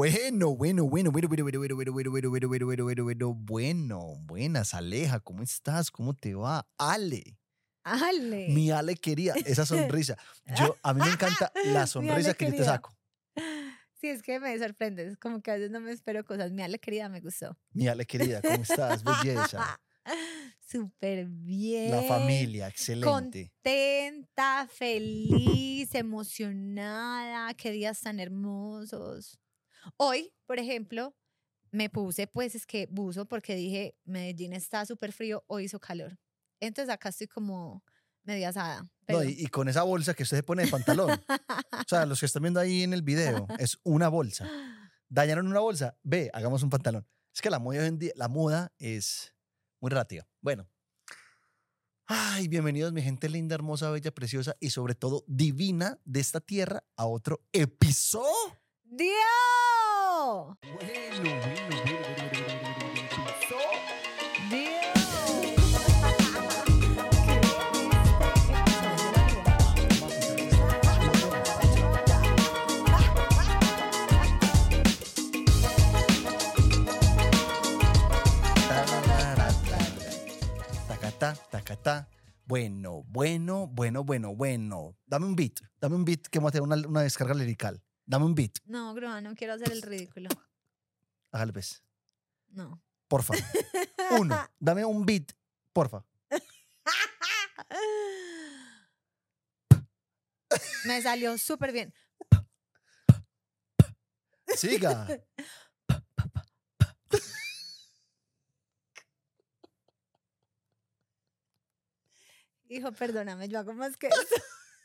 Bueno, bueno, bueno, bueno, bueno, bueno, bueno, bueno, bueno, bueno, bueno, bueno, bueno, bueno, bueno, bueno, buenas, Aleja, ¿cómo estás? ¿Cómo te va? Ale, Ale. mi Ale quería, esa sonrisa. Yo, a mí me encanta la sonrisa que yo te saco. Sí, es que me sorprende. Es como que a veces no me espero cosas. Mi Ale querida me gustó. Mi Ale querida, ¿cómo estás? Belleza. Súper bien. La familia, excelente. Contenta, feliz, emocionada. Qué días tan hermosos. Hoy, por ejemplo, me puse, pues es que buzo porque dije, Medellín está súper frío, hoy hizo calor. Entonces acá estoy como media asada. No, Pero, y, y con esa bolsa que usted se pone de pantalón. O sea, los que están viendo ahí en el video, es una bolsa. ¿Dañaron una bolsa? Ve, hagamos un pantalón. Es que la moda hoy en día, la moda es muy relativa. Bueno. Ay, bienvenidos mi gente linda, hermosa, bella, preciosa y sobre todo divina de esta tierra a otro episodio. ¡Dios! Bueno, bueno, bueno, bueno, bueno, bueno, bueno, Tacatá, tacatá. Bueno, bueno, bueno, bueno, bueno. Dame un beat, dame un beat que vamos a hacer una, una descarga lirical. Dame un beat. No, Grua, no quiero hacer el ridículo. Hágale pues, No. porfa. Uno, dame un beat, porfa. Me salió súper bien. Siga. Hijo, perdóname, yo hago más que eso.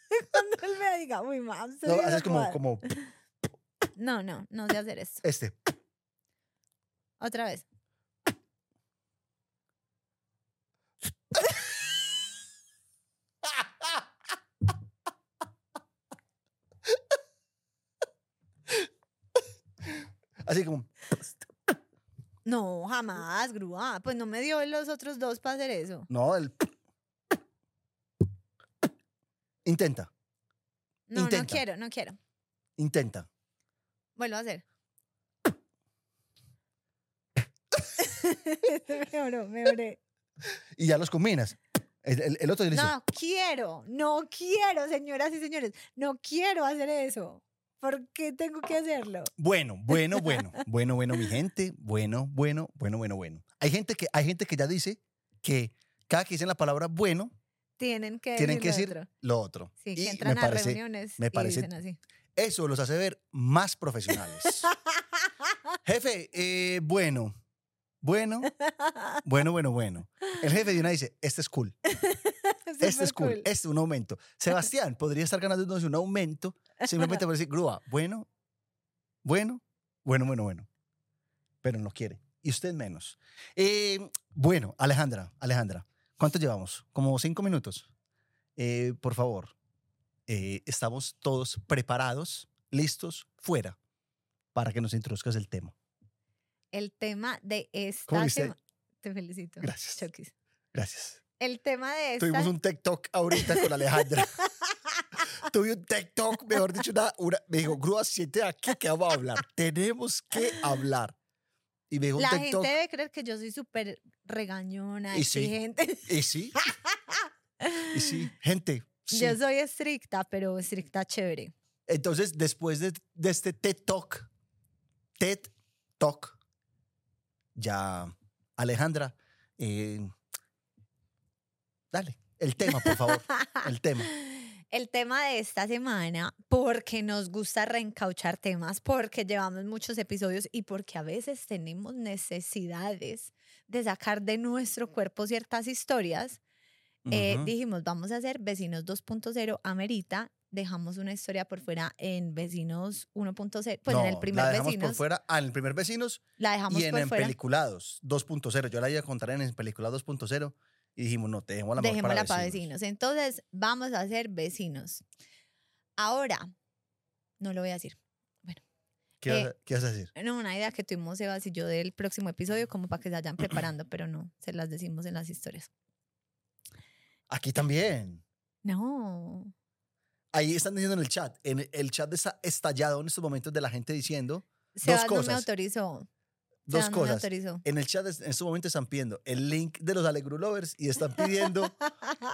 Cuando él me diga, uy, mam, No, haces como, como No, no, no sé hacer eso. este. Otra vez. Así como. No, jamás, grúa. Pues no me dio los otros dos para hacer eso. No, el. Intenta, No, no quiero, no quiero. intenta. Vuelvo a hacer. mejoró, mejoré. Y ya los combinas. El, el- el otro dice. No quiero, no quiero, señoras y señores. No quiero hacer eso. ¿Por qué tengo que hacerlo? Bueno, bueno, bueno, bueno, bueno, mi gente, bueno, bueno, bueno, bueno, bueno. Hay gente que, hay gente que ya dice que cada que dicen la palabra bueno, Tienen que tienen que decir decir lo otro. lo otro. Sí, Y que me entran a parece- reuniones me y parece- dicen así. Eso los hace ver más profesionales. Jefe, eh, bueno, bueno, bueno, bueno, bueno. El jefe de una dice, este es cool, este es cool, este es un aumento. Sebastián podría estar ganando un aumento simplemente por decir, grúa, bueno, bueno, bueno, bueno, bueno. Pero no quiere. Y usted menos. Eh, bueno, Alejandra, Alejandra, ¿cuánto llevamos? Como cinco minutos. Eh, por favor, eh, estamos todos preparados, listos, fuera, para que nos introduzcas el tema. El tema de esta semana. Te felicito. Gracias. Chokis. Gracias. El tema de esta. Tuvimos un TikTok ahorita con Alejandra. Tuve un TikTok, mejor dicho, una, una- me dijo, Grúa, siete aquí que vamos a hablar. Tenemos que hablar. Y me dijo un La TikTok. gente debe creer que yo soy súper regañona, Y sí. exigente. Y sí. Y sí, gente. sí. Yo soy estricta, pero estricta chévere. Entonces, después de, de este TED Talk, TED Talk, ya, Alejandra, eh, dale, el tema, por favor, el tema. El tema de esta semana, porque nos gusta reencauchar temas, porque llevamos muchos episodios y porque a veces tenemos necesidades de sacar de nuestro cuerpo ciertas historias, eh, dijimos, vamos a hacer Vecinos 2.0 amerita, dejamos una historia por fuera en Vecinos 1.0, pues en el primer la dejamos Vecinos, por fuera, ah, en el primer Vecinos la dejamos y en, por en fuera. Peliculados 2.0. Yo la iba a contar en Peliculados 2.0 y dijimos, no, dejemos la para para vecinos. Entonces, vamos a hacer vecinos. Ahora, no lo voy a decir. ¿Qué, vas Eh, a, qué vas a decir? No, una idea que tuvimos Sebas y yo del próximo episodio, como para que se vayan preparando, pero no, se las decimos en las historias. Aquí también. No. Ahí están diciendo en el chat. En el chat está estallado en estos momentos de la gente diciendo, Sebas no me cosas. Dos no cosas. En el chat en este momento están pidiendo el link de los Alegru Lovers y están pidiendo,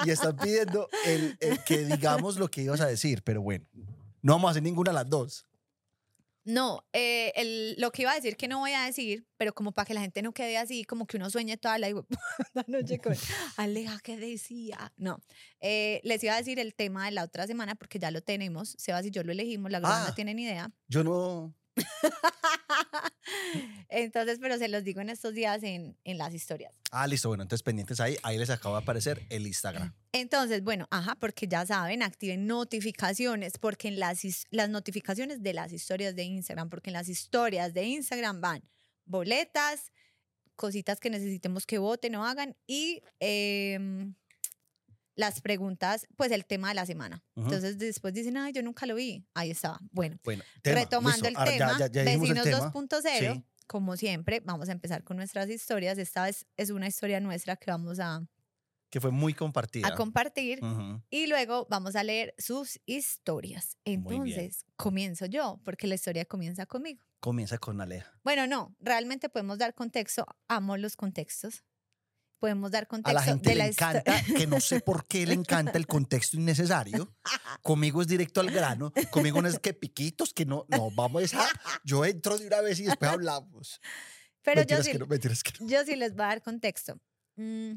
y están pidiendo el, el que digamos lo que ibas a decir, pero bueno, no vamos a hacer ninguna de las dos. No, eh, el- lo que iba a decir que no voy a decir, pero como para que la gente no quede así, como que uno sueñe toda la, la noche con Aleja, ¿qué decía? No, eh, les iba a decir el tema de la otra semana porque ya lo tenemos. Sebas y yo lo elegimos, la verdad Ah. no tienen idea. Yo no, Entonces, pero se los digo en estos días en, en las historias. Ah, listo, bueno, entonces pendientes ahí, ahí les acaba de aparecer el Instagram. Entonces, bueno, ajá, porque ya saben, activen notificaciones, porque en las, las notificaciones de las historias de Instagram, porque en las historias de Instagram van boletas, cositas que necesitemos que voten o hagan y em, las preguntas, pues el tema de la semana. Entonces después dicen, ay, yo nunca lo vi. Ahí está. Bueno, Bueno, tema, retomando listo. el Ahora, ya- tema, ya- ya Vecinos tema. 2.0, Sí. como siempre, vamos a empezar con nuestras historias. Esta vez es una historia nuestra que vamos a, que fue muy compartida. a compartir. Y luego vamos a leer sus historias. Entonces, comienzo yo, porque la historia comienza conmigo. Comienza con Aleja. Bueno, no, realmente podemos dar contexto. Amo los contextos. Podemos dar contexto A la gente de le la encanta, que no sé por qué le encanta el contexto innecesario. Conmigo es directo al grano. Conmigo no es que piquitos, que no, no, vamos a... Yo entro de una vez y después hablamos. Pero yo sí, que no, que no. yo sí les voy a dar contexto. Mm,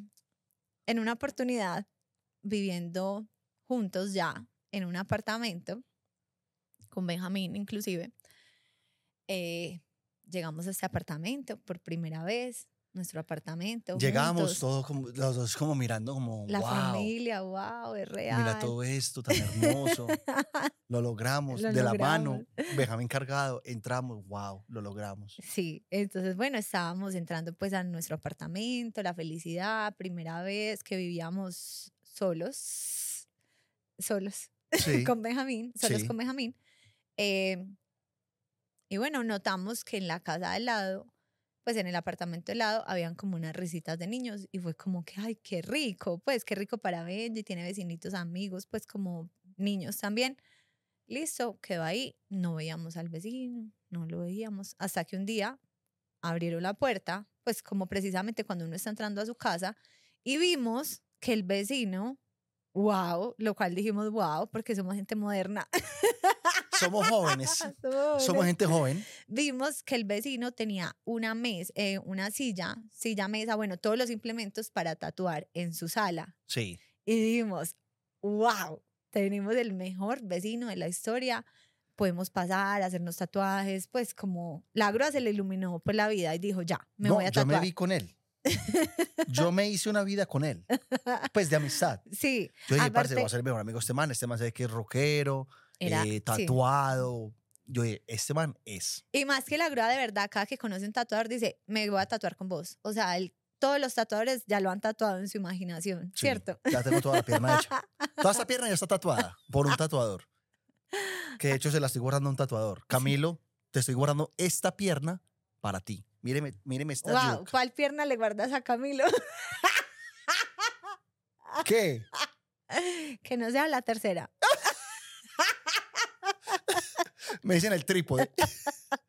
en una oportunidad, viviendo juntos ya en un apartamento, con Benjamín inclusive, eh, llegamos a este apartamento por primera vez, nuestro apartamento. Llegamos juntos, todos como, los dos como mirando como, La wow, familia, wow, es real. mira todo esto tan hermoso. Lo logramos, Lo de la mano, Benjamín cargado, entramos, wow, lo logramos. Sí, entonces bueno, estábamos entrando pues a nuestro apartamento, la felicidad, primera vez que vivíamos solos, solos, Sí, con Benjamín, solos Sí. con Benjamín. Eh, y bueno, notamos que en la casa del lado, pues en el apartamento del lado, habían como unas risitas de niños y fue como que, ay, qué rico, pues qué rico para Benji, tiene vecinitos amigos, pues como niños también. Listo, quedó ahí, no veíamos al vecino, no lo veíamos, hasta que un día abrieron la puerta, pues como precisamente cuando uno está entrando a su casa, y vimos que el vecino, wow, lo cual dijimos wow, porque somos gente moderna. somos jóvenes, somos gente joven. Vimos que el vecino tenía una mesa, una silla, silla, mesa, bueno, todos los implementos para tatuar en su sala. Sí, Y dijimos, wow, tenemos el mejor vecino de la historia. Podemos pasar, hacernos tatuajes, pues como la grúa se le iluminó por la vida y dijo, ya, me no, voy a yo tatuar. me vi con él. Yo me hice una vida con él, pues de amistad. Sí, Yo dije, parce, Aparte- voy a ser el mejor amigo este man. Este man sabe que es rockero, era, eh, sí. tatuado. Yo dije, este man es. Y más que la grúa de verdad, cada que conoce un tatuador dice, me voy a tatuar con vos. O sea, todos los tatuadores ya lo han tatuado en su imaginación, Sí, ¿cierto? Ya tengo toda la pierna hecha. Toda esta pierna ya está tatuada por un tatuador. Que de hecho se la estoy guardando a un tatuador. Camilo, te estoy guardando esta pierna para ti. Míreme, míreme esta wow, yuca. ¿cuál pierna le guardas a Camilo? ¿Qué? que no sea la tercera. Me dicen el trípode.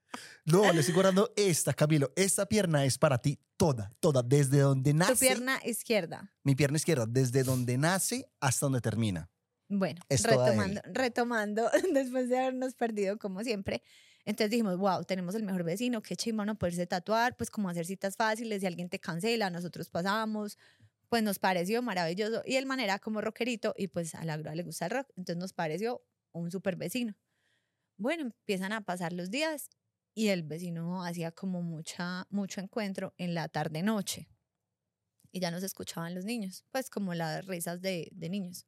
No, le estoy guardando esta, Camilo. Esta pierna es para ti toda, toda, desde donde nace. Tu pierna izquierda. Mi pierna izquierda, desde donde nace hasta donde termina. Bueno, Es retomando, retomando, después de habernos perdido como siempre, entonces dijimos, wow, tenemos el mejor vecino, qué chimón no poderse tatuar, pues como hacer citas fáciles, si alguien te cancela, nosotros pasamos, pues nos pareció maravilloso. Y el man era como rockerito y pues a la grúa le gusta el rock, entonces nos pareció un super vecino. Bueno, empiezan a pasar los días y el vecino hacía como mucha, mucho encuentro en la tarde-noche. Y ya nos escuchaban los niños, pues como las risas de, de niños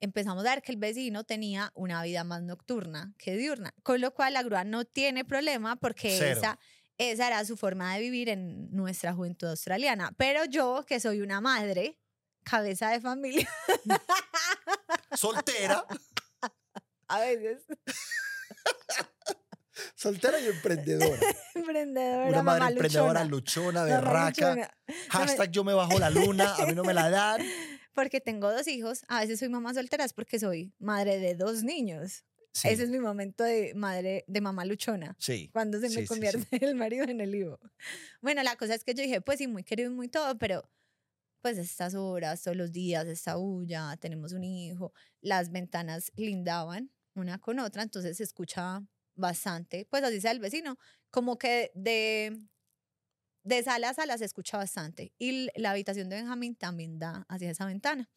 empezamos a ver que el vecino tenía una vida más nocturna que diurna, con lo cual la grúa no tiene problema porque Cero. esa, esa era su forma de vivir en nuestra juventud australiana. Pero yo, que soy una madre, cabeza de familia, Soltera, a veces soltera y emprendedora. emprendedora, Una madre mamá emprendedora, luchona, luchona, berraca. luchona. Hashtag yo me bajo la luna, a mí no me la dan. Porque tengo dos hijos, a veces soy mamá soltera es porque soy madre de dos niños. Sí. Ese es mi momento de madre, de mamá luchona. Sí. Cuando se me sí, convierte el marido en el hijo. Bueno, la cosa es que yo dije, pues sí, muy querido y muy todo, pero pues estas horas, todos los días, esta bulla, tenemos un hijo, las ventanas lindaban una con otra, entonces se escuchaba bastante, pues así sea el vecino, como que de, de sala a sala se escucha bastante. Y la habitación de Benjamín también da hacia esa ventana.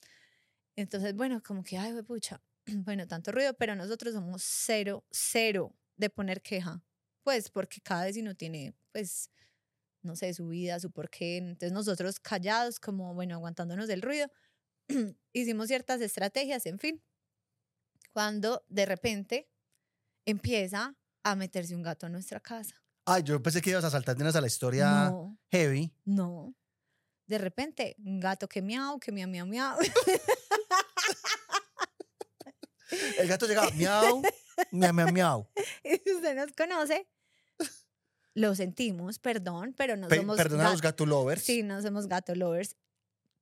Entonces, bueno, como que, ay, pucha, bueno, tanto ruido, pero nosotros somos cero, cero de poner queja. Pues porque cada vecino tiene, pues, no sé, su vida, su porqué. Entonces nosotros callados, como, bueno, aguantándonos del ruido, hicimos ciertas estrategias, en fin. Cuando de repente empieza a meterse un gato a nuestra casa. Ay, yo pensé que ibas a saltarnos a la historia No, heavy. no. De repente, un gato que miau, que miau, miau, miau. El gato llegaba, miau, miau, miau, miau. y usted nos conoce, lo sentimos, perdón, pero no Pe- somos perdona a los gat- gato lovers. Sí, no somos gato lovers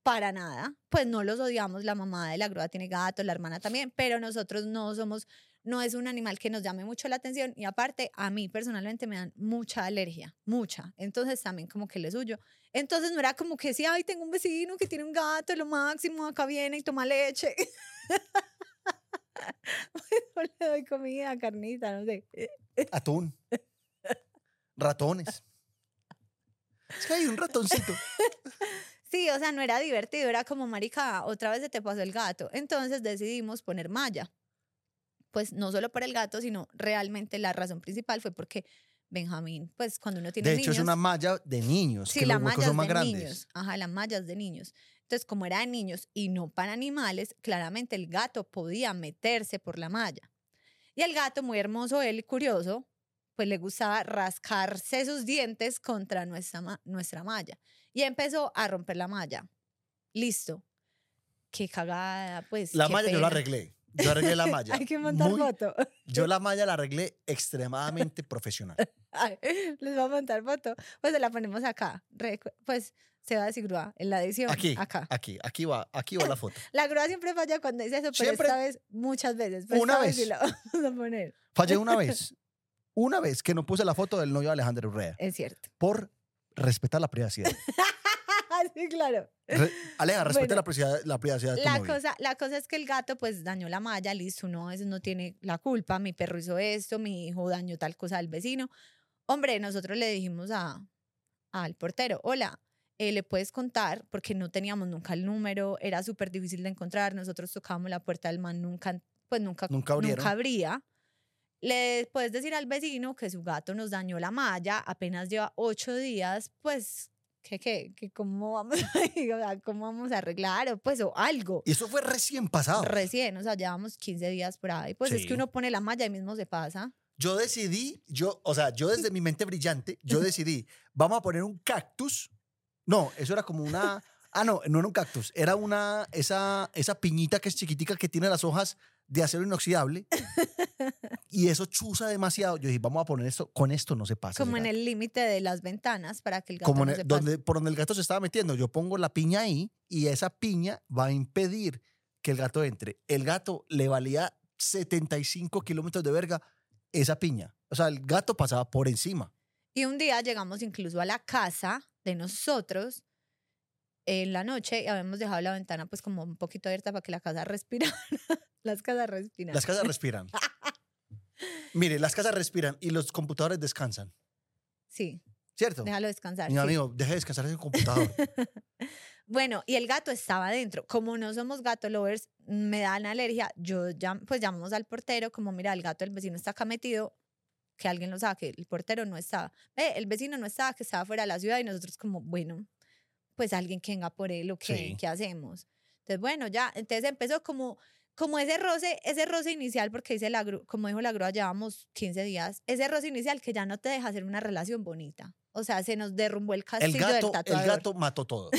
para nada. Pues no los odiamos, la mamá de la grúa tiene gato, la hermana también, pero nosotros no somos, no es un animal que nos llame mucho la atención y aparte a mí personalmente me dan mucha alergia, mucha. Entonces también como que le suyo. Entonces no era como que sí, ay, tengo un vecino que tiene un gato, lo máximo, acá viene y toma leche. Pues, no le doy comida, carnita, no sé. Atún. Ratones. Es que hay un ratoncito. Sí, o sea, no era divertido, era como, marica, otra vez se te pasó el gato. Entonces decidimos poner malla. Pues no solo por el gato, sino realmente la razón principal fue porque Benjamín, pues cuando uno tiene De hecho, niños... es una malla de niños. Sí, que los huecos son más de grandes. niños. Ajá, las mallas de niños. Entonces, como era de niños y no para animales, claramente el gato podía meterse por la malla. Y el gato, muy hermoso él y curioso, pues le gustaba rascarse sus dientes contra nuestra, nuestra malla. Y empezó a romper la malla. Listo. Qué cagada, pues. La malla yo la pena. arreglé. Yo arreglé la malla. Hay que montar Muy- foto. Yo la malla la arreglé extremadamente profesional. Ay, Les voy a montar foto. Pues se la ponemos acá. Pues se va a decir grúa en la edición. Aquí, Acá. aquí, aquí va, aquí va la foto. La grúa siempre falla cuando dice eso, pero Siempre- esta vez muchas veces. Pero Una vez sí vez. la vamos a poner. Fallé una vez. Una vez que no puse la foto del novio de Alejandro Urrea Es cierto. por respetar la privacidad. sí, claro. Re- Aleja, respeta Bueno, la privacidad, la privacidad de tu La cosa, la cosa es que el gato pues dañó la malla, listo, no, eso no tiene la culpa, mi perro hizo esto, mi hijo dañó tal cosa al vecino. Hombre, nosotros le dijimos a, al portero, hola, eh, ¿le puedes contar? Porque no teníamos nunca el número, era súper difícil de encontrar, nosotros tocábamos la puerta del man, nunca, pues nunca, Nunca abrieron. nunca abría. Le puedes decir al vecino que su gato nos dañó la malla, apenas lleva ocho días, pues, ¿qué, qué, qué, cómo vamos a, cómo vamos a arreglar? O pues, o algo. Y eso fue recién pasado. Recién, o sea, llevamos 15 días por ahí. Pues es Sí. que uno pone la malla y mismo se pasa. Yo decidí, yo, o sea, yo desde mi mente brillante, yo decidí, vamos a poner un cactus. No, eso era como una. Ah, no, no era un cactus. Era una. Esa, esa piñita que es chiquitica que tiene las hojas de acero inoxidable. y eso chuza demasiado. Yo dije, vamos a poner esto. Con esto no se pasa. Como en el límite de las ventanas para que el gato Como no el- se pase. donde, por donde el gato se estaba metiendo. Yo pongo la piña ahí y esa piña va a impedir que el gato entre. El gato le valía 75 kilómetros de verga esa piña. O sea, el gato pasaba por encima. Y un día llegamos incluso a la casa de nosotros en la noche y habíamos dejado la ventana pues como un poquito abierta para que la casa respirara. Las casas respiran. Las casas respiran. Mire, las casas respiran y los computadores descansan. Sí, ¿Cierto? déjalo descansar. Mi sí. amigo, deje de descansar ese computador. Bueno, y el gato estaba adentro. Como no somos gato lovers, me dan alergia. Yo ya, pues llamamos al portero, como mira, el gato del vecino está acá metido, que alguien lo saque. El portero no estaba. Ve, el vecino no estaba, que estaba fuera de la ciudad y nosotros como, bueno, pues alguien que venga por él o qué, Sí. ¿qué hacemos? Entonces, bueno, ya, entonces empezó como, como ese roce, ese roce inicial, porque dice la como dijo la grúa, llevamos 15 días, ese roce inicial que ya no te deja hacer una relación bonita. O sea, se nos derrumbó el El castillo gato, del el gato mató todo.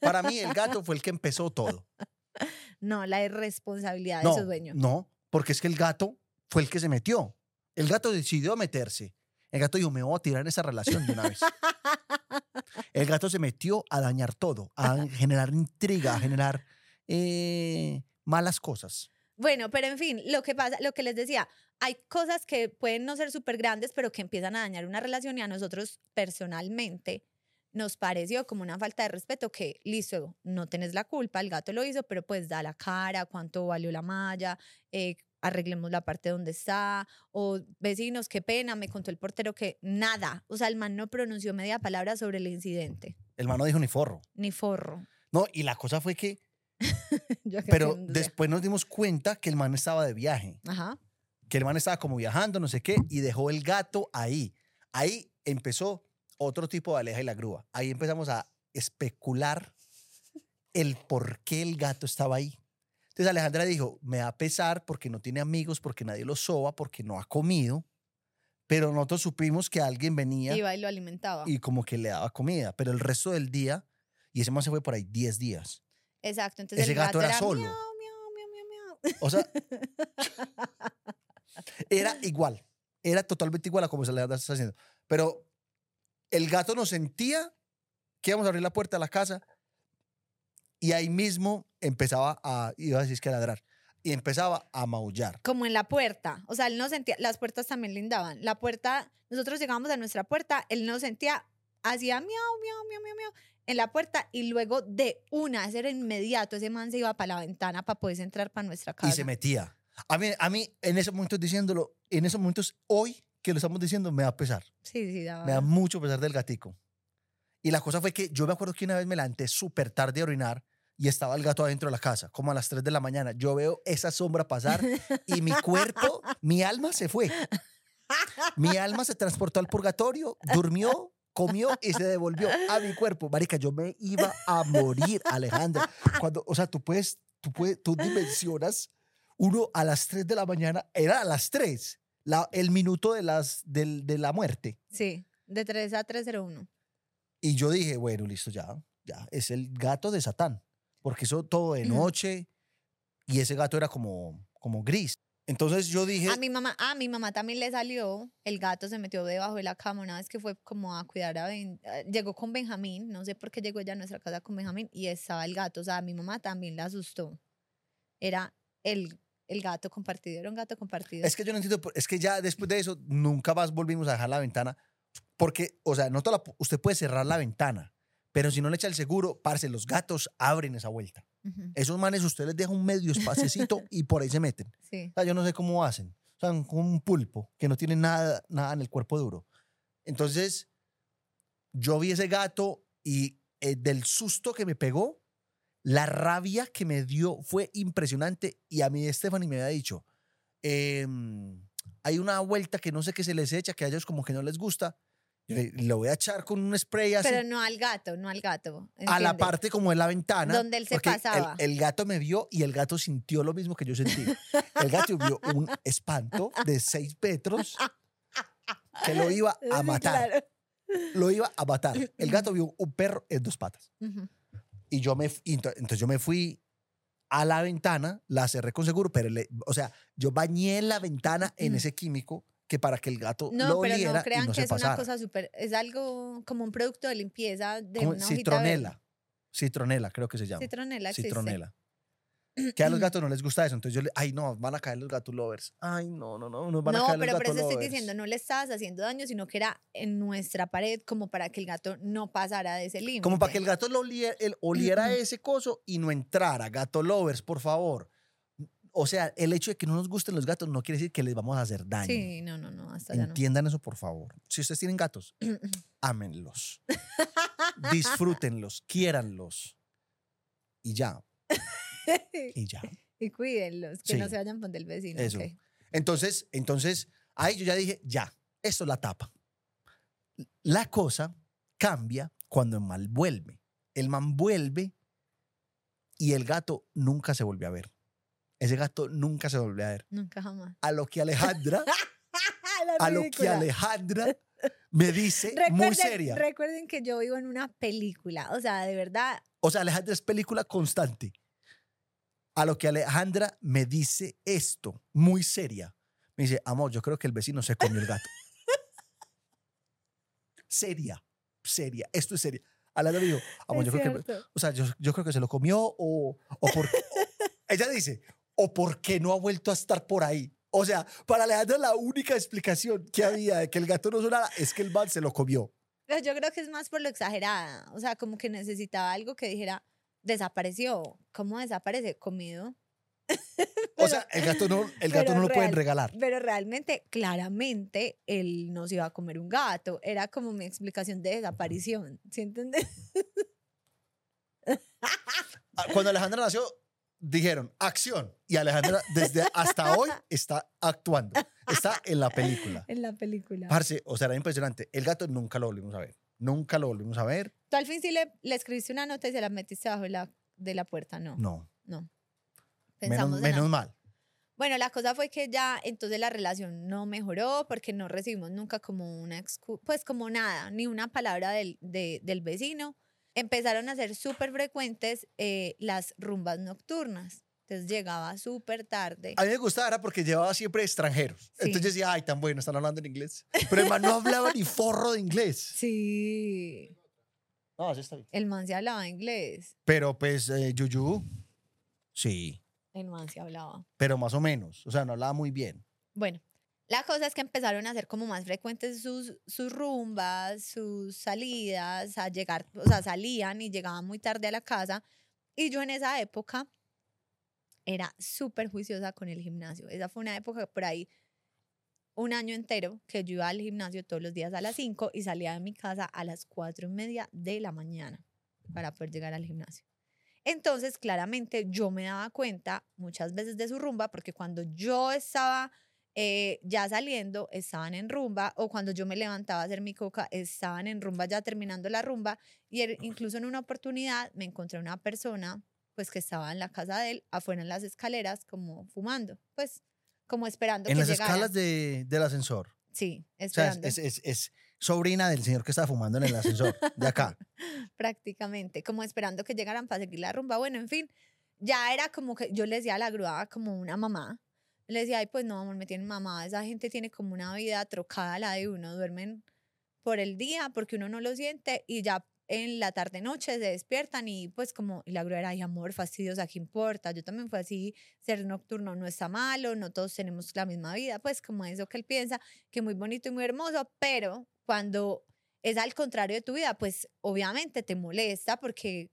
Para mí, el gato fue el que empezó todo. No, la irresponsabilidad de No, su dueño. no, porque es que el gato fue el que se metió. El gato decidió meterse. El gato dijo, me voy a tirar esa relación de una vez. El gato se metió a dañar todo, a generar intriga, a generar eh, malas cosas. Bueno, pero en fin, lo que pasa, lo que les decía, hay cosas que pueden no ser súper grandes, pero que empiezan a dañar una relación y a nosotros personalmente nos pareció como una falta de respeto que, listo, no tenés la culpa, el gato lo hizo, pero pues da la cara, cuánto valió la malla, eh, arreglemos la parte donde está, o vecinos, qué pena, me contó el portero que nada, o sea, el man no pronunció media palabra sobre el incidente, El man no dijo ni forro. ni forro. No, y la cosa fue que, pero después nos dimos cuenta que el man estaba de viaje, Ajá. que el man estaba como viajando, no sé qué, y dejó el gato ahí. Ahí empezó otro tipo de aleja y la grúa. Ahí empezamos a especular el por qué el gato estaba ahí. Entonces Alejandra dijo, me da pesar porque no tiene amigos, porque nadie lo soba, porque no ha comido, pero nosotros supimos que alguien venía Iba y lo alimentaba. y como que le daba comida, pero el resto del día, y ese man se fue por ahí 10 días. Exacto, entonces ese el gato gato, era solo. Miau, miau, miau, miau, miau. O sea, era igual, era totalmente igual a como se le está haciendo. Pero el gato nos sentía que íbamos a abrir la puerta de la casa y ahí mismo empezaba a, iba a decir que a ladrar, y empezaba a maullar. Como en la puerta. O sea, él no sentía, las puertas también lindaban. La puerta, nosotros llegamos a nuestra puerta, él no sentía, hacía miau, miau, miau, miau, miau en la puerta y luego de una, ese era inmediato, ese man se iba para la ventana para poder entrar para nuestra casa. Y se metía. A mí, a mí, en esos momentos diciéndolo, en esos momentos, hoy que lo estamos diciendo, me da pesar. Sí, sí, daba. Me da mucho pesar del gatico. Y la cosa fue que yo me acuerdo que una vez me levanté súper tarde a orinar y estaba el gato adentro de la casa, como a las 3 de la mañana. Yo veo esa sombra pasar y mi cuerpo, mi alma se fue. Mi alma se transportó al purgatorio, durmió, comió y se devolvió a mi cuerpo. Marica, yo me iba a morir, Alejandra. Cuando, o sea, tú puedes, tú puedes, tú dimensionas uno a las 3 de la mañana, era a las 3, la, el minuto de, las, del, de la muerte. Sí, de 3 a 301. Y yo dije, bueno, listo, ya, ya, es el gato de Satán, porque hizo todo de noche y ese gato era como, como gris. Entonces yo dije, A mi mamá, a mi mamá también le salió, el gato se metió debajo de la cama una vez que fue como a cuidar a Ben, eh, llegó con Benjamín, no sé por qué llegó ella a nuestra casa con Benjamín y estaba el gato, o sea, a mi mamá también la asustó. Era el, el gato compartido, era un gato compartido. es que yo no entiendo, es que ya después de eso nunca más volvimos a dejar la ventana, porque, o sea, no toda la usted puede cerrar la ventana, pero si no le echa el seguro, parce, los gatos abren esa vuelta. Ujú, Esos manes usted les deja un medio espacecito y por ahí se meten. Sí. O sea, yo no sé cómo hacen. O sea, como un pulpo que no tiene nada, nada en el cuerpo duro. Entonces, yo vi ese gato y eh, del susto que me pegó, la rabia que me dio fue impresionante. Y a mí Stephanie me había dicho, em, hay una vuelta que no sé qué se les echa, que a ellos como que no les gusta. Lo voy a echar con un spray así Pero no al gato, no al gato. a la ¿entiendes? parte como en la ventana. Donde él se porque el- pasaba. El, gato me vio y el gato sintió lo mismo que yo sentí. El gato vio un espanto de seis metros que lo iba a matar. claro. Lo iba a matar. El gato vio un perro en dos patas. Ujú. Y yo me, y ento- entonces yo me fui a la ventana, la cerré con seguro, pero, le- o sea, yo bañé la ventana en Ujú. ese químico que para que el gato No, lo pero oliera no crean y no que se es una cosa súper, es algo como un producto de limpieza de Como una citronela. Citronela, creo que se llama. Citronela. Citronela. Que a los gatos no les gusta eso. Entonces yo le, ay, no, van a caer los gatos lovers. Ay, no, no, no, nos van a No, caer los pero por gatos eso estoy lovers. diciendo, no le estabas haciendo daño, sino que era en nuestra pared como para que el gato no pasara de ese límite. Como para que el gato lo oliera, el- oliera ese coso y no entrara. Gato lovers, por favor. O sea, el hecho de que no nos gusten los gatos no quiere decir que les vamos a hacer daño. Sí, no, no, no, hasta ya no. Entiendan eso, por favor. Si ustedes tienen gatos, ámenlos. Disfrútenlos, quiéranlos. Y ya, y ya. y cuídenlos, que no se vayan por del vecino. Eso. Entonces, entonces, ahí yo ya dije, ya, esto es la tapa. La cosa cambia cuando el mal vuelve. El man vuelve y el gato nunca se volvió a ver. Ese gato nunca se volvió a ver. Nunca jamás. A lo que Alejandra, a lo que. Alejandra me dice muy seria. recuerden que yo vivo en una película, o sea, de verdad, O sea, Alejandra es película constante. A lo que Alejandra me dice esto, muy seria. Me dice, amor, yo creo que el vecino se comió el gato. seria, seria, esto es seria. Alejandra dijo, amor, es yo creo que, o sea, yo, yo creo que se lo comió o, o por, ella dice, o porque no ha vuelto a estar por ahí. O sea, para Alejandra la única explicación que había de que el gato no sonara es que el man se lo comió. Pero yo creo que es más por lo exagerada. O sea, como que necesitaba algo que dijera, desapareció. ¿Cómo desaparece? Comido. O sea, el gato no, el gato no lo pueden real- regalar. Pero realmente, claramente, él no se iba a comer un gato. Era como mi explicación de desaparición. ¿Sí entiendes? Ah, Cuando Alejandra nació, dijeron acción. Y Alejandra desde hasta hoy está actuando. Está en la película. en la película. Parce, o sea, era impresionante. El gato nunca lo volvimos a ver. Nunca lo volvimos a ver. Tú al fin sí le, le escribiste una nota y se la metiste abajo de la, de la puerta, ¿no? No. No. Menos, Pensamos en menos la- mal. Bueno, la cosa fue que ya entonces la relación no mejoró porque no recibimos nunca como una excu- pues como nada, ni una palabra del, de- del vecino. Empezaron a ser súper frecuentes eh, las rumbas nocturnas. Entonces llegaba súper tarde. A mí me gustaba era porque llevaba siempre extranjeros. Sí. Entonces decía, ay, tan bueno, están hablando en inglés. Pero el man no hablaba ni forro de inglés. Sí, No, así está bien. el man se hablaba inglés. Pero pues, eh, Yuyu, sí, El man se hablaba. pero más o menos. O sea, no hablaba muy bien. Bueno, la cosa es que empezaron a ser como más frecuentes sus, sus rumbas, sus salidas, a llegar, o sea, salían y llegaban muy tarde a la casa. Y yo en esa época era súper juiciosa con el gimnasio. Esa fue una época por ahí, un año entero, que yo iba al gimnasio todos los días a las 5 y salía de mi casa a las 4 y media de la mañana para poder llegar al gimnasio. Entonces, claramente, yo me daba cuenta muchas veces de su rumba, porque cuando yo estaba eh, ya saliendo, estaban en rumba, o cuando yo me levantaba a hacer mi coca, estaban en rumba ya terminando la rumba, y él- incluso en una oportunidad me encontré una persona, pues que estaba en la casa de él, afuera en las escaleras, como fumando, pues como esperando En que las llegara. escalas de, del ascensor. Sí, O sea, es, esperando. es- sobrina del señor que estaba fumando en el ascensor de acá. prácticamente, como esperando que llegaran para seguir la rumba. Bueno, en fin, ya era como que yo le decía a la grúa como una mamá. Le decía, ay, pues no, amor, me tienen mamá. Esa gente tiene como una vida trocada la de uno. Duermen por el día porque uno no lo siente y ya en la tarde-noche se despiertan y pues como, y la grúa era, ay, amor, fastidiosa, ¿qué importa? Yo también fue así, ser nocturno no está malo, no todos tenemos la misma vida, pues como eso que él piensa, que muy bonito y muy hermoso, pero cuando es al contrario de tu vida, pues obviamente te molesta porque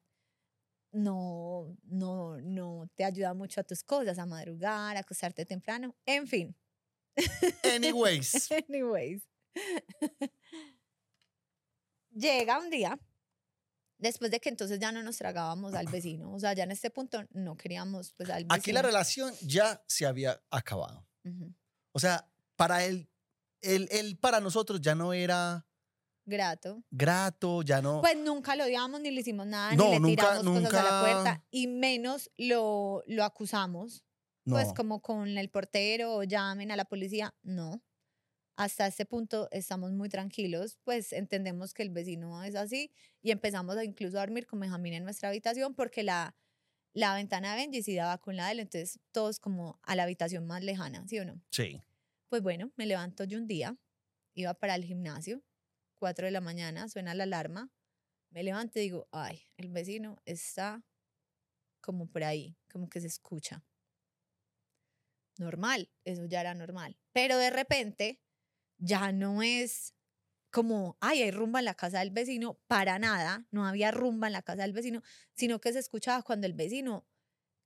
no, no, no te ayuda mucho a tus cosas, a madrugar, a acostarte temprano, en fin. Anyways. Anyways. Llega un día, después de que entonces ya no nos tragábamos al vecino, o sea, ya en este punto no queríamos pues al vecino. Aquí la relación ya se había acabado. O sea, para él, él, él para nosotros ya no era Grato. grato, ya no. Pues nunca lo odiamos, ni le hicimos nada, No, ni le nunca- tiramos cosas a la puerta, nunca- y menos lo, lo acusamos. no. Pues como con el portero o llamen a la policía, no. Hasta este punto estamos muy tranquilos, pues entendemos que el vecino es así y empezamos a incluso a dormir con Benjamín en nuestra habitación porque la, la ventana de Benji sí daba con la de él, entonces todos como a la habitación más lejana, ¿sí o no? Sí. Pues bueno, me levanto yo un día, iba para el gimnasio, 4 de la mañana, suena la alarma, me levanto y digo, ay, el vecino está como por ahí, como que se escucha. Normal, eso ya era normal. Pero de repente ya no es como, ay, hay rumba en la casa del vecino, para nada, no había rumba en la casa del vecino, sino que se escuchaba cuando el vecino,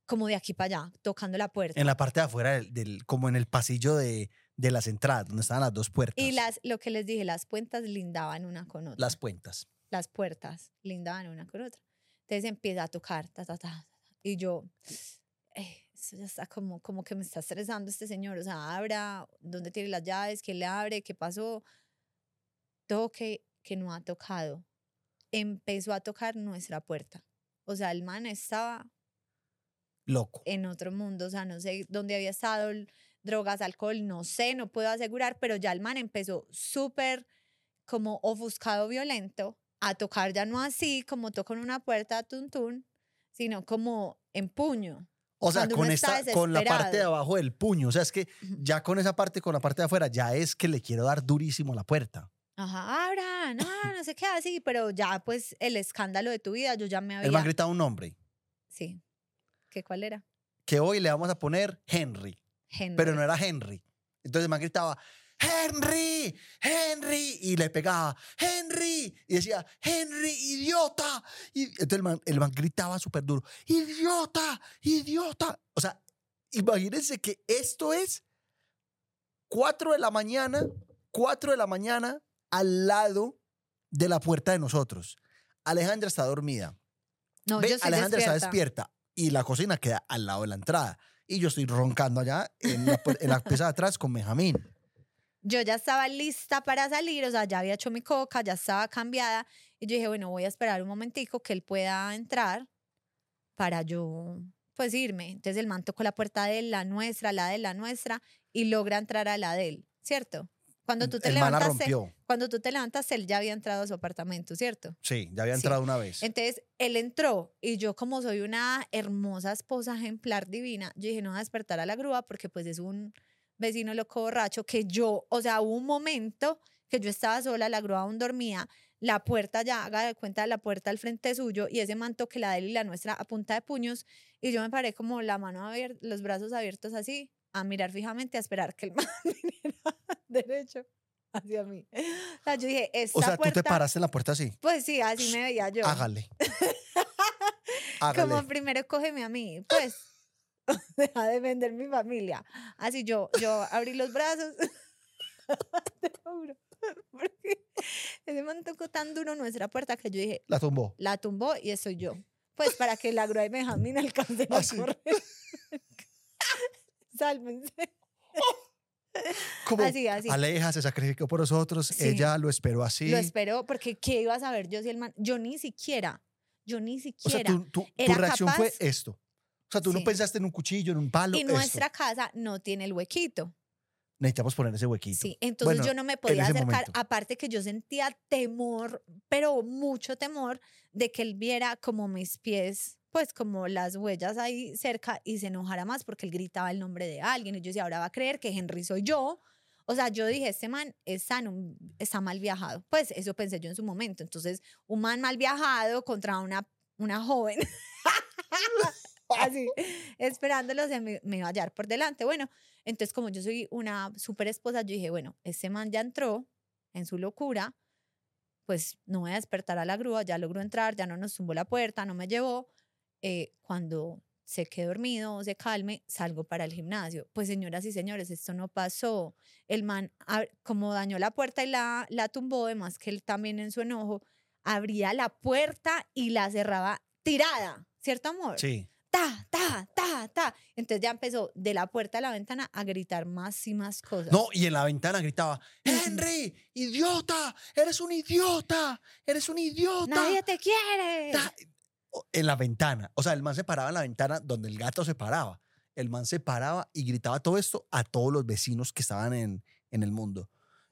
como de aquí para allá, tocando la puerta. En la parte de afuera, del, del- como en el pasillo de, de las entradas, donde estaban las dos puertas. Y las, lo que les dije, las puertas lindaban una con otra. Las puentas. las puertas lindaban una con otra. Entonces empieza a tocar, ta, ta, ta, y yo, "Eh, eso ya está como, como que me está estresando este señor, o sea, abra, ¿dónde tiene las llaves? ¿Quién le abre? ¿Qué pasó? Toque que no ha tocado. Empezó a tocar nuestra puerta. O sea, el man estaba Loco. en otro mundo, o sea, no sé dónde había estado, drogas, alcohol, no sé, no puedo asegurar, pero ya el man empezó súper como ofuscado, violento, a tocar ya no así, como toca en una puerta, tun, tun, sino como en puño. O sea, con, esta, con la parte de abajo del puño. O sea, es que ya con esa parte, con la parte de afuera, ya es que le quiero dar durísimo a la puerta. Ajá, abra, no, no sé qué así, pero ya pues el escándalo de tu vida, yo ya me Él me ha había... gritado un nombre Sí. ¿Qué cuál era? que hoy le vamos a poner Henry. Henry. pero no era Henry. Entonces el man gritaba, Henry, Henry, y le pegaba, Henry, y decía, Henry, idiota. Y entonces el man, el man gritaba súper duro, idiota, idiota. O sea, imagínense que esto es 4 de la mañana, 4 de la mañana al lado de la puerta de nosotros. Alejandra está dormida. no, Ve, yo Alejandra despierta. está despierta y la cocina queda al lado de la entrada. Y yo estoy roncando allá en la, en pieza de atrás con Benjamín. Yo ya estaba lista para salir, o sea, ya había hecho mi coca, ya estaba cambiada. Y yo dije, bueno, voy a esperar un momentico que él pueda entrar para yo, pues, irme. Entonces el man tocó la puerta de la nuestra, la de la nuestra, y logra entrar a la de él, ¿cierto? Cuando tú te el levantaste, rompió. cuando tú te levantas, él ya había entrado a su apartamento, ¿cierto? Sí, ya había Sí. entrado una vez. Entonces, él entró y yo como soy una hermosa esposa ejemplar divina, yo dije, no voy a despertar a la grúa porque pues es un vecino loco borracho que yo, o sea, hubo un momento que yo estaba sola, la grúa aún dormía, la puerta ya, haga de cuenta, la puerta al frente suyo y ese manto que la de él y la nuestra a punta de puños y yo me paré como la mano abierta, los brazos abiertos así, a mirar fijamente, a esperar que el man viniera derecho hacia mí. O sea, yo dije, esta o sea, tú puerta... te paraste en la puerta así. Pues sí, así me veía yo. Hágale. Hágale. Como primero cógeme a mí, pues. Deja de vender mi familia. Así yo, yo abrí los brazos. Te lo juro. Porque ese man tocó tan duro nuestra puerta que yo dije, La tumbó. la tumbó y eso yo. Pues para que la grúa y Benjamín alcancen a Así. correr. Sálvense. Como Así, así. Aleja se sacrificó por nosotros. Sí. Ella lo esperó así. Lo esperó porque ¿qué iba a saber yo si el man? Yo ni siquiera, yo ni o sea, siquiera. tu, reacción fue esto. O sea, tú no pensaste en un cuchillo, en un palo. y esto. nuestra casa no tiene el huequito. Necesitamos poner ese huequito. Sí, entonces Bueno, yo no me podía acercar, momento. aparte que yo sentía temor, pero mucho temor de que él viera como mis pies, pues como las huellas ahí cerca y se enojara más porque él gritaba el nombre de alguien y yo decía, ahora va a creer que Henry soy yo. O sea, yo dije, este man está, en un- está mal viajado. Pues eso pensé yo en su momento. Entonces, un man mal viajado contra una, una joven. Así, esperándolo, se me, me iba a hallar por delante. Bueno, entonces como yo soy una super esposa, yo dije, bueno, este man ya entró en su locura, pues no voy a despertar a la grúa, ya logró entrar, ya no nos tumbó la puerta, no me llevó. Eh, cuando se quede dormido o se calme, salgo para el gimnasio. Pues señoras y señores, esto no pasó. El man, como dañó la puerta y la, la tumbó, además que él también en su enojo, abría la puerta y la cerraba tirada, ¿cierto amor? Sí. ta, ta, ta, ta. Entonces ya empezó de la puerta a la ventana a gritar más y más cosas. No, y en la ventana gritaba, Henry, idiota, eres un idiota, eres un idiota. Nadie te quiere. Ta- En la ventana. O sea, el man se paraba en la ventana donde el gato se paraba. El man se paraba y gritaba todo esto a todos los vecinos que estaban en, en el mundo.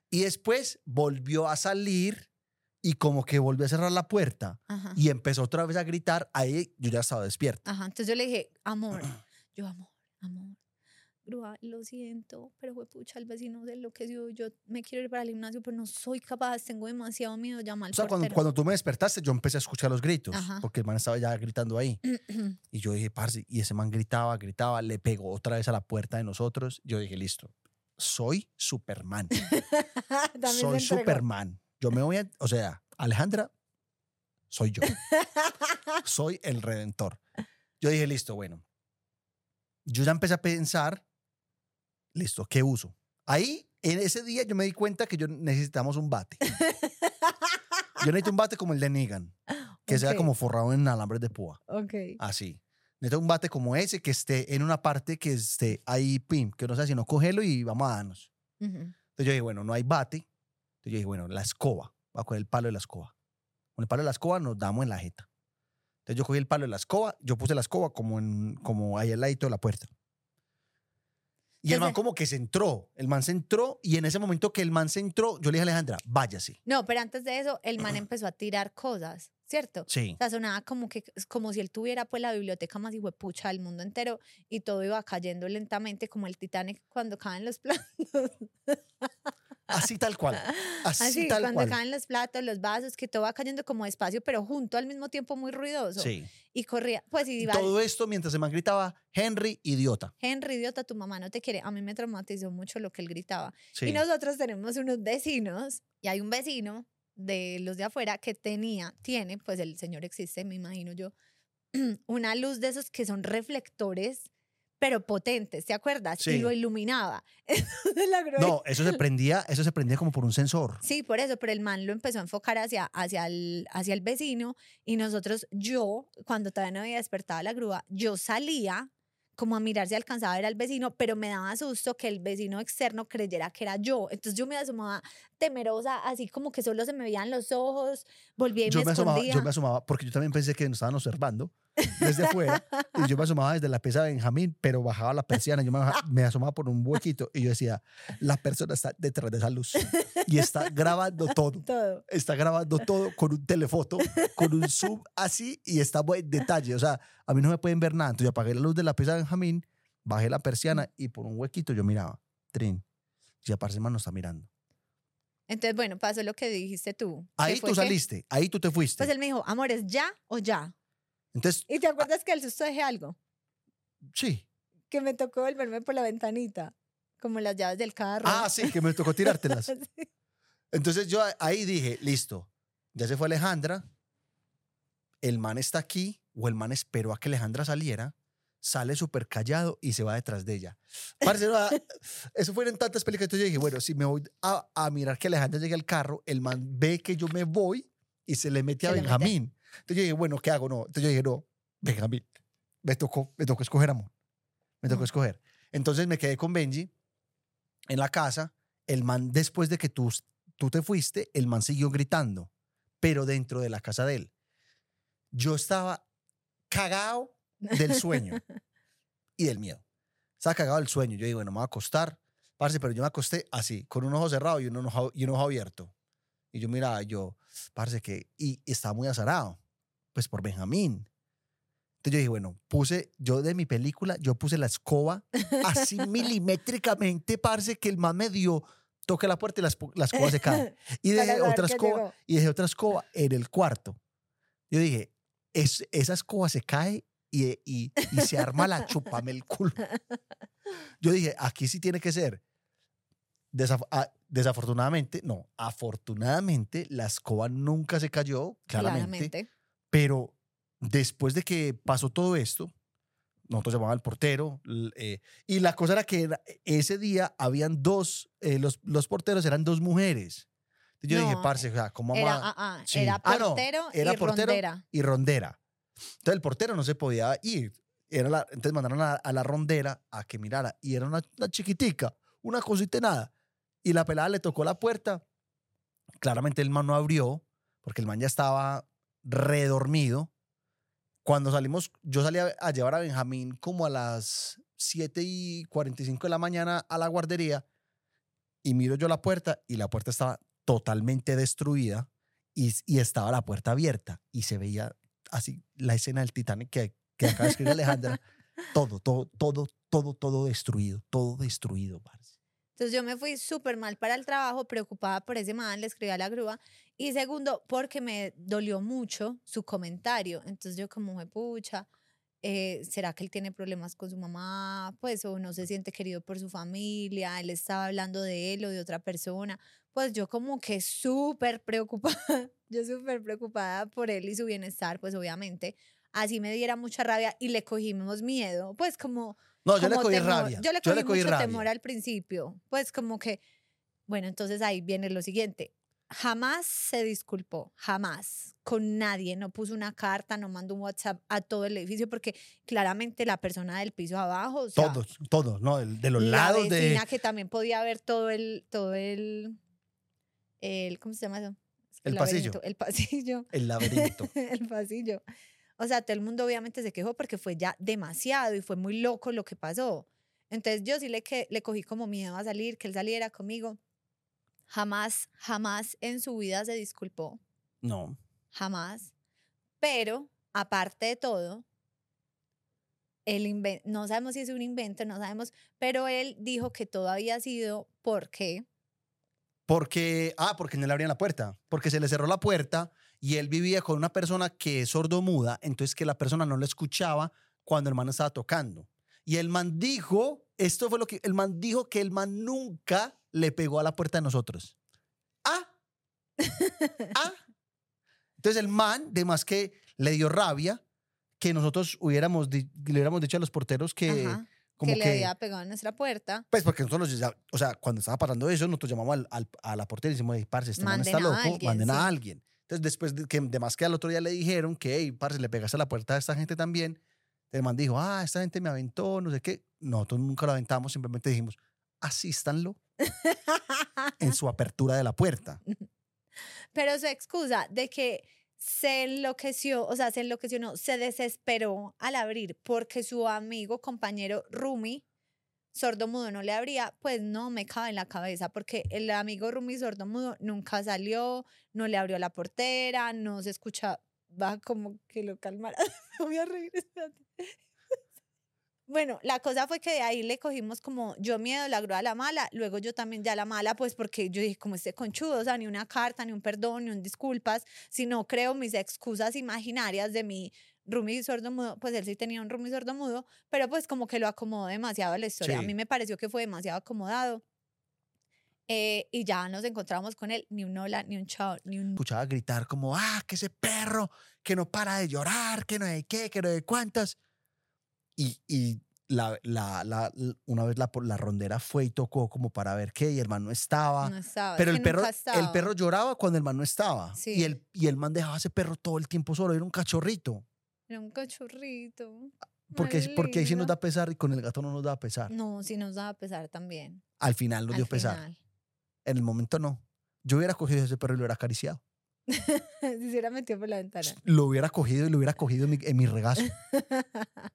Y después volvió a salir y como que volvió a cerrar la puerta Ajá. y empezó otra vez a gritar. Ahí yo ya estaba despierto. Ajá. Entonces yo le dije, amor, yo amor, amor. Grúa, lo siento, pero fue pucha, el vecino se enloqueció. Yo me quiero ir para el gimnasio, pero no soy capaz, tengo demasiado miedo. Llama al O sea, cuando, cuando tú me despertaste, yo empecé a escuchar los gritos, Ajá. porque el man estaba ya gritando ahí. Y yo dije, parce, y ese man gritaba, gritaba, le pegó otra vez a la puerta de nosotros. Yo dije, listo, soy Superman. Soy. Superman. Yo me voy a, o sea, Alejandra, soy yo. soy el redentor. Yo dije, listo, bueno. Yo ya empecé a pensar, listo, ¿qué uso? Ahí, en ese día, yo me di cuenta que yo necesitamos un bate. Yo necesito un bate como el de Negan, que sea Ok. como forrado en alambres de púa. Ok. Así. Necesito un bate como ese que esté en una parte que esté ahí, pim, que no sea sino cógelo y vamos a darnos. Ujú. Entonces yo dije, bueno, no hay bate. Entonces yo dije, bueno, la escoba. Voy a coger el palo de la escoba. Con el palo de la escoba nos damos en la jeta. Entonces yo cogí el palo de la escoba, yo puse la escoba como, en, como ahí al ladito de la puerta. Y el man como que se entró. El man se entró y en ese momento que el man se entró, yo le dije a Alejandra, váyase. No, pero antes de eso, el man empezó a tirar cosas, ¿cierto? Sí. O sea, sonaba como que como si él tuviera pues la biblioteca más pucha del mundo entero y todo iba cayendo lentamente como el Titanic cuando caen los planos. Así tal cual. Así, Así, tal cuando cual. caen los platos, los vasos, que todo va cayendo como despacio, pero junto al mismo tiempo muy ruidoso. Sí. Y corría, pues y iba, Todo esto mientras se me gritaba, Henry, idiota. Henry, idiota, tu mamá no te quiere. A mí me traumatizó mucho lo que él gritaba. Sí. Y nosotros tenemos unos vecinos, y hay un vecino de los de afuera que tenía, tiene, pues el señor existe, me imagino yo, una luz de esos que son reflectores, pero potentes, ¿te acuerdas? Sí. Y lo iluminaba. No, eso se prendía, eso se prendía como por un sensor. Sí, por eso, pero el man lo empezó a enfocar hacia, hacia, el, hacia el vecino y nosotros, yo, cuando todavía no había despertado la grúa, yo salía como a mirar si alcanzaba a ver al vecino, pero me daba susto que el vecino externo creyera que era yo. Entonces yo me asomaba temerosa, así como que solo se me veían los ojos, volvía y Yo me, me, asomaba, escondía. yo me asomaba, porque yo también pensé que nos estaban observando desde afuera. y yo me asomaba desde la pieza de Benjamín, pero bajaba la persiana. Yo me, baja- me asomaba por un huequito y yo decía, la persona está detrás de esa luz y está grabando todo. Todo. Está grabando todo con un telefoto, con un zoom así y está en detalle. O sea, a mí no me pueden ver nada. Entonces yo apagué la luz de la pieza de Benjamín, bajé la persiana y por un huequito yo miraba. Trin. Y aparte, no está mirando. Entonces, bueno, pasó lo que dijiste tú. Ahí tú que- saliste, ahí tú te fuiste. Pues él me dijo, amores, ¿ya o ya? Entonces, ¿Y te acuerdas que el susto dejé algo? sí. Que me tocó volverme por la ventanita, como las llaves del carro. Ah, sí, que me tocó tirártelas. Sí. Entonces yo ahí dije, listo, ya se fue Alejandra, el man está aquí, o el man esperó a que Alejandra saliera, sale súper callado y se va detrás de ella. Ah, eso fueron tantas películas, entonces yo dije, bueno, si me voy a, a mirar que Alejandra llegue al carro, el man ve que yo me voy y se le mete a Se. Benjamín. Entonces yo dije, bueno, ¿qué hago? No. Entonces yo dije, no, Benjamín, me tocó, me tocó escoger amor. Me tocó Mm. escoger. Entonces me quedé con Benji en la casa. El man, después de que tú, tú te fuiste, el man siguió gritando, pero dentro de la casa de él. Yo estaba cagado del sueño y del miedo. Estaba cagado del sueño. Yo digo, bueno, me voy a acostar. Parce, pero yo me acosté así, con un ojo cerrado y un ojo, y un ojo abierto. Y yo miraba, yo, parce, que. Y estaba muy azarado, pues por Benjamín. Entonces yo dije, bueno, puse, yo de mi película, yo puse la escoba así milimétricamente, parce, que el man me dio, toque la puerta y la, la escoba se cae. Y dejé otra escoba, llegó. y dejé otra escoba en el cuarto. Yo dije, es, esa escoba se cae y, y, y se arma la chupame el culo. Yo dije, aquí sí tiene que ser. Desaf- ah, desafortunadamente, no, afortunadamente la escoba nunca se cayó, claramente, Claramente. pero después de que pasó todo esto, nosotros llamamos al portero eh, y la cosa era que ese día habían dos, eh, los, los porteros eran dos mujeres. Yo dije, No, parce, o sea, ¿cómo Era, a- ah, ah, Sí. era Ah, no, portero era y portero rondera. y rondera. Entonces el portero no se podía ir. Era la- entonces mandaron a, a la rondera a que mirara. Y era una, una chiquitica, una cosita nada. Y la pelada le tocó la puerta. Claramente el man no abrió, porque el man ya estaba redormido. Cuando salimos, yo salí a, a llevar a Benjamín como a las 7 y 45 de la mañana a la guardería. Y miro yo la puerta y la puerta estaba totalmente destruida y, y estaba la puerta abierta y se veía así la escena del Titanic que, que acaba de escribir Alejandra. Todo, todo, todo, todo, todo destruido, todo destruido, parce. Entonces yo me fui súper mal para el trabajo, preocupada por ese man, le escribí a la grúa. Y segundo, porque me dolió mucho su comentario. Entonces yo como, "Jue pucha, eh, ¿será que él tiene problemas con su mamá? Pues o no se siente querido por su familia, él estaba hablando de él o de otra persona. Pues yo como que súper preocupada, yo súper preocupada por él y su bienestar, pues obviamente. Así me diera mucha rabia y le cogimos miedo, pues como No, yo le cogí temor. rabia. Yo le cogí, cogí mucho rabia. temor al principio. Pues como que, bueno, entonces ahí viene lo siguiente. Jamás se disculpó, jamás, con nadie. No puso una carta, no mandó un WhatsApp a todo el edificio porque claramente la persona del piso abajo, o sea, Todos, todos, ¿no? El- De los la lados de... vecina que también podía ver todo el, todo el, el ¿cómo se llama eso? Es que El pasillo. El pasillo El laberinto. el pasillo. O sea, todo el mundo obviamente se quejó porque fue ya demasiado y fue muy loco lo que pasó. Entonces yo sí le, que, le cogí como miedo a salir, que él saliera conmigo. Jamás, jamás en su vida se disculpó, No. jamás. Pero, aparte de todo, el no sabemos si es un invento, no sabemos, pero él dijo que todo había sido porque Porque, ah, porque no le abrían la puerta. Porque se le cerró la puerta y él vivía con una persona que es sordomuda, entonces que la persona no le escuchaba cuando el man estaba tocando. Y el man dijo, esto fue lo que, el man dijo que el man nunca le pegó a la puerta de nosotros. Ah, ah. Entonces el man, de más que le dio rabia, que nosotros hubiéramos, le hubiéramos dicho a los porteros que, Ajá, como que que, le había pegado en nuestra puerta. pues porque nosotros, o sea, cuando estaba pasando eso, nosotros llamamos al, al- a la portera y decimos, parce, este man está a loco, alguien, manden a sí. alguien. Entonces, después de que, de más que al otro día le dijeron que, hey, parce, le pegaste a la puerta a esta gente también, el man dijo, ah, esta gente me aventó, no sé qué. Nosotros nunca lo aventamos, simplemente dijimos, asístanlo en su apertura de la puerta. Pero su excusa de que se enloqueció, o sea, se enloqueció, no, se desesperó al abrir porque su amigo, compañero Rumi, sordomudo, no le abría, pues no me cabe en la cabeza porque el amigo Rumi sordomudo nunca salió, no le abrió la portera, no se escuchaba como que lo calmara. Voy a reír, espérate. Bueno, la cosa fue que de ahí le cogimos como yo miedo, la grúa la mala, luego yo también ya la mala, pues porque yo dije como este conchudo, o sea, ni una carta, ni un perdón, ni un disculpas, sino creo mis excusas imaginarias de mi Rumi sordomudo, pues él sí tenía un Rumi sordomudo, pero pues como que lo acomodó demasiado a la historia. A Sí. mí me pareció que fue demasiado acomodado. Eh, y ya nos encontramos con él, ni un hola, ni un chao, ni un... Escuchaba gritar como, ah, que ese perro que no para de llorar, que no de qué, que no de cuántas. Y, y la, la, la, una vez la, la rondera fue y tocó como para ver qué, y el man no estaba. No estaba, es Pero que el perro, el perro lloraba cuando el man no estaba. Sí. Y, el, y el man dejaba a ese perro todo el tiempo solo. Era un cachorrito. Era un cachorrito. Porque, Ay, porque ahí sí nos da pesar y con el gato no nos da pesar. No, sí nos daba pesar también. Al final nos al dio pesar. En el momento no. Yo hubiera cogido a ese perro y lo hubiera acariciado. si se hubiera metido por la ventana. Lo hubiera cogido y lo hubiera cogido en mi, en mi regazo.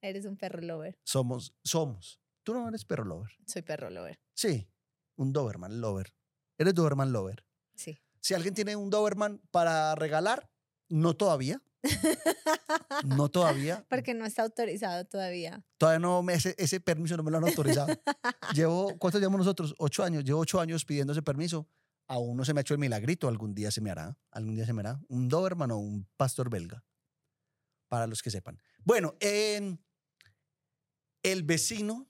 Eres un perro lover. Somos, somos. Tú no eres perro lover. Soy perro lover. Sí, un Doberman lover. Eres Doberman lover. Sí. Si alguien tiene un Doberman para regalar, no todavía. No todavía. Porque no está autorizado todavía. Todavía no, me- ese, ese permiso no me lo han autorizado. Llevo, ¿cuánto llevamos nosotros? Ocho años. Llevo ocho años pidiendo ese permiso. Aún no se me ha hecho el milagrito. Algún día se me hará. Algún día se me hará. Un Doberman o un pastor belga. Para los que sepan. Bueno, en- el vecino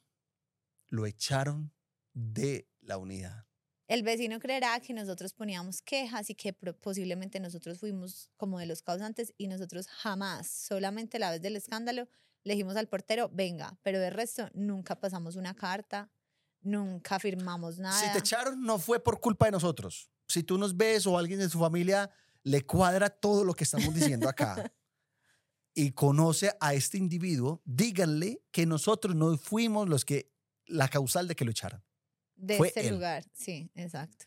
lo echaron de la unidad. El vecino creerá que nosotros poníamos quejas y que posiblemente nosotros fuimos como de los causantes y nosotros jamás, solamente la vez del escándalo, le dijimos al portero, venga, pero de resto nunca pasamos una carta, nunca firmamos nada. Si te echaron, no fue por culpa de nosotros. Si tú nos ves o alguien de su familia le cuadra todo lo que estamos diciendo acá y conoce a este individuo, díganle que nosotros no fuimos los que, la causal de que lo echaran. De fue este él. lugar. Sí, exacto.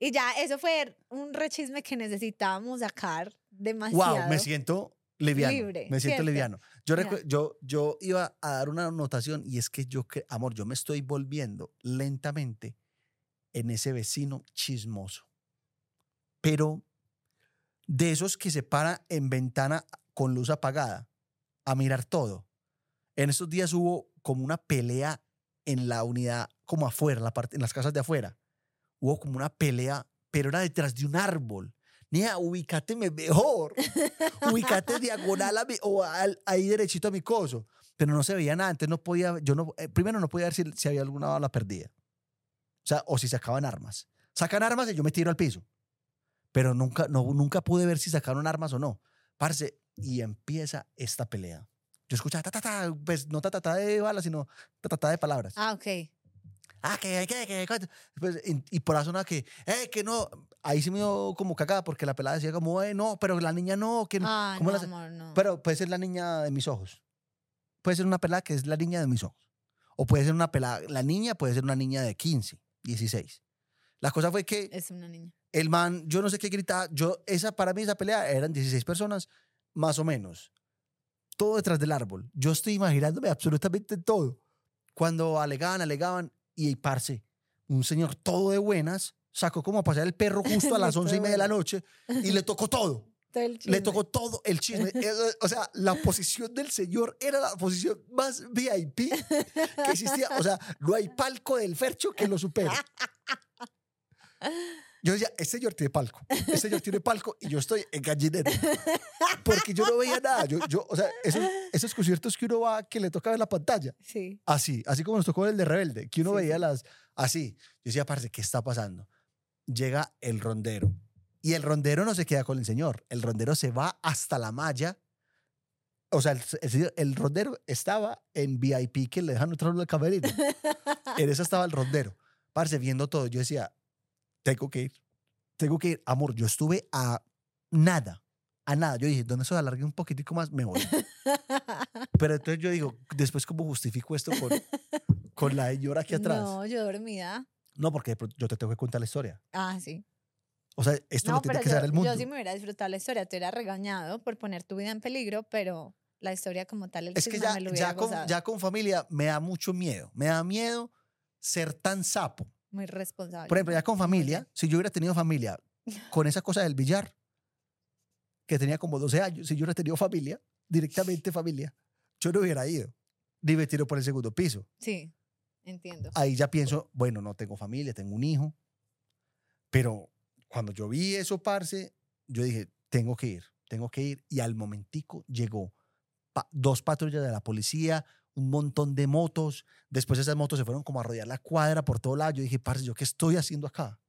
Y ya, eso fue un rechisme que necesitábamos sacar demasiado. Wow, me siento liviano. Libre, me siento ¿cierto? liviano. Yo, yo, yo iba a dar una anotación y es que yo, amor, yo me estoy volviendo lentamente en ese vecino chismoso. Pero de esos que se para en ventana con luz apagada a mirar todo. En estos días hubo como una pelea en la unidad, como afuera, en, la parte, en las casas de afuera. Hubo como una pelea, pero era detrás de un árbol. Nia, ubícateme mejor. ubícate diagonal a mi, o al- ahí derechito a mi coso. Pero no se veía nada, entonces no podía, yo no, eh, primero no podía ver si, si había alguna bala perdida. O sea, o si sacaban armas. Sacan armas y yo me tiro al piso. Pero nunca, no, nunca pude ver si sacaron armas o no. Parce, y empieza esta pelea. Yo escuchaba ta, ta, ta, pues no ta, ta, ta de balas, sino ta, ta, ta de palabras. Ah, ok. Ah, que, que, que, que. Pues, y, y por la zona que, eh, que no. Ahí se me dio como cagada porque la pelada decía como, eh, no, pero la niña no, que no. Ah, ¿Cómo no, la- amor, no. Pero puede ser la niña de mis ojos. Puede ser una pelada que es la niña de mis ojos. O puede ser una pelada, la niña puede ser una niña de 15, 16. La cosa fue que es una niña. el man, yo no sé qué gritaba, yo, esa, para mí esa pelea eran 16 personas, más o menos. Todo detrás del árbol. Yo estoy imaginándome absolutamente todo. Cuando alegaban, alegaban, y parce, un señor todo de buenas, sacó como a pasear el perro justo a las once y media de la noche y le tocó todo. Le tocó todo el chisme. Eh, O sea, la posición del señor era la posición más VIP que existía. O sea, no hay palco del Fercho que lo supere. Yo decía, este señor tiene palco, este señor tiene palco y yo estoy en gallinero. Porque yo no veía nada. Yo, yo, o sea, esos, esos conciertos que uno va, que le toca ver la pantalla. Sí. Así, así como nos tocó el de Rebelde, que uno Sí, veía las, así. Yo decía, parce, ¿qué está pasando? Llega el rondero. Y el rondero no se queda con el señor. El rondero se va hasta la malla. O sea, el, el rondero estaba en VIP que le dejan entrar al camerino. En eso estaba el rondero. Parce, viendo todo, yo decía, tengo que ir. Tengo que ir. Amor, yo estuve a nada. A nada. Yo dije, ¿dónde se alargue un poquitico más? Me voy. Pero entonces yo digo, después, ¿cómo justifico esto con, con la señora aquí atrás? No, No, yo dormida. porque de pronto yo te tengo que contar la historia. Ah, sí. O sea, esto no, tiene pero que ser el mundo. yo sí me hubiera disfrutado la historia. Te hubiera regañado por poner tu vida en peligro, pero la historia como tal, el es que ya, me lo hubiera ya, con, ya con familia me da mucho miedo. Me da miedo ser tan sapo. Muy responsable. Por ejemplo, ya con familia, si yo hubiera tenido familia con esa cosa del billar, que tenía como 12 años, si yo hubiera tenido familia, directamente familia, yo no hubiera ido. Ni me tiro por el segundo piso. Sí, entiendo. ahí ya pienso, bueno, no tengo familia, tengo un hijo. Pero cuando yo vi eso, parce, yo dije, tengo que ir, tengo que ir. Y al momentico llegó pa- dos patrullas de la policía, un montón de motos. Después esas motos se fueron como a rodear la cuadra por todo lado. Yo dije, parce, ¿yo qué estoy haciendo acá?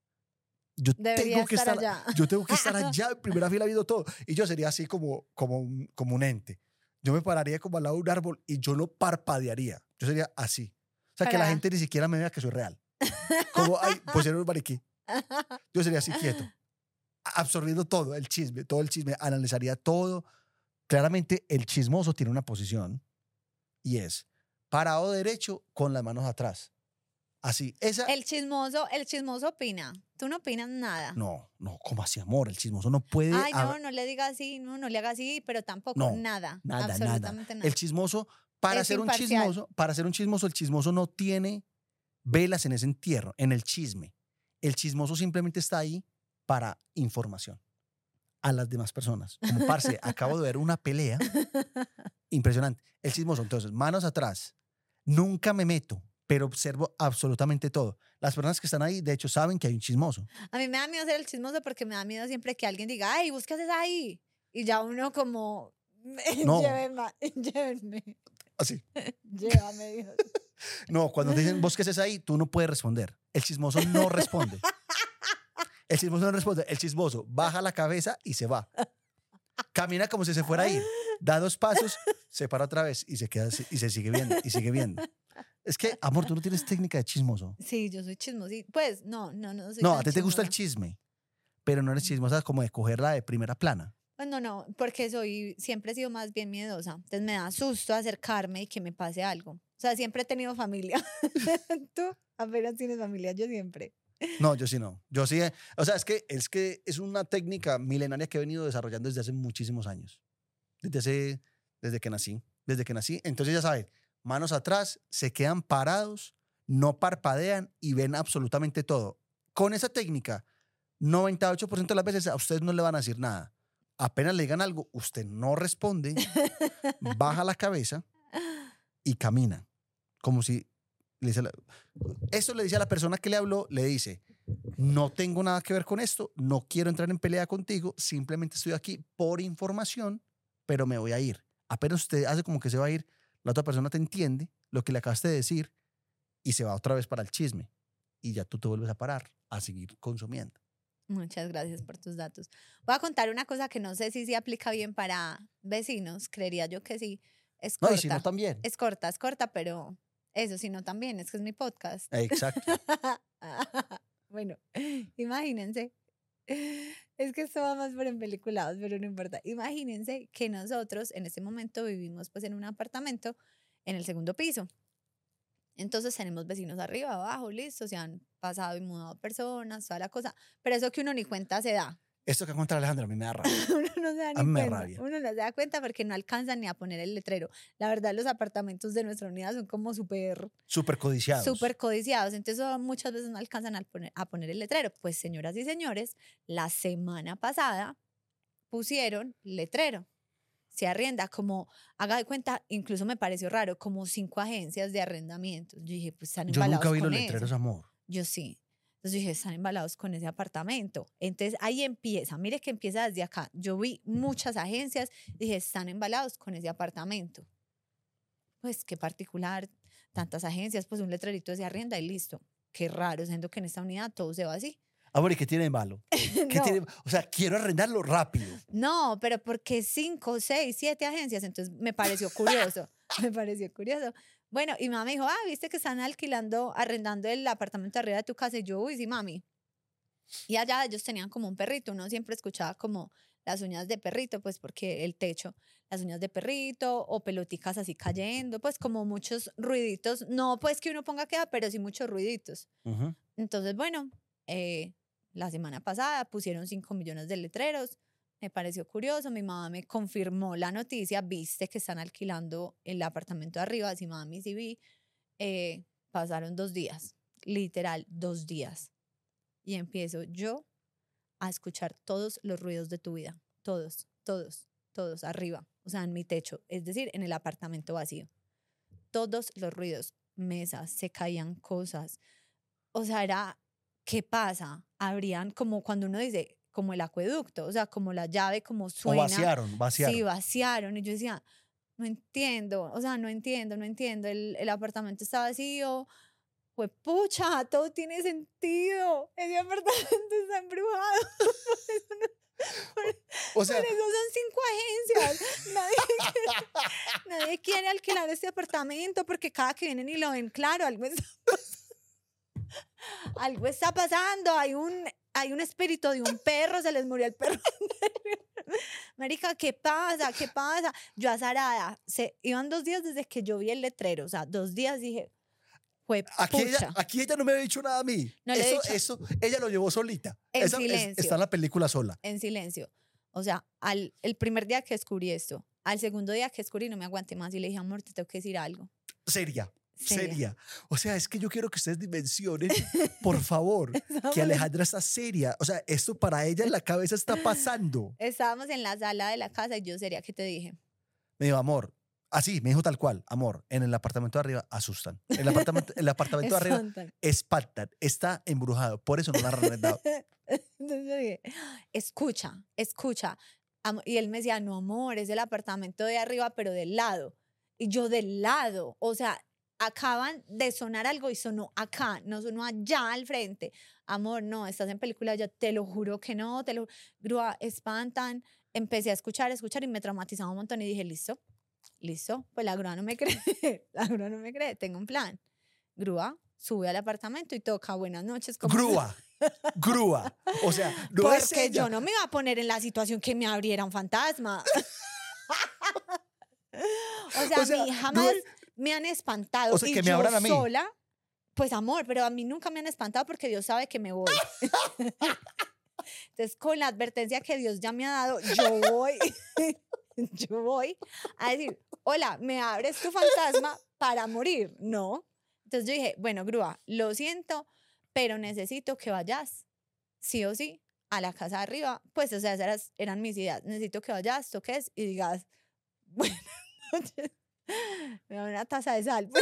Yo tengo que estar estar, allá. yo tengo que estar allá en primera fila viendo todo. Y yo sería así como, como, un, como un ente. Yo me pararía como al lado de un árbol y yo no parpadearía. Yo sería así. O sea, que la Para- gente ni siquiera me vea que soy real. Como, ay, pues era un mariquí. Yo sería así quieto, absorbiendo todo, el chisme, todo el chisme, analizaría todo. Claramente el chismoso tiene una posición y es parado derecho con las manos atrás. Así, esa... El chismoso, el chismoso opina. Tú no opinas nada. No, no, como así, amor? El chismoso no puede... Ay, hab- no, no le diga así, no, no le haga así, pero tampoco No, nada. nada, nada. absolutamente nada. El chismoso, para Es ser un chismoso, para ser un chismoso, el chismoso no tiene velas en ese entierro, en el chisme. El chismoso simplemente está ahí para información a las demás personas. Como, parce, acabo de ver una pelea impresionante. El chismoso, entonces, manos atrás. Nunca me meto, pero observo absolutamente todo. Las personas que están ahí, de hecho, saben que hay un chismoso. A mí me da miedo ser el chismoso porque me da miedo siempre que alguien diga, ay, ¿vos qué haces ahí? Y ya uno como, No. llévenme, llévenme, Así. llévame Dios. No, cuando te dicen vos qué haces ahí, tú no puedes responder. El chismoso no responde. El chismoso no responde. El chismoso baja la cabeza y se va. Camina como si se fuera a ir. Da dos pasos, se para otra vez y se queda así, y se sigue viendo y sigue viendo. Es que, amor, tú no tienes técnica de chismoso. Sí, yo soy chismoso. Pues no, no, no soy No, a ti te gusta el chisme, pero no eres chismosa como de cogerla de primera plana. Pues no, no, porque soy, siempre he sido más bien miedosa. Entonces me da susto acercarme y que me pase algo. O sea, siempre he tenido familia. Tú apenas tienes familia, yo siempre. No, yo sí no. Yo sí, eh, o sea, es que es que es una técnica milenaria que he venido desarrollando desde hace muchísimos años. Desde hace, desde que nací, desde que nací. Entonces ya saben, manos atrás, se quedan parados, no parpadean y ven absolutamente todo. Con esa técnica, 98% de las veces a ustedes no le van a decir nada. Apenas le digan algo, usted no responde, baja la cabeza y camina. Como si le dice la- Eso le dice a la persona que le habló, le dice, no tengo nada que ver con esto, no quiero entrar en pelea contigo, simplemente estoy aquí por información, pero me voy a ir. Apenas usted hace como que se va a ir, la otra persona te entiende lo que le acabaste de decir y se va otra vez para el chisme. Y ya tú te vuelves a parar, a seguir consumiendo. Muchas gracias por tus datos. Voy a contar una cosa que no sé si se aplica bien para vecinos, creería yo que sí. Es No, corta. y si no también. Es corta, es corta, pero eso sí no también, es que es mi podcast. Exacto. bueno, imagínense. Es que esto va más por en peliculados, pero no importa. Imagínense que nosotros en este momento vivimos pues en un apartamento en el segundo piso. Entonces tenemos vecinos arriba, abajo, listo, se han pasado y mudado personas, toda la cosa. Pero eso que uno ni cuenta se da. Esto que cuenta Alejandra a mí me da rabia. uno no se da A mí ni me da cuenta. rabia. Uno no se da cuenta porque no alcanzan ni a poner el letrero. La verdad, los apartamentos de nuestra unidad son como súper Súper codiciados. súper codiciados, entonces eso muchas veces no alcanzan a poner, a poner el letrero. Pues señoras y señores, la semana pasada pusieron letrero. Se arrienda como, haga de cuenta, incluso me pareció raro, como cinco agencias de arrendamientos. Yo dije, pues están Yo nunca vi los con eso. letreros, amor. Yo sí. Entonces dije, están embalados con ese apartamento. Entonces ahí empieza, mire que empieza desde acá. Yo vi muchas agencias, dije, están embalados con ese apartamento. Pues qué particular, tantas agencias, pues un letrerito de arrienda y listo. Qué raro, siendo que en esta unidad todo se va así. Amor, ¿y qué tiene de malo? ¿Qué No. tiene- O sea, quiero arrendarlo rápido. No, pero porque cinco, seis, siete agencias, entonces me pareció curioso, me pareció curioso. Bueno, y mamá me dijo, ah, viste que están alquilando, arrendando el apartamento arriba de tu casa, y yo, uy, sí, mami. Y allá ellos tenían como un perrito, uno siempre escuchaba como las uñas de perrito, pues porque el techo, las uñas de perrito o peloticas así cayendo, pues como muchos ruiditos, no pues que uno ponga queda, pero sí muchos ruiditos. Ujú. Entonces, bueno, eh, la semana pasada pusieron 5 millones de letreros. Me pareció curioso. Mi mamá me confirmó la noticia. Viste que están alquilando el apartamento arriba. Sí, mami, sí vi. Eh, pasaron dos días, literal, dos días. Y empiezo yo a escuchar todos los ruidos de tu vida. Todos, todos, todos, arriba. O sea, en mi techo. Es decir, en el apartamento vacío. Todos los ruidos. Mesas, se caían cosas. O sea, era, ¿qué pasa? Abrían como cuando uno dice, como el acueducto, o sea, como la llave, como O suena. vaciaron, vaciaron. Sí, vaciaron. Y yo decía, no entiendo, o sea, no entiendo, no entiendo. El, el apartamento está vacío. Pues pucha, todo tiene sentido. Ese apartamento está embrujado. o sea, Por eso son cinco agencias. Nadie quiere, nadie quiere alquilar este apartamento porque cada que vienen y lo ven, claro, algo está, algo está pasando. Hay un, hay un espíritu de un perro, se les murió el perro. Marica, ¿qué pasa? ¿Qué pasa? Yo azarada. Se, iban dos días desde que yo vi el letrero. O sea, dos días dije, fue aquí ella, aquí ella no me había dicho nada a mí. No le he eso, dicho. eso, ella lo llevó solita. En Esa es- silencio. está en la película sola. en silencio. O sea, al, el primer día que descubrí esto, al segundo día que descubrí no me aguanté más y le dije, amor, te tengo que decir algo. Seria. Seria. Seria. O sea, es que yo quiero que ustedes dimensionen, por favor, que Alejandra está seria. O sea, esto para ella en la cabeza está pasando. Estábamos en la sala de la casa y yo sería que te dije. Me dijo, amor, así, me dijo tal cual, amor, en el apartamento de arriba asustan. En el apartamento, el apartamento de arriba "Espantan". Está embrujado. Por eso no la han. Entonces yo dije, escucha, escucha. Y él me decía, no, amor, es el apartamento de arriba, pero del lado. Y yo del lado. O sea, acaban de sonar algo y sonó acá, no sonó allá al frente. Amor, no, estás en película, yo te lo juro que no, te lo grúa, espantan. Empecé a escuchar, escuchar y me traumatizaba un montón y dije, listo, listo, pues la grúa no me cree, la grúa no me cree, tengo un plan. Grúa, sube al apartamento y toca buenas noches. ¿cómo estás?". Grúa. Grúa. O sea, no es Porque ella. yo no me iba a poner en la situación que me abriera un fantasma. o sea, O sea, a mí no jamás es- me han espantado. O sea, y que me yo abran a mí. sola, pues amor, pero a mí nunca me han espantado porque Dios sabe que me voy. Entonces, con la advertencia que Dios ya me ha dado, yo voy, yo voy a decir, hola, ¿me abres tu fantasma para morir? No. Entonces yo dije, bueno, Grúa, lo siento, pero necesito que vayas, sí o sí, a la casa de arriba. Pues, o sea, esas eran mis ideas. Necesito que vayas, toques y digas, buenas noches, me da una taza de sal.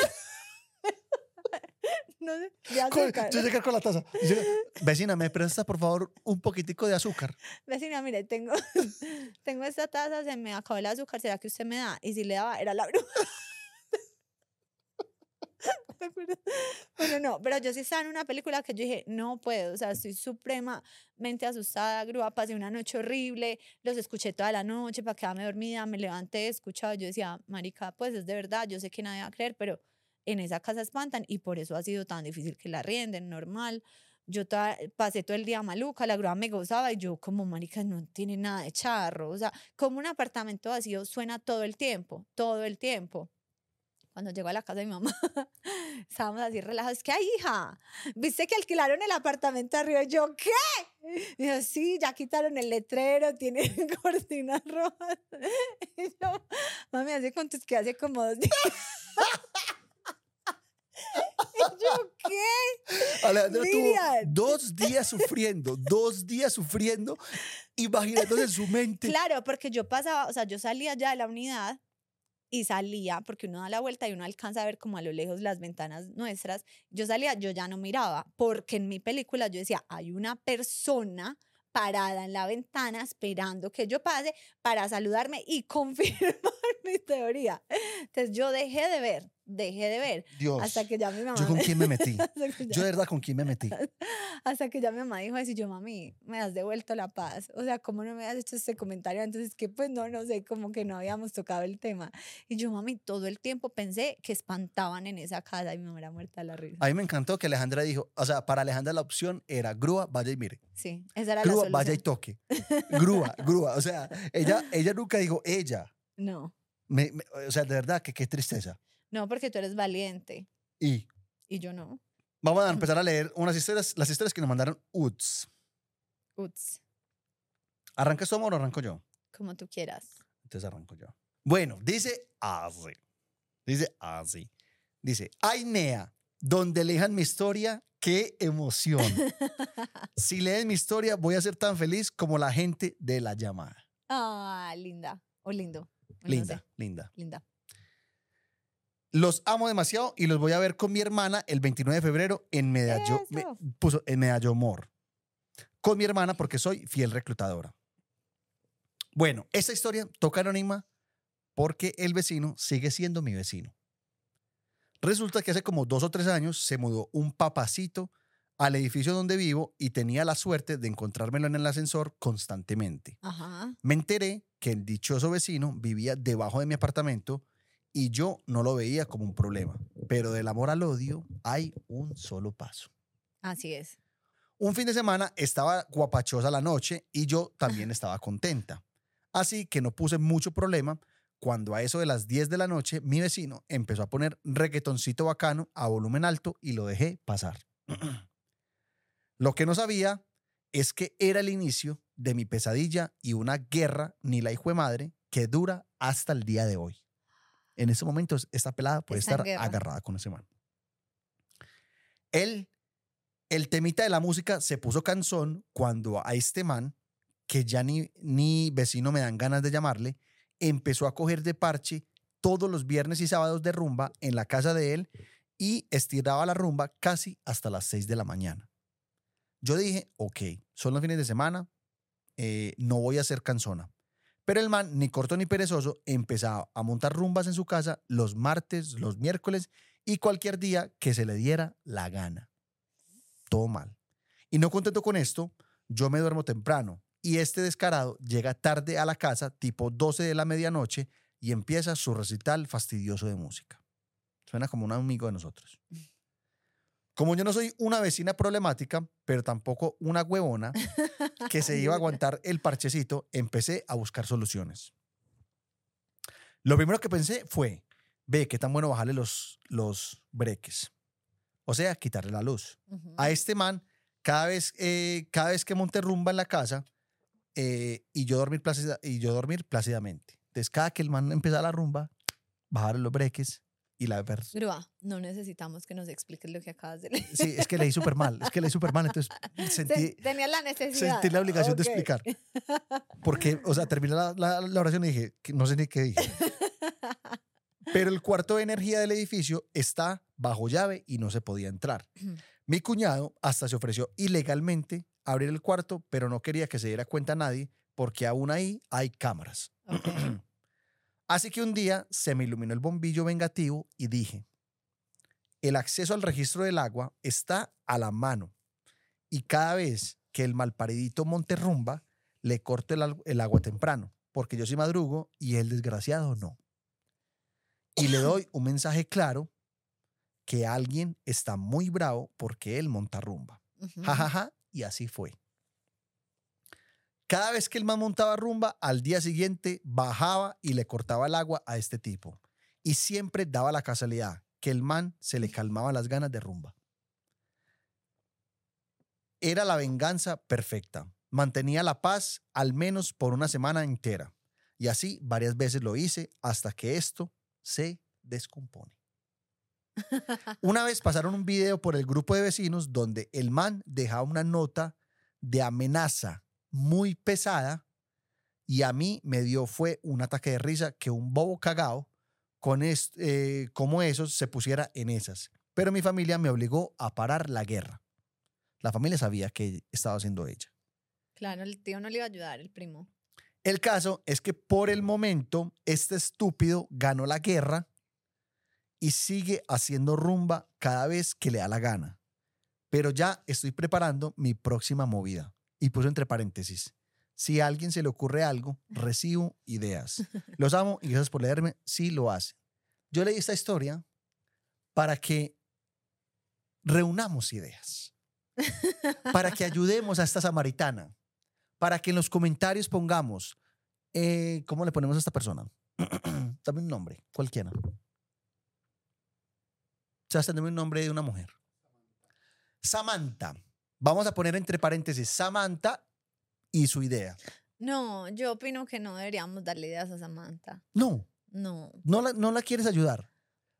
no sé, de azúcar. yo llegué con la taza. yo, Vecina, ¿me prestas por favor un poquitico de azúcar? Vecina, mire, tengo, tengo esta taza, se me acabó el azúcar, ¿será que usted me da? Y si le daba, era la bruja. Bueno, no, pero yo sí estaba en una película que yo dije, no puedo, o sea, estoy supremamente asustada, grúa, pasé una noche horrible, los escuché toda la noche para quedarme dormida, me levanté, escuchaba, yo decía, marica, pues es de verdad, yo sé que nadie va a creer, pero en esa casa espantan y por eso ha sido tan difícil que la rienden, normal. Yo toda- pasé todo el día maluca, la grúa me gozaba y yo como, marica, no tiene nada de charro, o sea, como un apartamento vacío suena todo el tiempo, todo el tiempo. Cuando llegó a la casa de mi mamá, estábamos así relajados. ¿Qué hija? ¿Viste que alquilaron el apartamento arriba? Y yo, ¿qué? Dijo, sí, ya quitaron el letrero, tiene cortinas rojas. Y yo, mami, hace cuántos que hace como dos días. y yo, ¿qué? Alejandra tuvo dos días sufriendo, dos días sufriendo, imaginándose en su mente. Claro, porque yo pasaba, o sea, yo salía ya de la unidad y salía, porque uno da la vuelta y uno alcanza a ver como a lo lejos las ventanas nuestras. Yo salía, yo ya no miraba, porque en mi película yo decía, hay una persona parada en la ventana esperando que yo pase para saludarme y confirmar mi teoría. Entonces yo dejé de ver, dejé de ver. Dios. Hasta que ya mi mamá. ¿Yo con quién me metí? Yo de verdad con quién me metí. hasta que ya mi mamá dijo así, yo, mami, me has devuelto la paz. O sea, ¿cómo no me has hecho este comentario? Entonces, que pues no, no sé, como que no habíamos tocado el tema. Y yo, mami, todo el tiempo pensé que espantaban en esa casa y me hubiera muerta la risa. A mí me encantó que Alejandra dijo, o sea, para Alejandra la opción era grúa, vaya y mire. Sí, esa era la Grúa, vaya y toque. Grúa, grúa. O sea, ella, ella nunca dijo ella. No, Me- me- o sea, de verdad que qué tristeza. no, porque tú eres valiente Y y yo no. vamos a empezar a leer unas historias, las historias que nos mandaron UTS. Uts, ¿Arrancas tú, amor, o arranco yo? como tú quieras. Entonces arranco yo. Bueno, dice así. Dice así. Dice, ay, Nea, donde lejan mi historia, qué emoción. si leen mi historia, voy a ser tan feliz como la gente de la llamada. Ah, linda. O lindo. Linda, linda. linda. Los amo demasiado y los voy a ver con mi hermana el 29 de febrero en Medallo, me- puso en Medallo Mor. Con mi hermana porque soy fiel reclutadora. Bueno, esta historia toca anónima porque el vecino sigue siendo mi vecino. Resulta que hace como dos o tres años se mudó un papacito al edificio donde vivo y tenía la suerte de encontrármelo en el ascensor constantemente. Ajá. Me enteré que el dichoso vecino vivía debajo de mi apartamento y yo no lo veía como un problema. Pero del amor al odio hay un solo paso. Así es. Un fin de semana estaba guapachosa la noche y yo también estaba contenta. Así que no puse mucho problema cuando a eso de las 10 de la noche mi vecino empezó a poner reggaetoncito bacano a volumen alto y lo dejé pasar. lo que no sabía es que era el inicio de mi pesadilla y una guerra ni la hijo de madre que dura hasta el día de hoy. En estos momentos esta pelada puede estar guerra. agarrada con ese man. Él el temita de la música se puso cansón cuando a este man, que ya ni, ni vecino me dan ganas de llamarle, empezó a coger de parche todos los viernes y sábados de rumba en la casa de él y estiraba la rumba casi hasta las 6 de la mañana. Yo dije, ok, son los fines de semana, eh, no voy a ser cansona. Pero el man, ni corto ni perezoso, empezaba a montar rumbas en su casa los martes, los miércoles y cualquier día que se le diera la gana todo mal. Y no contento con esto, yo me duermo temprano y este descarado llega tarde a la casa, tipo 12 de la medianoche, y empieza su recital fastidioso de música. Suena como un amigo de nosotros. Como yo no soy una vecina problemática, pero tampoco una huevona que se iba a aguantar el parchecito, empecé a buscar soluciones. Lo primero que pensé fue, ve, qué tan bueno bajarle los, los breques. O sea, quitarle la luz a este man, cada vez, eh, cada vez que monte rumba en la casa eh, y, yo dormir plácida- y yo dormir plácidamente. Entonces, cada que el man empezara la rumba, bajar los breques y la ver. Grúa, no necesitamos que nos expliques lo que acabas de leer. Sí, es que leí súper mal, es que leí súper mal, entonces sentí, Tenía la necesidad. sentí la obligación Ok. de explicar. Porque, o sea, terminé la, la- la oración y dije, que no sé ni qué dije. Pero el cuarto de energía del edificio está bajo llave y no se podía entrar. Mi cuñado hasta se ofreció ilegalmente a abrir el cuarto, pero no quería que se diera cuenta nadie porque aún ahí hay cámaras. Ok. Así que un día se me iluminó el bombillo vengativo y dije, el acceso al registro del agua está a la mano y cada vez que el malparidito monte rumba, le corto el, agua temprano, porque yo sí madrugo y el desgraciado no. Y le doy un mensaje claro que alguien está muy bravo porque él monta rumba. Ujú. Ja, ja, ja, y así fue. Cada vez que el man montaba rumba, al día siguiente bajaba y le cortaba el agua a este tipo. Y siempre daba la casualidad que el man se le calmaba las ganas de rumba. Era la venganza perfecta. Mantenía la paz al menos por una semana entera. Y así varias veces lo hice hasta que esto se descompone. Una vez pasaron un video por el grupo de vecinos donde el man dejaba una nota de amenaza muy pesada y a mí me dio fue un ataque de risa que un bobo cagao con es- eh, como esos se pusiera en esas. Pero mi familia me obligó a parar la guerra. La familia sabía que estaba haciendo ella. Claro, el tío no le iba a ayudar, el primo. El caso es que por el momento este estúpido ganó la guerra y sigue haciendo rumba cada vez que le da la gana. Pero ya estoy preparando mi próxima movida. Y puso entre paréntesis, si a alguien se le ocurre algo, recibo ideas. Los amo y gracias por leerme, sí lo hace. Yo leí esta historia para que reunamos ideas, para que ayudemos a esta samaritana, para que en los comentarios pongamos, eh, ¿cómo le ponemos a esta persona? Dame un nombre, cualquiera. Sebastián, dame un nombre de una mujer. Samantha. Vamos a poner entre paréntesis Samantha y su idea. No, yo opino que no deberíamos darle ideas a Samantha. No, No. no la, no la quieres ayudar.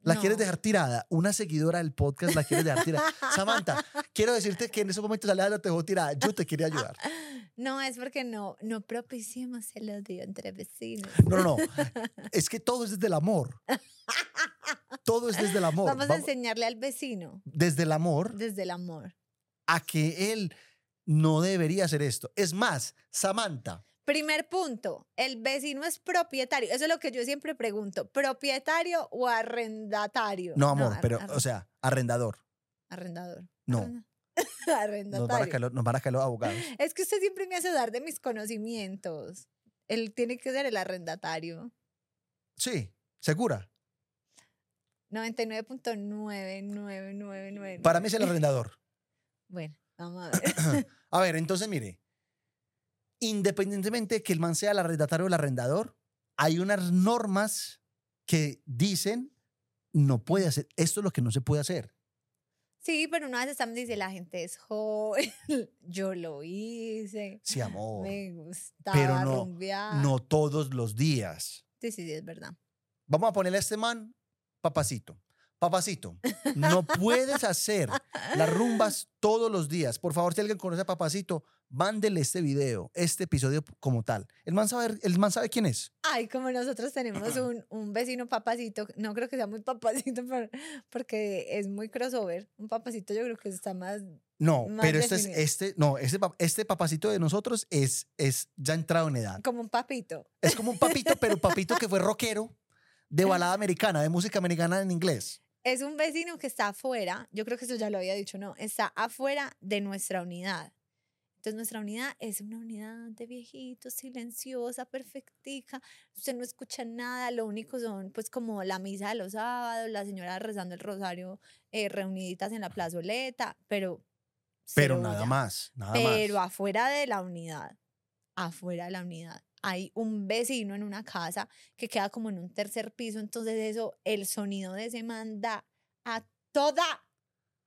La no. quieres dejar tirada. Una seguidora del podcast la quieres dejar tirada. Samantha, quiero decirte que en esos momentos Alejandra te dejó tirada. Yo te quería ayudar. No, es porque no, no propiciemos el odio entre vecinos. No, no, no. Es que todo es desde el amor. Todo es desde el amor. Vamos a enseñarle al vecino desde el amor desde el amor. A que él no debería hacer esto. Es más, Samantha, Primer punto, el vecino es propietario. Eso es lo que yo siempre pregunto, ¿propietario o arrendatario? no amor, ar- pero, o sea, arrendador. arrendador. No. Arrenda- Nos van, a los- nos van a caer los abogados. Es que usted siempre me hace dar de mis conocimientos. Él tiene que ser el arrendatario. Sí, segura. 99.9999. Para mí es el arrendador. Bueno, vamos a ver. A ver, entonces mire, independientemente de que el man sea el arrendatario o el arrendador, hay unas normas que dicen no puede hacer, esto es lo que no se puede hacer. Sí, pero una vez también dice, la gente es joven, yo lo hice, Sí, amor, me gustaba pero no- rumbear. no todos los días. Sí, sí, sí, es verdad. Vamos a ponerle a este man papacito. Papacito, no puedes hacer las rumbas todos los días. Por favor, si alguien conoce a Papacito, mándele este video, este episodio como tal. El man sabe, el man sabe quién es. Ay, como nosotros tenemos un, un vecino papacito, no creo que sea muy papacito por- porque es muy crossover. Un papacito yo creo que está más... No, Más pero este es este, no, este, este papacito de nosotros es, es ya entrado en edad. como un papito. Es como un papito, pero papito que fue rockero de balada americana, de música americana en inglés. Es un vecino que está afuera, yo creo que eso ya lo había dicho, no, está afuera de nuestra unidad. Entonces nuestra unidad es una unidad de viejitos, silenciosa, perfectica. Usted no escucha nada, lo único son pues como la misa de los sábados, la señora rezando el rosario, eh, reuniditas en la plazoleta, pero... Pero nada más, nada Pero más. afuera de la unidad, afuera de la unidad, hay un vecino en una casa que queda como en un tercer piso, entonces eso, el sonido de ese manda a toda,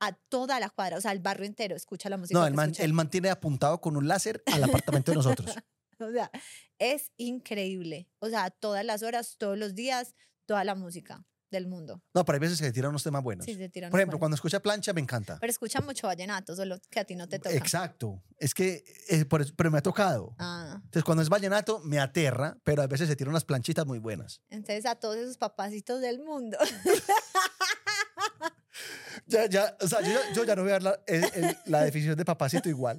a toda la cuadra, o sea, el barrio entero escucha la música. No, el man, escucha. el man tiene apuntado con un láser al apartamento de nosotros. O sea, es increíble. O sea, todas las horas, todos los días, toda la música del mundo. No, pero hay veces que se tiran unos temas buenos. Sí, se tiran Por ejemplo, buenos. cuando escucha plancha, me encanta. Pero escucha mucho vallenato, solo que a ti no te toca. Exacto. Es que, eh, por eso- pero me ha tocado. Ah, Entonces, cuando es vallenato, me aterra, pero a veces se tiran unas planchitas muy buenas. entonces a todos esos papacitos del mundo. Ya, ya, o sea, yo, ya- yo ya no voy a dar la, el- el- la definición de papacito igual.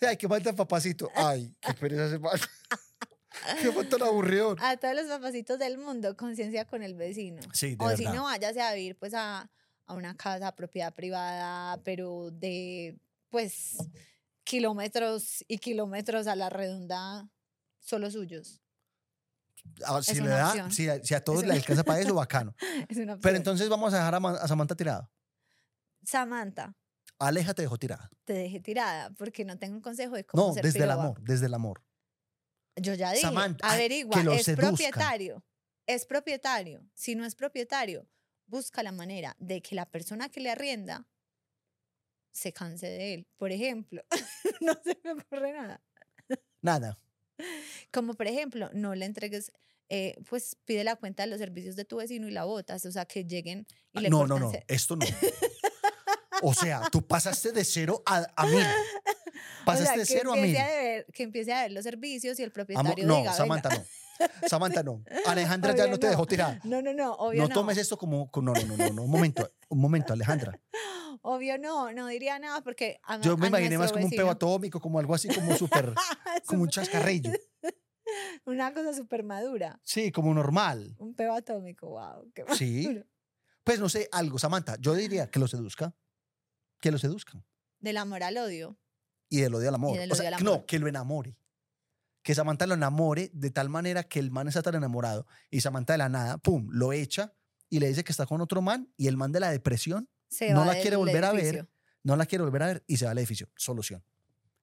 Ay, qué falta papacito. Ay, qué pereza ese man. Qué falta el aburrido. a todos los papacitos del mundo, conciencia con el vecino. Sí, de o si no, váyase a vivir pues a, a una casa, propiedad privada, pero de pues kilómetros y kilómetros a la redonda solo suyos. Ah, si es le una da, opción. si, a- si a todos le alcanza para eso, bacano. Es una Pero entonces vamos a dejar a, Ma- a Samantha tirada. Samantha, Aléjate dejó tirada. te dejé tirada porque no tengo un consejo de cómo No, ser desde el amor, desde el amor. Yo ya dije, Samantha, ay, averigua, es seduzca. propietario, es propietario. Si no es propietario, busca la manera de que la persona que le arrienda se canse de él. Por ejemplo, no se me ocurre nada. Nada. Como por ejemplo, no le entregues, eh, pues pide la cuenta de los servicios de tu vecino y la botas, o sea, que lleguen y le Ah, No, no, no, se- esto no. O sea, tú pasaste de cero a, a mil. O Pasaste sea, de cero a mil. empiece a ver, que empiece a ver los servicios y el Amo- propietario no, diga, Samantha, "Venga". no. Samantha, no. Alejandra ya no te dejó tirada. No, no, no, obvio No no. tomes esto como. No, no, no, no, no. Un momento, un momento, Alejandra. Obvio no, no diría nada porque a, Yo me a imaginé más como un peo atómico, como algo así, como súper. como un chascarrillo. Una cosa súper madura. Sí, como normal. Un peo atómico, wow. Qué Sí. maduro. Pues no sé, algo, Samantha. Yo diría que lo seduzca. Que lo seduzcan. Del amor al odio. Y del odio al amor. o sea, al no, amor. que lo enamore. Que Samantha lo enamore de tal manera que el man está tan enamorado y Samantha de la nada, pum, lo echa y le dice que está con otro man y el man de la depresión Se No la quiere volver a ver. no la quiere volver a ver y se va al edificio. Solución.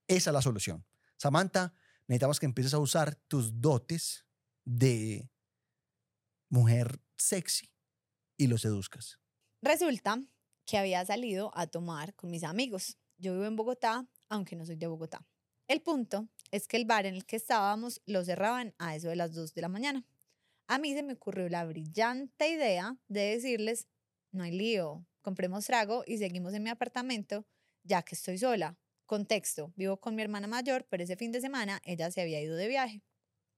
Esa es la solución. Samantha, necesitamos que empieces a usar tus dotes de mujer sexy y lo seduzcas. Resulta que había salido a tomar con mis amigos. Yo vivo en Bogotá, aunque no soy de Bogotá. El punto es que el bar en el que estábamos lo cerraban a eso de las 2 de la mañana. A mí se me ocurrió la brillante idea de decirles, no hay lío, compremos trago y seguimos en mi apartamento ya que estoy sola. Contexto, vivo con mi hermana mayor, pero ese fin de semana ella se había ido de viaje.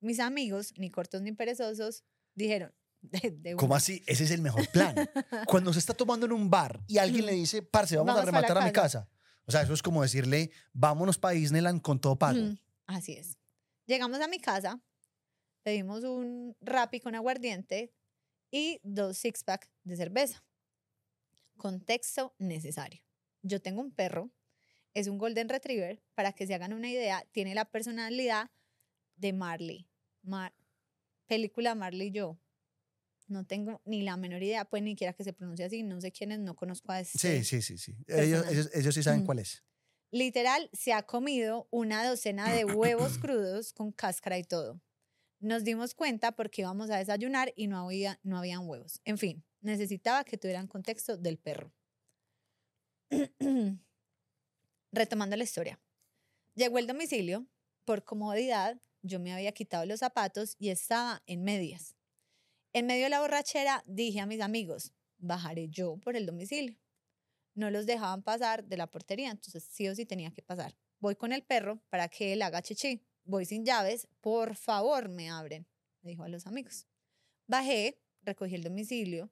Mis amigos, ni cortos ni perezosos, dijeron, de, de ¿Cómo así? Ese es el mejor plan. Cuando se está tomando en un bar y alguien le dice, parce, vamos, Vamos a rematar a mi casa". O sea, eso es como decirle, vámonos para Disneyland con todo pago. Así es. Llegamos a mi casa, pedimos un Rappi con aguardiente y dos six-pack de cerveza. Contexto necesario. Yo tengo un perro, es un Golden Retriever, para que se hagan una idea, tiene la personalidad de Marley. Mar- película Marley y yo. No tengo ni la menor idea, pues ni siquiera que se pronuncie así, no sé quién es, no conozco a Sí, este. sí, sí, sí. Ellos, personaje. ellos, ellos sí saben cuál es. Literal, se ha comido una docena de huevos crudos con cáscara y todo. Nos dimos cuenta porque íbamos a desayunar y no había, no habían huevos. En fin, necesitaba que tuvieran contexto del perro. Retomando la historia. Llegó el domicilio. Por comodidad, yo me había quitado los zapatos y estaba en medias. En medio de la borrachera dije a mis amigos, bajaré yo por el domicilio no los dejaban pasar de la portería, entonces sí o sí tenía que pasar. Voy con el perro para que él haga chichi. Voy sin llaves, por favor me abren, me dijo a los amigos. Bajé, recogí el domicilio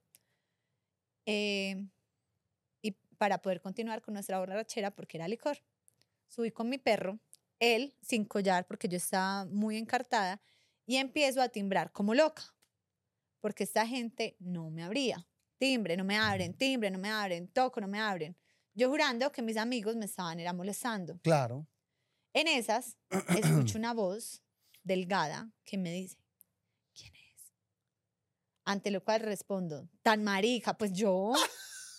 eh, y para poder continuar con nuestra borrachera porque era licor. Subí con mi perro, él sin collar porque yo estaba muy encartada y empiezo a timbrar como loca porque esta gente no me abría timbre, no me abren, timbre, no me abren, toco, no me abren. Yo jurando que mis amigos me estaban era molestando. Claro. En esas, escucho una voz delgada que me dice, ¿quién es? Ante lo cual respondo, tan marica, pues yo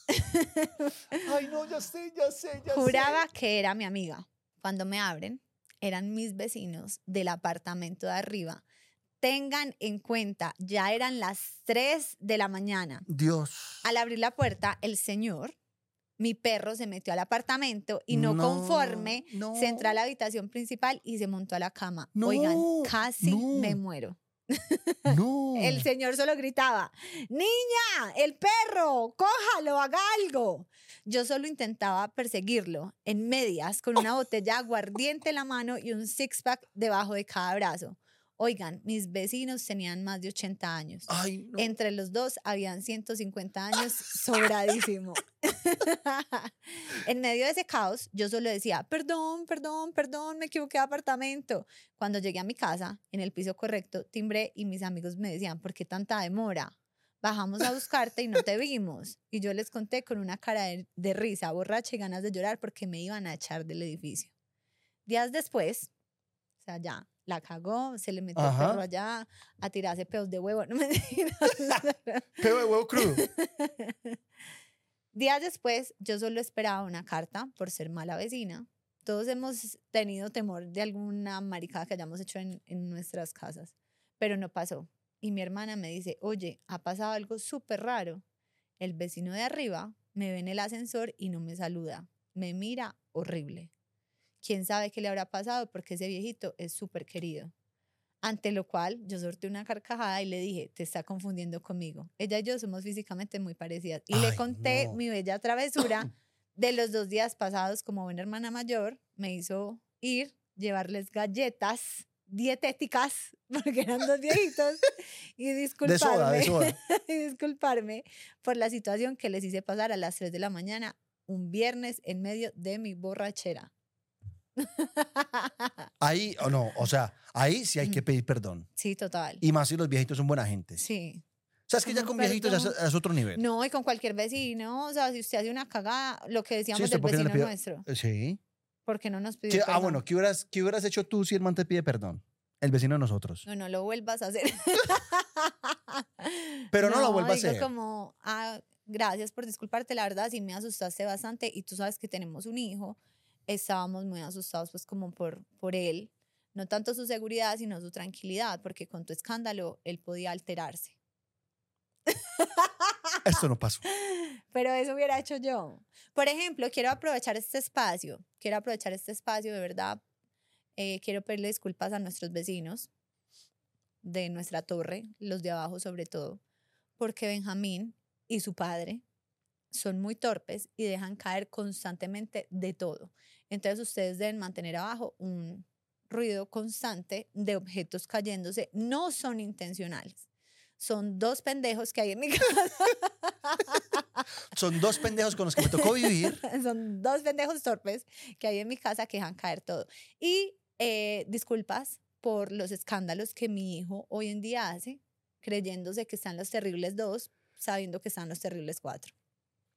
Ay, no, ya sé, ya sé, ya juraba que era mi amiga. Cuando me abren, eran mis vecinos del apartamento de arriba. Tengan en cuenta, ya eran las 3 de la mañana. Dios. Al abrir la puerta, el señor, mi perro, se metió al apartamento y no, conforme, no. se entró a la habitación principal y se montó a la cama. No, Oigan, casi me muero. No. El señor solo gritaba, niña, el perro, cójalo, haga algo. Yo solo intentaba perseguirlo en medias con una botella de aguardiente en la mano y un six-pack debajo de cada brazo. Oigan, mis vecinos tenían más de 80 años. Ay, no. Entre los dos habían 150 años sobradísimo. en medio de ese caos, yo solo decía, perdón, perdón, perdón, me equivoqué de apartamento. Cuando llegué a mi casa, en el piso correcto, timbré y mis amigos me decían, ¿por qué tanta demora? Bajamos a buscarte y no te vimos. Y yo les conté con una cara de, de risa, borracha y ganas de llorar porque me iban a echar del edificio. Días después, o sea, ya la cagó, se le metió Ajá. el perro allá a tirarse pedos de huevo. No me Peo de huevo crudo. Días después, yo solo esperaba una carta por ser mala vecina. Todos hemos tenido temor de alguna maricada que hayamos hecho en, en nuestras casas, pero no pasó. Y mi hermana me dice, oye, ha pasado algo súper raro. El vecino de arriba me ve en el ascensor y no me saluda. Me mira horrible. ¿Quién sabe qué le habrá pasado? Porque ese viejito es súper querido. Ante lo cual yo sorteé una carcajada y le dije, te está confundiendo conmigo. Ella y yo somos físicamente muy parecidas. Y le conté no. mi bella travesura de los dos días pasados como buena hermana mayor. Me hizo ir, llevarles galletas dietéticas, porque eran dos viejitos, y De disculparme, soda, de soda. y disculparme por la situación que les hice pasar a las 3 de la mañana un viernes en medio de mi borrachera. Ahí, o no, o sea, ahí sí hay que pedir perdón. Sí, total. Y más si los viejitos son buena gente. Sí. O sea, es que ya con viejitos ya es, otro nivel. No, y con cualquier vecino, o sea, si usted hace una cagada, lo que decíamos ¿usted del no vecino pidió- nuestro, Eh, Sí. ¿por qué no nos pidió ¿Qué- ah, perdón? bueno, ¿qué hubieras, ¿qué hubieras hecho tú si el man te pide perdón? El vecino de nosotros. No, no lo vuelvas a hacer. Pero no lo vuelva a hacer. como, ah, gracias por disculparte, la verdad, sí me asustaste bastante y tú sabes que tenemos un hijo. Estábamos muy asustados pues como por, por él, no tanto su seguridad, sino su tranquilidad, porque con tu escándalo él podía alterarse. Esto no pasó. Pero eso hubiera hecho yo. Por ejemplo, quiero aprovechar este espacio, quiero aprovechar este espacio de verdad. eh, quiero pedirle disculpas a nuestros vecinos de nuestra torre, los de abajo sobre todo, porque Benjamín y su padre son muy torpes y dejan caer constantemente de todo. Entonces ustedes deben mantener abajo un ruido constante de objetos cayéndose. No son intencionales. Son dos pendejos que hay en mi casa. Son dos pendejos con los que me tocó vivir. Son dos pendejos torpes que hay en mi casa que dejan caer todo. Y eh, disculpas por los escándalos que mi hijo hoy en día hace, creyéndose que están los terribles dos, sabiendo que están los terribles cuatro.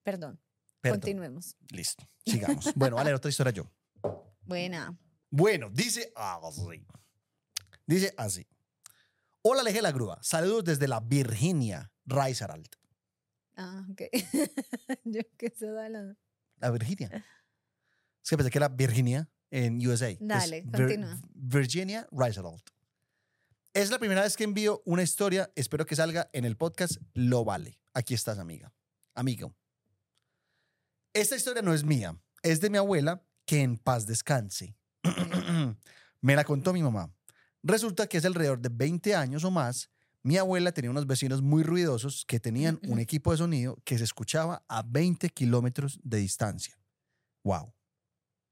Perdón, Perdón. continuemos. Listo. Sigamos. Bueno, vale, otra historia yo. Buena. Bueno, dice así. Dice así. Hola, Leje la Grúa. Saludos desde la Virginia, Riserald. Ah, ok. Yo que se da la... La Virginia. Es que pensé que era Virginia en USA. Es Dale, Vir- continúa. Virginia, Riserald. Es la primera vez que envío una historia. Espero que salga en el podcast. Lo vale. Aquí estás, amiga. Amigo. Esta historia no es mía. Es de mi abuela, que en paz descanse. Me la contó mi mamá. Resulta que hace alrededor de 20 años o más, mi abuela tenía unos vecinos muy ruidosos que tenían un equipo de sonido que se escuchaba a 20 kilómetros de distancia. ¡Wow! O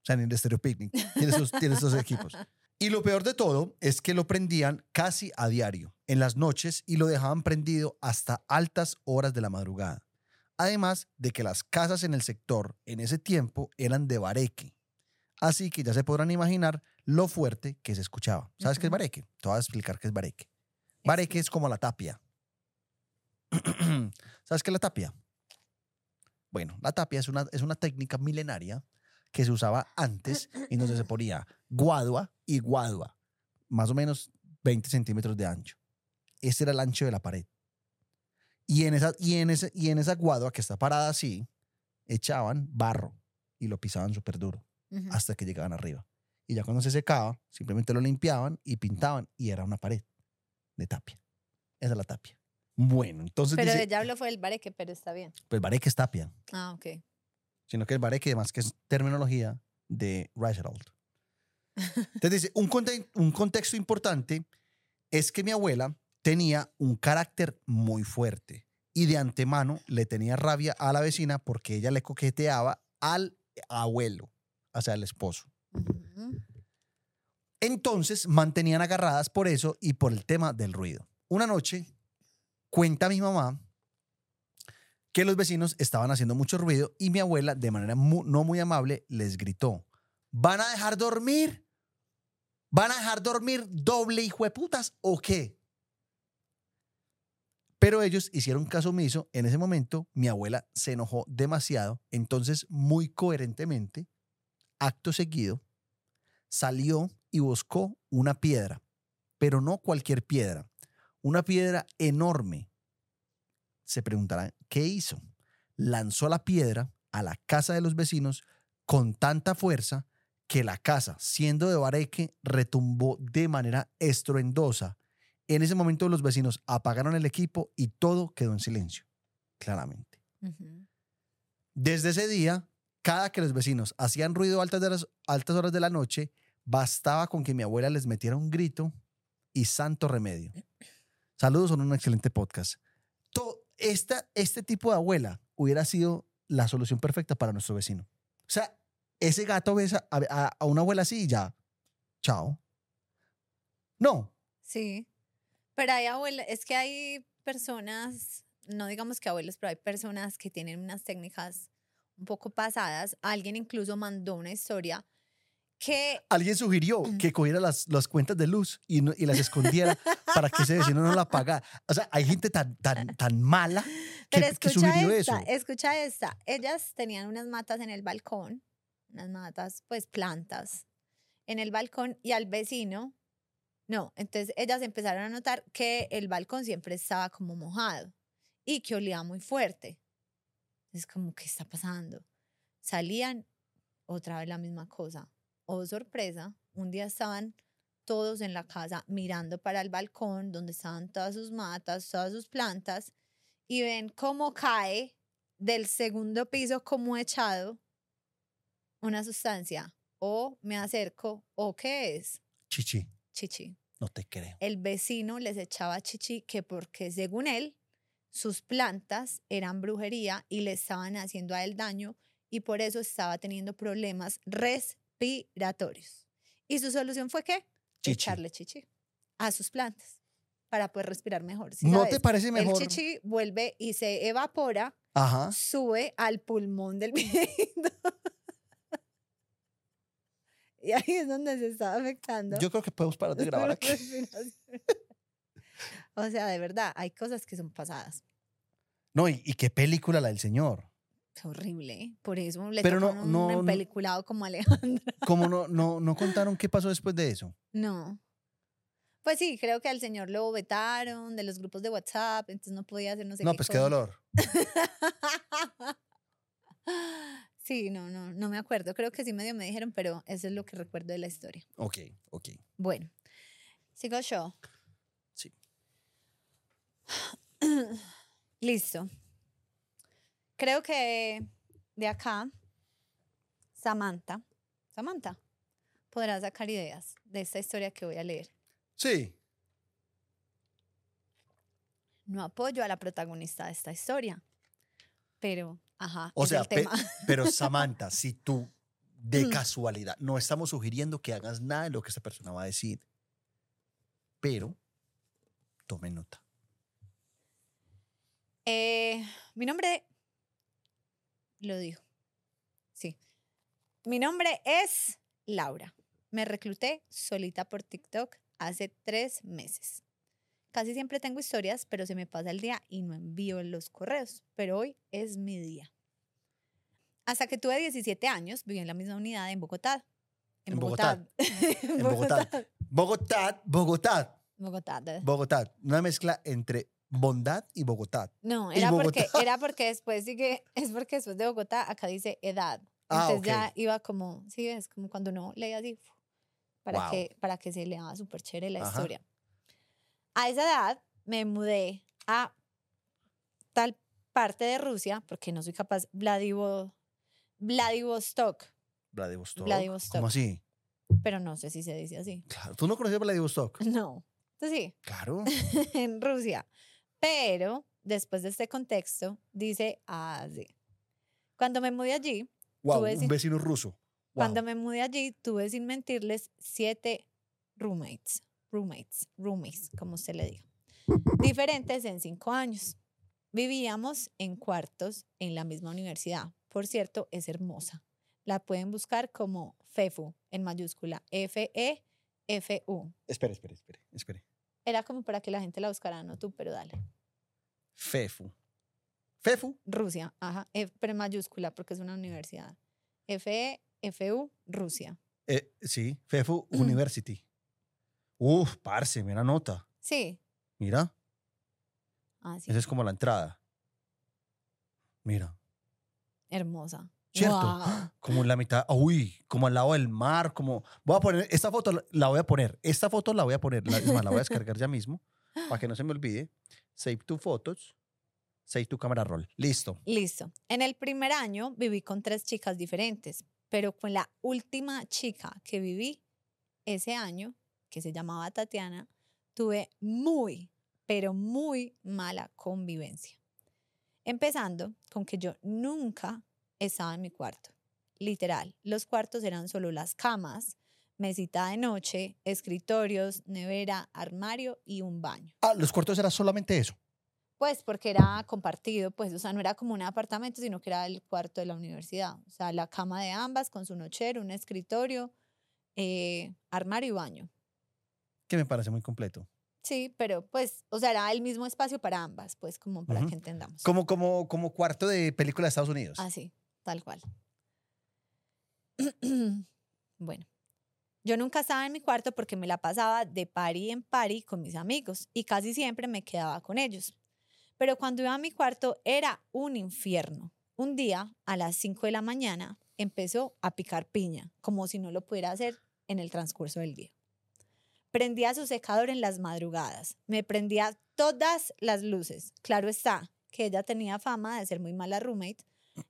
sea, ni el Stereo Picnic tiene esos, tiene esos equipos. Y lo peor de todo es que lo prendían casi a diario, en las noches, y lo dejaban prendido hasta altas horas de la madrugada. Además de que las casas en el sector en ese tiempo eran de bareque. Así que ya se podrán imaginar lo fuerte que se escuchaba. ¿Sabes qué es bareque? Te voy a explicar qué es bareque. Bareque es como la tapia. ¿Sabes qué es la tapia? Bueno, la tapia es una, es una técnica milenaria que se usaba antes en donde se ponía guadua y guadua, más o menos 20 centímetros de ancho. Ese era el ancho de la pared. Y en esa, y en ese, y en esa guadua que está parada así, echaban barro y lo pisaban súper duro hasta que llegaban arriba. Y ya cuando se secaba, simplemente lo limpiaban y pintaban y era una pared de tapia. Esa es la tapia. Bueno, entonces Pero dice, ella habló fue del bareque, pero está bien. pues bareque es tapia, Ah, ok. sino que el bareque además que es terminología de Reiserald. Entonces dice, un, conte- un contexto importante es que mi abuela tenía un carácter muy fuerte y de antemano le tenía rabia a la vecina porque ella le coqueteaba al abuelo, o sea, al esposo. Entonces mantenían agarradas por eso y por el tema del ruido. Una noche, cuenta mi mamá que los vecinos estaban haciendo mucho ruido y mi abuela, de manera no muy amable, les gritó, ¿van a dejar dormir? ¿Van a dejar dormir doble hijo de putas o qué? Pero ellos hicieron caso omiso. En ese momento, mi abuela se enojó demasiado. Entonces, muy coherentemente, acto seguido, salió y buscó una piedra, pero no cualquier piedra, una piedra enorme. Se preguntarán, ¿qué hizo? Lanzó la piedra a la casa de los vecinos con tanta fuerza que la casa, siendo de bareque, retumbó de manera estruendosa. En ese momento los vecinos apagaron el equipo y todo quedó en silencio, claramente. Desde ese día, cada que los vecinos hacían ruido a altas, de las, altas horas de la noche, bastaba con que mi abuela les metiera un grito y santo remedio. Saludos, son un excelente podcast. To- esta, este tipo de abuela hubiera sido la solución perfecta para nuestro vecino. O sea, ese gato besa a, a- a una abuela así y ya, chao. No. Sí. Pero hay abuelas, es que hay personas, no digamos que abuelos, pero hay personas que tienen unas técnicas un poco pasadas. Alguien incluso mandó una historia que Alguien sugirió que cogiera las, las cuentas de luz y, no- y las escondiera para que ese vecino no la pagara. O sea, hay gente tan, tan, tan mala que, Pero que escucha sugirió esta, eso. escucha esta. Ellas tenían unas matas en el balcón, unas matas, pues plantas en el balcón y al vecino, no, entonces ellas empezaron a notar que el balcón siempre estaba como mojado y que olía muy fuerte. Es como, ¿qué está pasando? Salían otra vez la misma cosa. Oh, sorpresa, un día estaban todos en la casa mirando para el balcón donde estaban todas sus matas, todas sus plantas y ven cómo cae del segundo piso como echado una sustancia. O me acerco, o qué es Chichi, chichi. no te creo. El vecino les echaba chichi que porque según él sus plantas eran brujería y le estaban haciendo a él daño y por eso estaba teniendo problemas respiratorios. Y su solución fue qué? Chichi. Echarle chichi a sus plantas para poder respirar mejor. ¿sí ¿No sabes? te parece mejor? El chichi vuelve y se evapora, Ajá. sube al pulmón del viejito. Y ahí es donde se está afectando. Yo creo que podemos parar de grabar aquí. o sea, de verdad, hay cosas que son pasadas. No, y, y qué película la del señor. Es horrible. ¿eh? Por eso le Pero no- un no- no- empeliculado como Alejandra. ¿Cómo no, no, no contaron qué pasó después de eso? No. Pues sí, creo que al señor lo vetaron de los grupos de WhatsApp, entonces no podía hacer no sé no, qué pues qué cosa. dolor. Sí, no, no, no me acuerdo. Creo que sí medio me dijeron, pero eso es lo que recuerdo de la historia. Ok, ok. Bueno, sigo yo. Sí. Listo. Creo que de acá, Samantha, Samantha, podrá sacar ideas de esta historia que voy a leer. Sí. No apoyo a la protagonista de esta historia, pero, ajá, O sea, pe- pero Samantha, si tú de Mm. casualidad, no estamos sugiriendo que hagas nada de lo que esta persona va a decir, pero tome nota. Eh, mi nombre, lo digo, sí. Mi nombre es Laura. Me recluté solita por TikTok hace tres meses. Casi siempre tengo historias, pero se me pasa el día y no envío los correos. Pero hoy es mi día. Hasta que tuve 17 años, viví en la misma unidad en Bogotá. En Bogotá. en En Bogotá. Bogotá, Bogotá, Bogotá. Bogotá. Una mezcla entre bondad y Bogotá. No, era porque, Bogotá. era porque después sigue, es porque después de Bogotá acá dice edad. Ah, Entonces ya ok. iba como, sí, es como cuando uno lee así, para, Wow. que, para que se lea súper chévere la Ajá. historia. A esa edad me mudé a tal parte de Rusia, porque no soy capaz, Vladivo- Vladivostok, Vladivostok. Vladivostok. ¿Cómo así? pero no sé si se dice así. Claro. ¿Tú no conoces Vladivostok? No, entonces sí, Claro. en Rusia. Pero después de este contexto, dice así. Cuando me mudé allí, Wow, ves- un vecino ruso. Wow. Cuando me mudé allí, tuve sin mentirles siete roommates, roommates, roomies, como usted le diga, diferentes en cinco años. Vivíamos en cuartos en la misma universidad. Por cierto, es hermosa. La pueden buscar como FEFU, en mayúscula, F-E-F-U. Espere, espere, espere, espere. Era como para que la gente la buscara, no tú, pero dale. Fefu. Fefu. Rusia, ajá, F- pero en mayúscula porque es una universidad. F-E-F-U, Rusia. Eh, sí, Fefu. University. Uf, parce, mira nota. Sí, Mira, así, esa es como la entrada. Mira, hermosa. ¿cierto? Como en la mitad, uy, como al lado del mar, como... Voy a poner, esta foto la- voy a poner, esta foto la voy a poner, la, la voy a descargar ya mismo, para que no se me olvide. Save tu fotos, save tu cámara roll. Listo. Listo. En el primer año viví con tres chicas diferentes, pero con la última chica que viví ese año, que se llamaba Tatiana, tuve muy, pero muy mala convivencia. Empezando con que yo nunca estaba en mi cuarto. Literal, los cuartos eran solo las camas, mesita de noche, escritorios, nevera, armario y un baño. Ah, los cuartos era solamente eso. Pues porque era compartido, pues, o sea, no era como un apartamento, sino que era el cuarto de la universidad. O sea, la cama de ambas con su nochero, un escritorio, eh, armario y baño. Que me parece muy completo. Sí, pero pues, o sea, era el mismo espacio para ambas, pues, como para que entendamos. Como, como, como cuarto de película de Estados Unidos. Así, tal cual. bueno, yo nunca estaba en mi cuarto porque me la pasaba de party en party con mis amigos y casi siempre me quedaba con ellos. Pero cuando iba a mi cuarto era un infierno. Un día, a las 5 de la mañana, empezó a picar piña, como si no lo pudiera hacer en el transcurso del día. Prendía su secador en las madrugadas, me prendía todas las luces. Claro está que ella tenía fama de ser muy mala roommate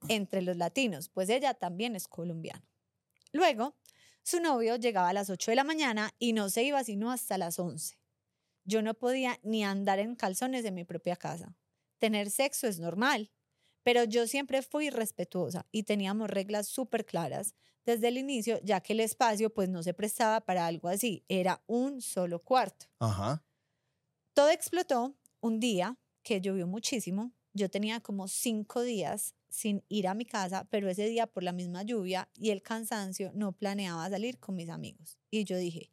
entre los latinos, pues ella también es colombiana. Luego, su novio llegaba a las 8 de la mañana y no se iba sino hasta las 11. Yo no podía ni andar en calzones en mi propia casa. Tener sexo es normal, pero yo siempre fui respetuosa y teníamos reglas súper claras desde el inicio, ya que el espacio pues no se prestaba para algo así, era un solo cuarto. Ajá. Todo explotó un día que llovió muchísimo. Yo tenía como cinco días sin ir a mi casa, pero ese día por la misma lluvia y el cansancio no planeaba salir con mis amigos. Y yo dije,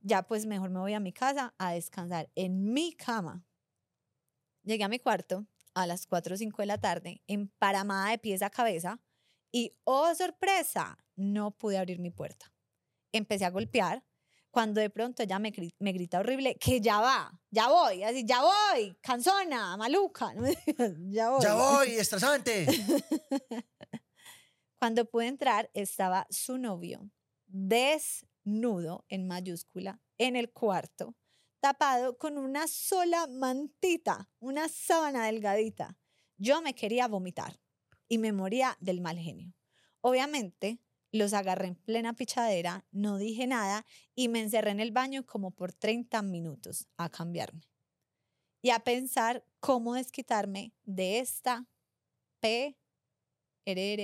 ya pues mejor me voy a mi casa a descansar en mi cama. Llegué a mi cuarto a las 4 o 5 de la tarde, emparamada de pies a cabeza, y oh sorpresa, no pude abrir mi puerta. Empecé a golpear, cuando de pronto ella me, gri- me grita horrible que ya va, ya voy, así, ya voy, cansona, maluca, no me digas, ya voy. Ya voy, estresante. Cuando pude entrar estaba su novio desnudo en mayúscula en el cuarto, tapado con una sola mantita, una sábana delgadita. Yo me quería vomitar y me moría del mal genio. Obviamente, los agarré en plena pichadera, no dije nada y me encerré en el baño como por 30 minutos a cambiarme y a pensar cómo desquitarme de esta P.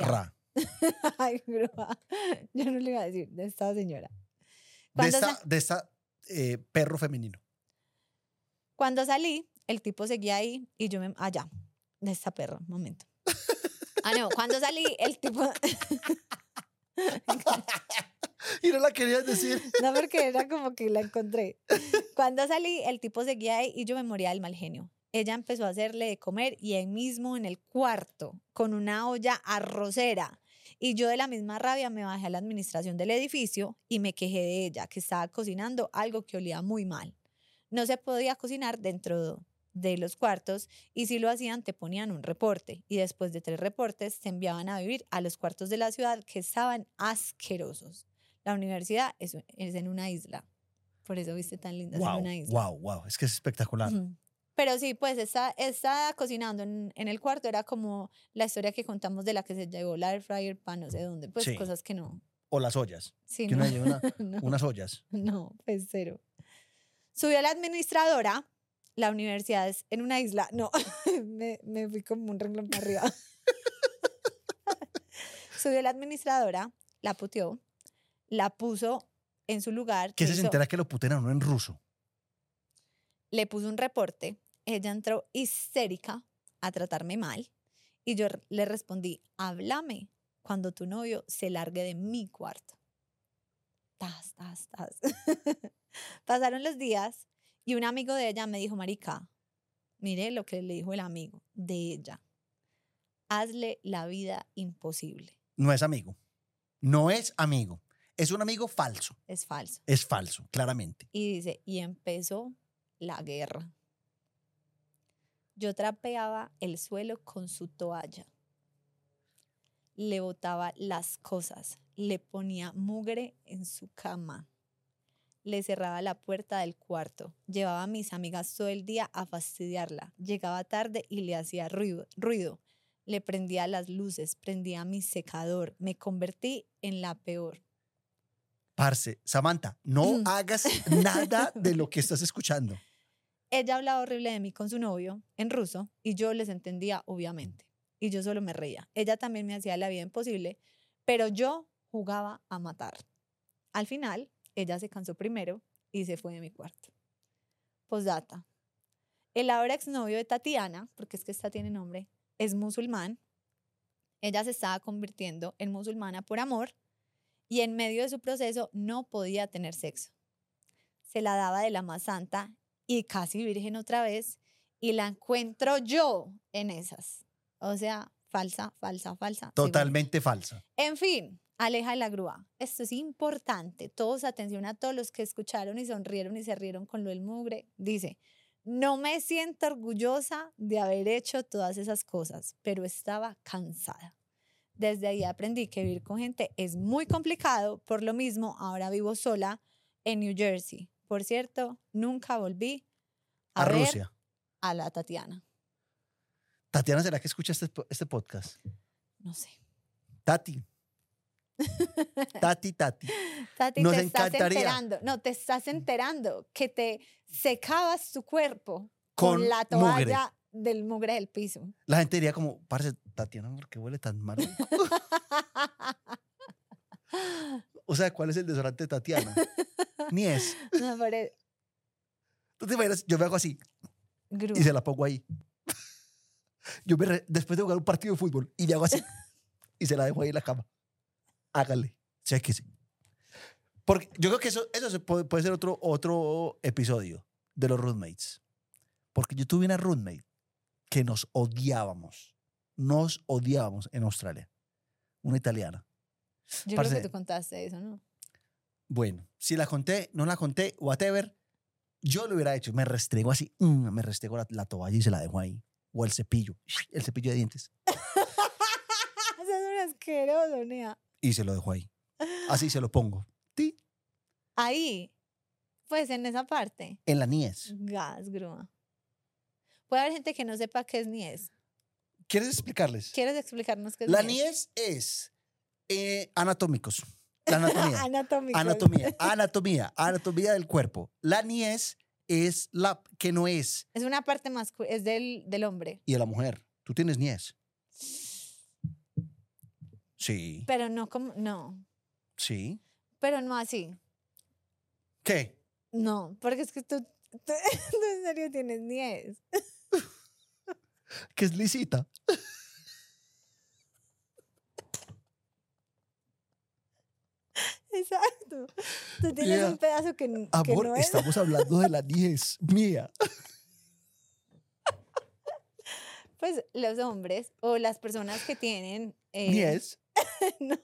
Ra. Ay, grúa. Yo no le iba a decir de esta señora. De esta, sa- de esta eh, perro femenino. cuando salí, el tipo seguía ahí y yo me... Allá, de esta perra, un momento. Ah, no, cuando salí, el tipo... Y no la querías decir. No, porque era como que la encontré. Cuando salí, el tipo seguía ahí y yo me moría del mal genio. Ella empezó a hacerle de comer y ahí mismo en el cuarto, con una olla arrocera. Y yo de la misma rabia me bajé a la administración del edificio y me quejé de ella, que estaba cocinando algo que olía muy mal. No se podía cocinar dentro de los cuartos y si lo hacían te ponían un reporte y después de tres reportes te enviaban a vivir a los cuartos de la ciudad que estaban asquerosos. La universidad es, es en una isla. Por eso viste tan linda, en Wow, una isla. wow, wow. Es que es espectacular. Pero sí, pues esta, esta cocinando en, en el cuarto era como la historia que contamos de la que se llevó la air fryer para no sé dónde, pues Sí. cosas que no. O las ollas. Sí, Que no, una- no, unas ollas. no, pues cero. Subió la administradora, la universidad es en una isla, no, me, me fui como un renglón para arriba. Subió la administradora, la puteó, la puso en su lugar. ¿Qué se hizo- entera que lo puten a uno en ruso? le puso un reporte, ella entró histérica a tratarme mal y yo le respondí, háblame cuando tu novio se largue de mi cuarto. Tas, tas, tas. Pasaron los días y un amigo de ella me dijo, Marica, mire lo que le dijo el amigo de ella. Hazle la vida imposible. No es amigo. No es amigo. Es un amigo falso. Es falso. Es falso, claramente. Y dice, y empezó la guerra. Yo trapeaba el suelo con su toalla. Le botaba las cosas. Le ponía mugre en su cama. Le cerraba la puerta del cuarto. Llevaba a mis amigas todo el día a fastidiarla. Llegaba tarde y le hacía ruido. ruido. Le prendía las luces, prendía mi secador. Me convertí en la peor. Parce, Samantha, no hagas nada de lo que estás escuchando. Ella hablaba horrible de mí con su novio en ruso y yo les entendía, obviamente. Y yo solo me reía. Ella también me hacía la vida imposible, pero yo jugaba a matar. Al final, ella se cansó primero y se fue de mi cuarto. Postdata. El ahora exnovio de Tatiana, porque es que esta tiene nombre, es musulmán. Ella se estaba convirtiendo en musulmana por amor y en medio de su proceso no podía tener sexo. Se la daba de la más santa y casi virgen otra vez y la encuentro yo en esas. O sea, falsa, falsa, falsa. Totalmente falsa. en fin, aleja de la grúa. Esto es importante. Todos, atención a todos los que escucharon y sonrieron y se rieron con lo del mugre. Dice, no me siento orgullosa de haber hecho todas esas cosas, pero estaba cansada. Desde ahí aprendí que vivir con gente es muy complicado. Por lo mismo, ahora vivo sola en New Jersey. Por cierto, nunca volví a, A ver Rusia. a la Tatiana. Tatiana, ¿será que escucha este, este podcast? No sé. Tati. Tati, Tati. Tati, Nos te estás encantaría. enterando. No, te estás enterando que te secabas tu cuerpo Con con, la mugre. toalla del mugre del piso. La gente diría como, parce, Tatiana, ¿por qué huele tan mal? o sea, ¿cuál es el desodorante de Tatiana? Ni es. No, pero ¿Tú te imaginas? Yo me hago así grúa. y se la pongo ahí. Yo me re- después de jugar un partido de fútbol y me hago así y se la dejo ahí en la cama. Hágale, chéquese. Porque yo creo que eso, eso se puede, puede ser otro, otro episodio de los roommates. Porque yo tuve una roommate que nos odiábamos. Nos odiábamos en Australia. Una italiana. Yo creo que tú contaste eso, ¿no? Bueno, si la conté, no la conté, whatever, yo lo hubiera hecho. Me restregó así, mm, me restregó la, la toalla y se la dejo ahí. O el cepillo, el cepillo de dientes. Eso es un asqueroso, Nea. Y se lo dejo ahí. Así se lo pongo. Ti, Ahí, pues en esa parte, En la niez. gas, grúa. Puede haber gente que no sepa qué es niés. ¿Quieres explicarles? ¿Quieres explicarnos qué es La niés? niez es eh, anatómicos. La anatomía. Anatómico. anatomía, anatomía, anatomía del cuerpo. La niez es la que no es. Es una parte más, es del, del hombre, Y de la mujer. Tú tienes niez. Sí, pero no como, no, sí. pero no así. ¿Qué? No, porque es que tú, tú, tú en serio tienes niés. Que es lisita. Exacto. Tú tienes Yeah. un pedazo que, que Amor, no es. estamos hablando de la niez mía. Pues los hombres o las personas que tienen eh, Niez. no,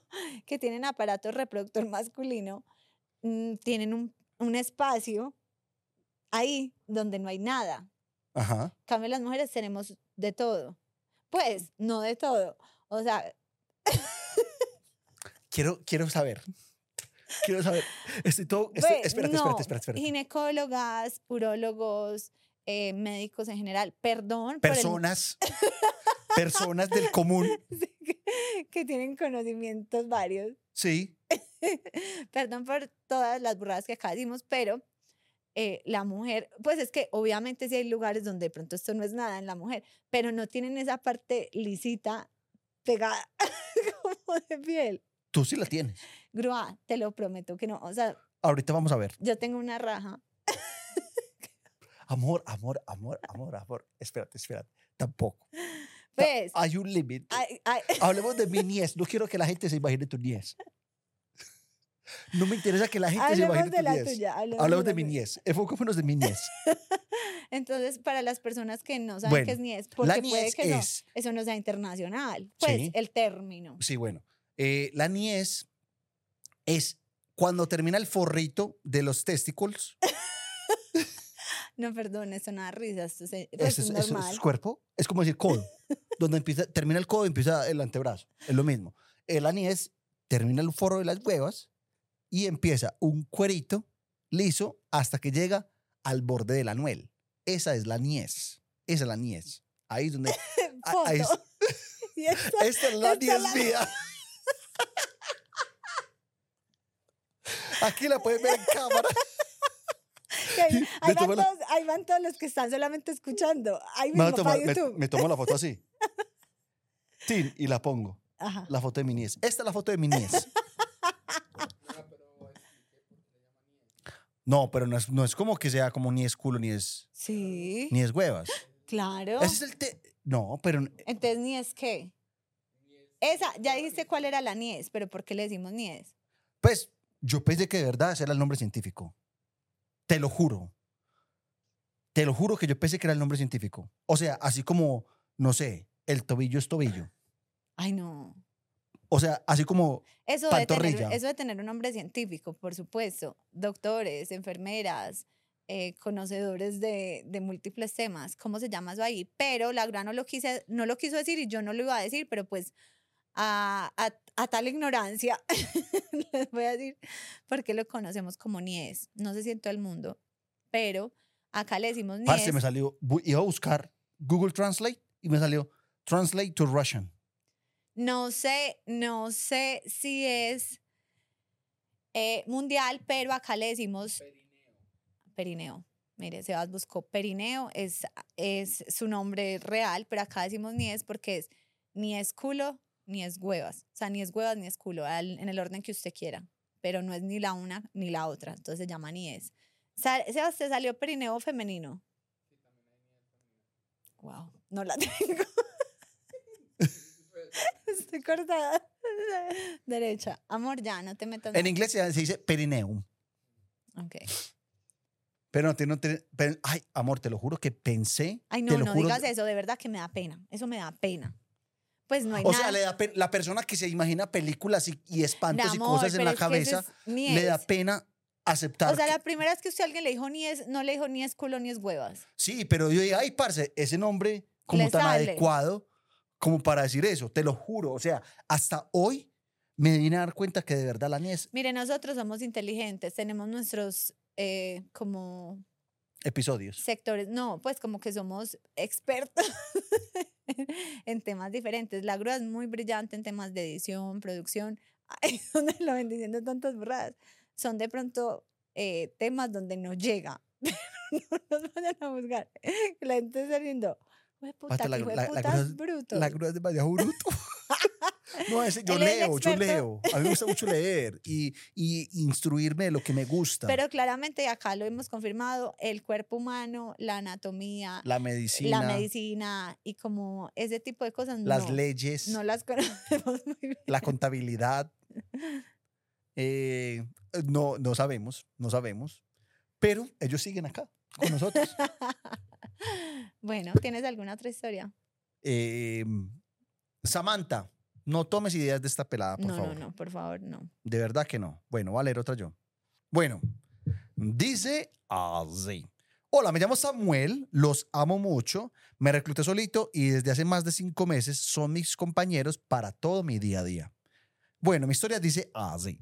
que tienen aparato reproductor masculino mm, tienen un, un espacio ahí donde no hay nada. Ajá. En cambio, las mujeres tenemos de todo. Pues, no de todo. O sea, Quiero, quiero saber. Quiero saber. Estoy todo. estoy- Ve, espérate, espérate, no, espérate, espérate. ginecólogas, urólogos, eh, médicos en general, perdón por el- Personas. personas del común. Sí, que, que tienen conocimientos varios. Sí. Perdón por todas las burradas que acá decimos, pero eh, la mujer, pues es que obviamente sí hay lugares donde de pronto esto no es nada en la mujer, pero no tienen esa parte lisita pegada como de piel. Tú sí la tienes. Grúa, te lo prometo que no. O sea, Ahorita vamos a ver. yo tengo una raja. Amor, amor, amor, amor, amor. Espérate, espérate. Tampoco. Ta- Pues, Hay un límite. Hablemos de mi niez. No quiero que la gente se imagine tu niez. No me interesa que la gente se hablemos imagine de tu la niez. tuya. Hablemos, Hablamos de la mi niez. Enfocémonos de mi niez. Entonces, para las personas que no saben Bueno, qué es La porque puede niez que no, es. eso no sea internacional, pues Sí. el término. Sí, bueno. Eh, la niez es cuando termina el forrito de los testículos. No, perdón, eso nada risa, esto pues, Eso es es, eso es normal. cuerpo. Es como decir codo. donde empieza, termina el codo, empieza el antebrazo. Es lo mismo. El niez termina el forro de las huevas y empieza un cuerito liso hasta que llega al borde del anuel. Esa es la niez. Esa es la niez. Ahí es donde. a- ahí es-. Y esta- esta es la niez la- mía. Aquí la pueden ver en cámara. Ahí, Me van todos, ahí van todos los que están solamente escuchando. Ahí Me, mismo para tomar- me- me tomo la foto así. Tin, y la pongo. Ajá. La foto de mi niez. Esta es la foto de mi niez. No, pero no es, no es como que sea como ni es culo ni es, Sí, ni es huevas. claro. Ese es el te... No, pero Entonces, ni es qué. Esa, ya dijiste cuál era la niez, pero ¿por qué le decimos niez? pues yo pensé que de verdad ese era el nombre científico. Te lo juro. Te lo juro que yo pensé que era el nombre científico. O sea, así como, no sé, el tobillo es tobillo. Ay, no. O sea, así como, Eso de, tener, Pantorrilla. eso de tener un nombre científico, por supuesto. Doctores, enfermeras, eh, conocedores de, de múltiples temas. ¿Cómo se llama eso ahí? Pero la gran no lo, quise, no lo quiso decir y yo no lo iba a decir, pero pues a, a- a tal ignorancia les voy a decir porque lo conocemos como nies. No sé si en todo el mundo, pero acá le decimos nies. parce, me salió, iba a buscar Google Translate y me salió Translate to Russian. No sé, no sé si es eh, mundial, pero acá le decimos perineo. Mire, Sebas buscó perineo, es, es su nombre real, pero acá decimos ni es porque es ni es culo ni es huevas. O sea, ni es huevas ni es culo, al- en el orden que usted quiera, pero no es ni la una ni la otra, entonces se llama ni es. Sebas, ¿te salió perineo femenino? Wow, no la tengo. Estoy cortada. Derecha. Amor, ya, no te metas. En inglés se dice perineum. Ok. Pero no tiene- pero- ay, amor, te lo juro que pensé. Ay, te no, no juro, digas eso, de verdad que me da pena. Eso me da pena. Pues no hay O nada. sea, le da la persona que se imagina películas y, espantos y amor, cosas en la cabeza, es le da pena aceptar. O sea, la primera vez que usted a alguien le dijo ni es, no le dijo ni es culo ni es huevas. Sí, pero yo dije, ay, parce, ese nombre como Le tan sale. adecuado como para decir eso, te lo juro. O sea, hasta hoy me vine a dar cuenta que de verdad la niñez, Mire, nosotros somos inteligentes, tenemos nuestros eh, como episodios. sectores, no, pues como que somos expertos en temas diferentes. La grúa es muy brillante en temas de edición, producción. Ay, donde lo ven diciendo tantas burradas. Son de pronto eh, temas donde no llega. no nos vayan a buscar. La gente está diciendo, puta, la la- es-. La grúa es demasiado bruto. No, ese- yo es leo, yo leo. A mí me gusta mucho leer y, y instruirme de lo que me gusta. Pero claramente acá lo hemos confirmado, el cuerpo humano, la anatomía, la medicina, la medicina y como ese tipo de cosas las no, leyes, no las conocemos muy bien. la contabilidad. Eh, no, no sabemos, no sabemos. Pero ellos siguen acá con nosotros. bueno, ¿tienes alguna otra historia? Eh, Samantha, no tomes ideas de esta pelada, por no, favor. no, no, por favor, no. De verdad que no. Bueno, voy a leer otra yo. Bueno, dice así. Hola, me llamo Samuel, los amo mucho, me recluté solito y desde hace más de cinco meses son mis compañeros para todo mi día a día. Bueno, mi historia dice así.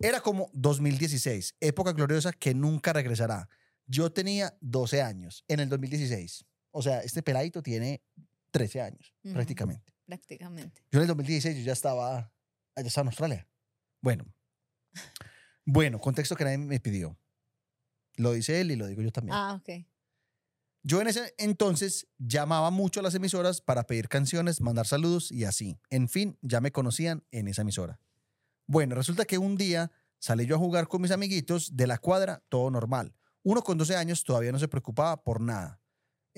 Era como 2016, época gloriosa que nunca regresará. Yo tenía 12 años en el 2016. O sea, este peladito tiene 13 años prácticamente. Prácticamente. Yo en el 2016 yo ya estaba, ya estaba en Australia. Bueno. Bueno, contexto que nadie me pidió. Lo dice él y lo digo yo también. Ah, ok. Yo en ese entonces llamaba mucho a las emisoras para pedir canciones, mandar saludos y así. En fin, ya me conocían en esa emisora. Bueno, resulta que un día salí yo a jugar con mis amiguitos de la cuadra, todo normal. Uno con 12 años todavía no se preocupaba por nada.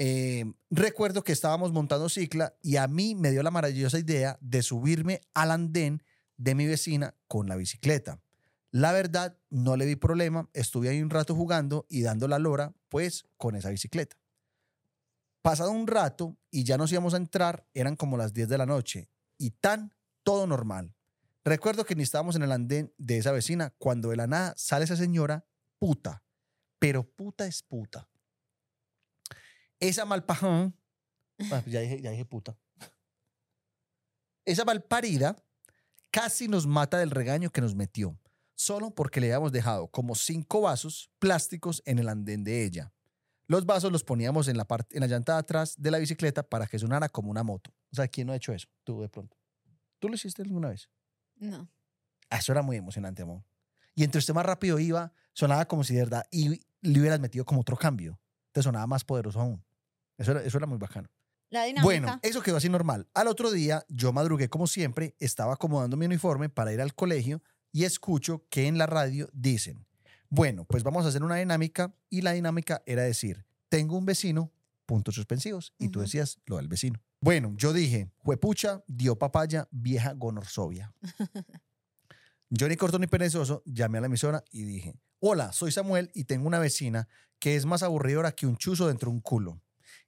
Eh, recuerdo que estábamos montando cicla y a mí me dio la maravillosa idea de subirme al andén de mi vecina con la bicicleta. La verdad, no le vi problema, estuve ahí un rato jugando y dando la lora, pues, con esa bicicleta. Pasado un rato y ya nos íbamos a entrar, eran como las 10 de la noche y tan todo normal. Recuerdo que ni estábamos en el andén de esa vecina cuando de la nada sale esa señora puta, pero puta es puta. Esa malpajón, ah, ya dije, ya dije puta. Esa malparida casi nos mata del regaño que nos metió, solo porque le habíamos dejado como cinco vasos plásticos en el andén de ella. Los vasos los poníamos en la, parte, en la llanta de atrás de la bicicleta para que sonara como una moto. O sea, ¿quién no ha hecho eso? Tú de pronto. ¿Tú lo hiciste alguna vez? No. Ah, Eso era muy emocionante, amor. Y entre usted más rápido iba, sonaba como si de verdad y le hubieras metido como otro cambio. Te sonaba más poderoso aún. Eso era, eso era muy bacano. La dinámica. Bueno, eso quedó así normal. Al otro día, yo madrugué como siempre, estaba acomodando mi uniforme para ir al colegio y escucho que en la radio dicen, Bueno, pues vamos a hacer una dinámica y la dinámica era decir, tengo un vecino, puntos suspensivos, y tú decías lo del vecino. Bueno, yo dije, juepucha, dio papaya, vieja gonorsovia. yo ni corto ni perezoso, llamé a la emisora y dije, hola, soy Samuel y tengo una vecina que es más aburridora que un chuzo dentro de un culo.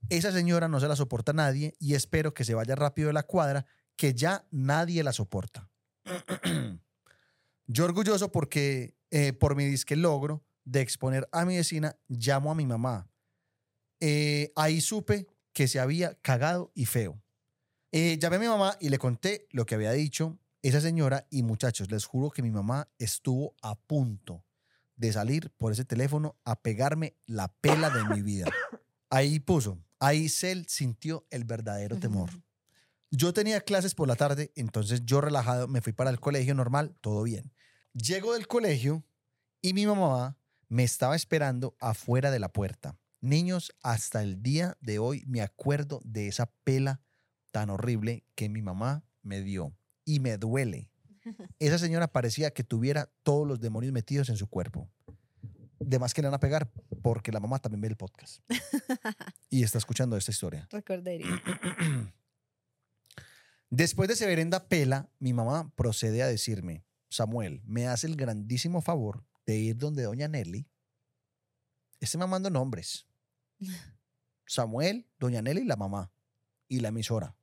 Esa señora no se la soporta nadie y espero que se vaya rápido de la cuadra, que ya nadie la soporta. Yo orgulloso porque eh, por mi disque logro de exponer a mi vecina, llamo a mi mamá. Eh, ahí supe que se había cagado y feo. Eh, llamé a mi mamá y le conté lo que había dicho esa señora y muchachos, les juro que mi mamá estuvo a punto de salir por ese teléfono a pegarme la pela de mi vida. Ahí puso, ahí Cel sintió el verdadero temor. Yo tenía clases por la tarde, entonces yo relajado me fui para el colegio normal, todo bien. Llego del colegio y mi mamá me estaba esperando afuera de la puerta. Niños, hasta el día de hoy me acuerdo de esa pela tan horrible que mi mamá me dio y me duele. Esa señora parecía que tuviera todos los demonios metidos en su cuerpo. De más que le van a pegar porque la mamá también ve el podcast y está escuchando esta historia. Recordería. Después de severenda pela, mi mamá procede a decirme, Samuel, me hace el grandísimo favor de ir donde doña Nelly. Esté mamando nombres. Samuel, doña Nelly la mamá. Y la emisora.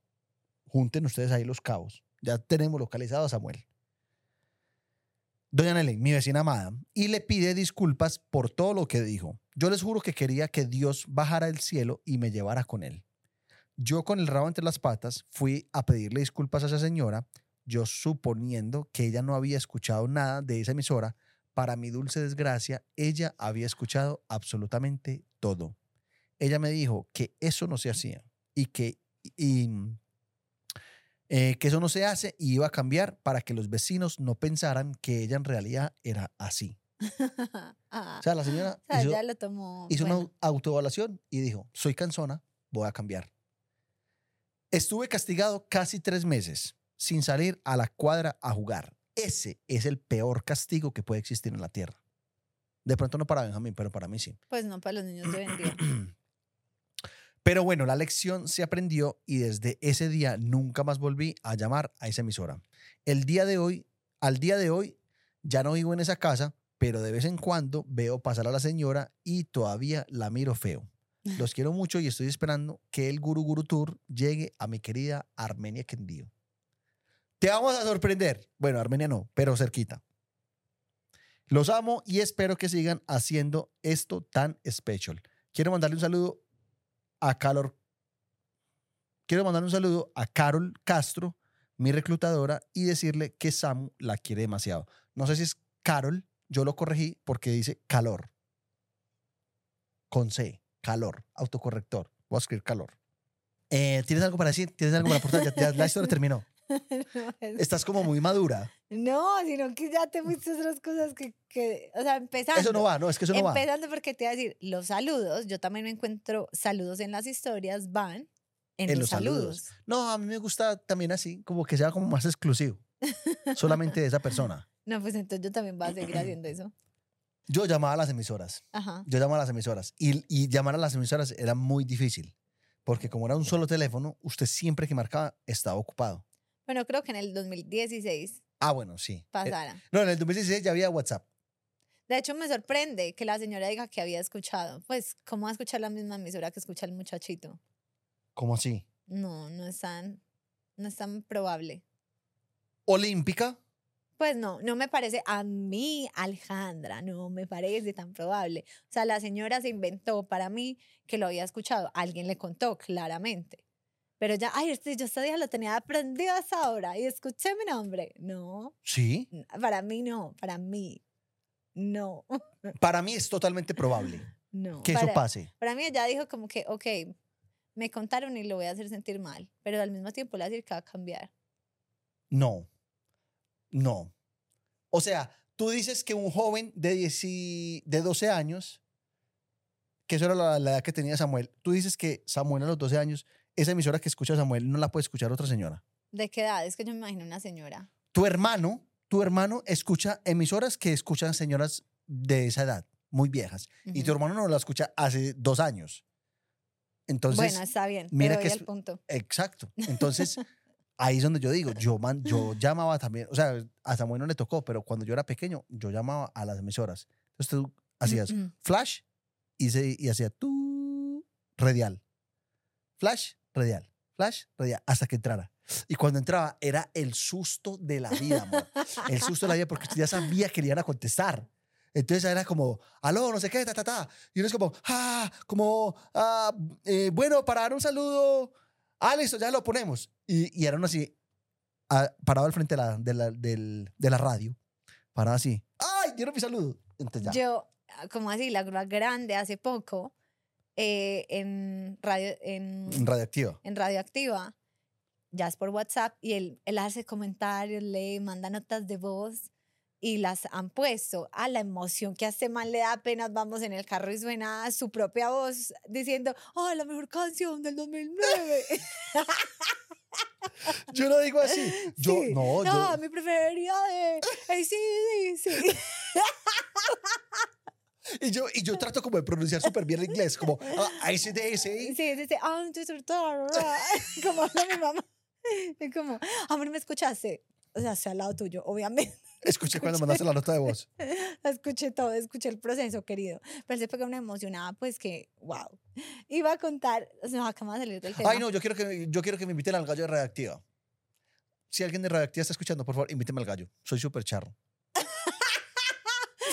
Junten ustedes ahí los cabos. Ya tenemos localizado a Samuel. Doña Nelly, mi vecina amada, y le pide disculpas por todo lo que dijo. Yo les juro que quería que Dios bajara del cielo y me llevara con él. Yo con el rabo entre las patas fui a pedirle disculpas a esa señora, yo suponiendo que ella no había escuchado nada de esa emisora. Para mi dulce desgracia, ella había escuchado absolutamente todo. Ella me dijo que eso no se hacía y que, y, eh, que eso no se hace y iba a cambiar para que los vecinos no pensaran que ella en realidad era así. Ah, O sea, la señora o sea, hizo, ya lo tomó. hizo bueno. una autoevaluación y dijo, soy cansona, voy a cambiar. Estuve castigado casi tres meses sin salir a la cuadra a jugar. Ese es el peor castigo que puede existir en la tierra. De pronto no para Benjamín, pero para mí sí. Pues no, para los niños de Dios. Pero bueno, la lección se aprendió y desde ese día nunca más volví a llamar a esa emisora. El día de hoy, al día de hoy, ya no vivo en esa casa, pero de vez en cuando veo pasar a la señora y todavía la miro feo. Los quiero mucho y estoy esperando que el Guru Guru Tour llegue a mi querida Armenia Quindío. Te vamos a sorprender. Bueno, Armenia no, pero cerquita. Los amo y espero que sigan haciendo esto tan special. Quiero mandarle un saludo a Calor. Quiero mandarle un saludo a Carol Castro, mi reclutadora, y decirle que Samu la quiere demasiado. No sé si es Carol, yo lo corregí porque dice calor. Con C, calor, autocorrector. Voy a escribir calor. Eh, ¿Tienes algo para decir? ¿Tienes algo para aportar? Ya- ya la historia terminó. no, es- Estás como muy madura. no, sino que ya te fuiste otras cosas que, que o sea, empezando. Eso no va, no, es que eso no va. Empezando porque te iba a decir, los saludos, yo también me encuentro saludos en las historias, van en, En los, los saludos. saludos. No, a mí me gusta también así, como que sea como más exclusivo. Solamente de esa persona. No, pues entonces yo también voy a seguir haciendo eso. Yo llamaba a las emisoras. Ajá. Yo llamaba a las emisoras. Y, y llamar a las emisoras era muy difícil. Porque como era un solo teléfono, usted siempre que marcaba estaba ocupado. Bueno, creo que en el 2016 Ah, bueno, sí. Eh, pasara. No, en el 2016 ya había WhatsApp. De hecho, me sorprende que la señora diga que había escuchado. Pues, ¿cómo va a escuchar la misma emisora que escucha el muchachito? ¿Cómo así? No, no es tan, no es tan probable. Olímpica. Pues no, no me parece a mí, Alejandra, no me parece tan probable. O sea, la señora se inventó para mí que lo había escuchado. Alguien le contó, claramente. Pero ya, ay, este, yo esta día lo tenía aprendido a esa hora y escuché mi nombre. No, Sí. para mí no, para mí no, Para mí es totalmente probable no. que eso para, pase. para mí ella dijo como que, ok, me contaron y lo voy a hacer sentir mal, pero al mismo tiempo le voy a decir que va a cambiar. No. No. O sea, tú dices que un joven de, 10 y- de 12 años, que eso era la, la edad que tenía Samuel, tú dices que Samuel a los 12 años, esa emisora que escucha Samuel no la puede escuchar otra señora. ¿De qué edad? Es que yo me imagino una señora. Tu hermano, tu hermano escucha emisoras que escuchan señoras de esa edad, muy viejas. Y tu hermano no la escucha hace dos años. Entonces, bueno, está bien, mira que es- al punto. exacto. Entonces, ahí es donde yo digo, yo, man, yo llamaba también, o sea, a Samuel no le tocó, pero cuando yo era pequeño, yo llamaba a las emisoras. Entonces tú hacías Mm, mm. flash y, se, y hacía tú radial. Flash, radial. Flash, radial. Hasta que entrara. Y cuando entraba era el susto de la vida, amor. El susto de la vida porque ya sabía que le iban a contestar. Entonces era como, aló, no sé qué, ta, ta, ta. Y uno es como, ah, como, ah, eh, bueno, para dar un saludo. Ah, ya lo ponemos. Y, y eran así, ah, parado al frente de la, de la, de la radio. Parado así. ¡Ay, dieron mi saludo! Entonces. Yo, ah, como así, la grande hace poco, eh, en, radio, en, Radioactiva. en Radioactiva, ya es por WhatsApp, y él, él hace comentarios, le manda notas de voz y las han puesto a la emoción que a este man le da apenas vamos en el carro y suena su propia voz diciendo, oh, la mejor canción del 2009. Yo lo digo así. Yo, Sí. no, No, yo. mi preferida de ACDC. Y yo, y yo trato como de pronunciar súper bien el inglés, como ah, ICDC. Sí, sí, sí. ah, Como habla mi mamá. Es como, amor, ¿me escuchaste? O sea, estoy al lado tuyo, obviamente. Escuché cuando mandaste la nota de voz. Escuché todo, escuché el proceso, querido. Pero se pegó una emocionada, pues que, wow. Iba a contar, o sea, acabamos de salir del tema. Ay, no, yo quiero que, yo quiero que me inviten al gallo de Radioactiva. Si alguien de Radioactiva está escuchando, por favor, invíteme al gallo. Soy súper charro.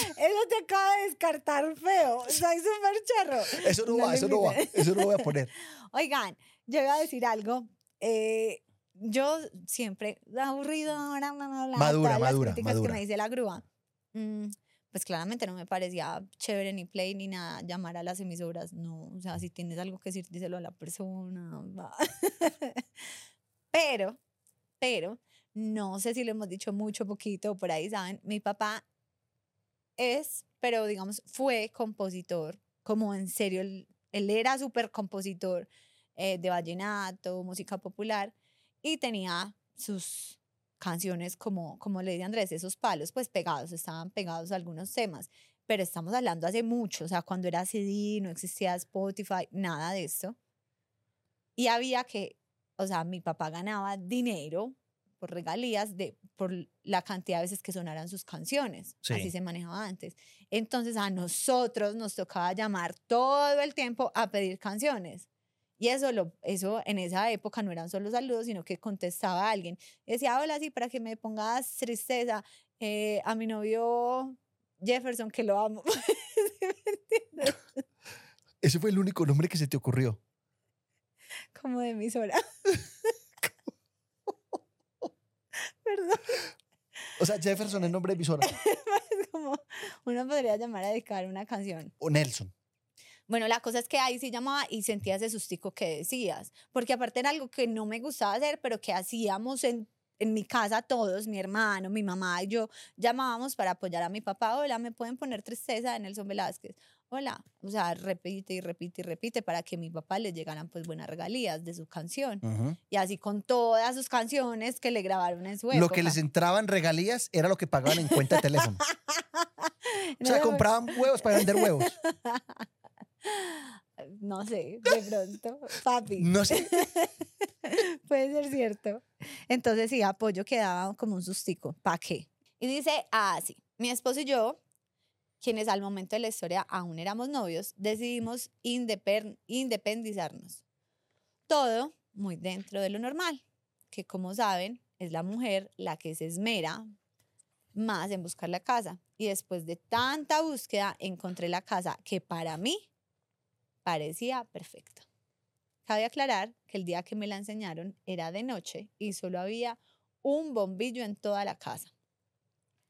Eso te acaba de descartar feo. Soy súper charro. Eso no, No va, eso no va. Eso no lo voy a poner. Oigan, yo iba a decir algo. eh, yo siempre, aburrido, bla, bla, bla, bla, Madura, todas las madura, críticas madura. que me dice la grúa. mm, pues claramente no me parecía chévere ni play ni nada llamar a las emisoras. No, o sea, si tienes algo que decir, díselo a la persona. pero, pero, no sé si lo hemos dicho mucho, poquito, por ahí, ¿saben? Mi papá es, pero digamos, fue compositor, como en serio, él, era súper compositor eh, de vallenato, música popular, y tenía sus canciones como, como le dice Andrés, esos palos, pues pegados, estaban pegados a algunos temas, pero estamos hablando hace mucho, o sea, cuando era CD, no existía Spotify, nada de esto. Y había que, o sea, mi papá ganaba dinero por regalías de por la cantidad de veces que sonaran sus canciones. Sí. Así se manejaba antes. Entonces a nosotros nos tocaba llamar todo el tiempo a pedir canciones. Y eso, lo, eso en esa época no eran solo saludos, sino que contestaba a alguien. Y decía, hola, sí, para que me pongas tristeza. eh, a mi novio Jefferson, que lo amo. Ese fue el único nombre que se te ocurrió. Como de emisora. Perdón. O sea, Jefferson es nombre de emisora. Es como uno podría llamar a dedicar una canción. O Nelson. Bueno, la cosa es que ahí sí llamaba y sentía ese sustico que decías, porque aparte era algo que no me gustaba hacer, pero que hacíamos en, en mi casa todos, mi hermano, mi mamá y yo, llamábamos para apoyar a mi papá, hola, ¿me pueden poner tristeza de Nelson Velázquez? O sea, repite y repite y repite para que mi papá le llegaran pues buenas regalías de su canción. Ujú. Y así con todas sus canciones que le grabaron en su época. Lo que les entraban regalías era lo que pagaban en cuenta de teléfono. O sea, compraban huevos para vender huevos. No sé, de pronto, papi. No sé. Puede ser cierto. Entonces sí, apoyo que daba como un sustico. ¿Para qué? Y dice así, mi esposo y yo, quienes al momento de la historia aún éramos novios, decidimos independizarnos. Todo muy dentro de lo normal, que como saben, es la mujer la que se esmera más en buscar la casa. Y después de tanta búsqueda, encontré la casa que para mí parecía perfecta. Cabe aclarar que el día que me la enseñaron era de noche y solo había un bombillo en toda la casa.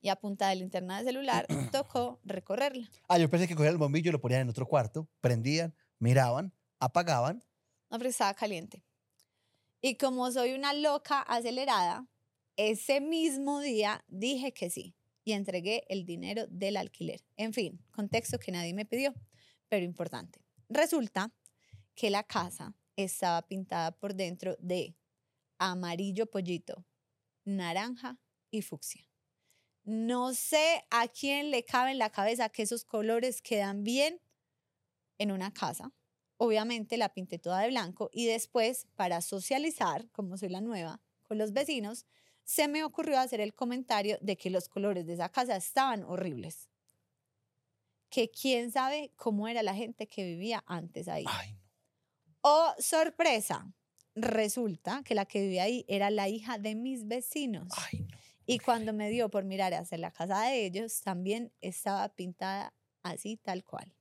Y a punta de linterna de celular tocó recorrerla. Ah, yo pensé que cogían el bombillo y lo ponían en otro cuarto, prendían, miraban, apagaban. No, pero estaba caliente. Y como soy una loca acelerada, ese mismo día dije que sí y entregué el dinero del alquiler. En fin, contexto que nadie me pidió, pero importante. Resulta que la casa estaba pintada por dentro de amarillo pollito, naranja y fucsia. No sé a quién le cabe en la cabeza que esos colores quedan bien en una casa. Obviamente la pinté toda de blanco y después, para socializar, como soy la nueva, con los vecinos, se me ocurrió hacer el comentario de que los colores de esa casa estaban horribles. Que quién sabe cómo era la gente que vivía antes ahí. Ay, no. Oh, sorpresa. Resulta que la que vivía ahí era la hija de mis vecinos. Ay, no. Y cuando me dio por mirar hacia la casa de ellos, también estaba pintada así tal cual,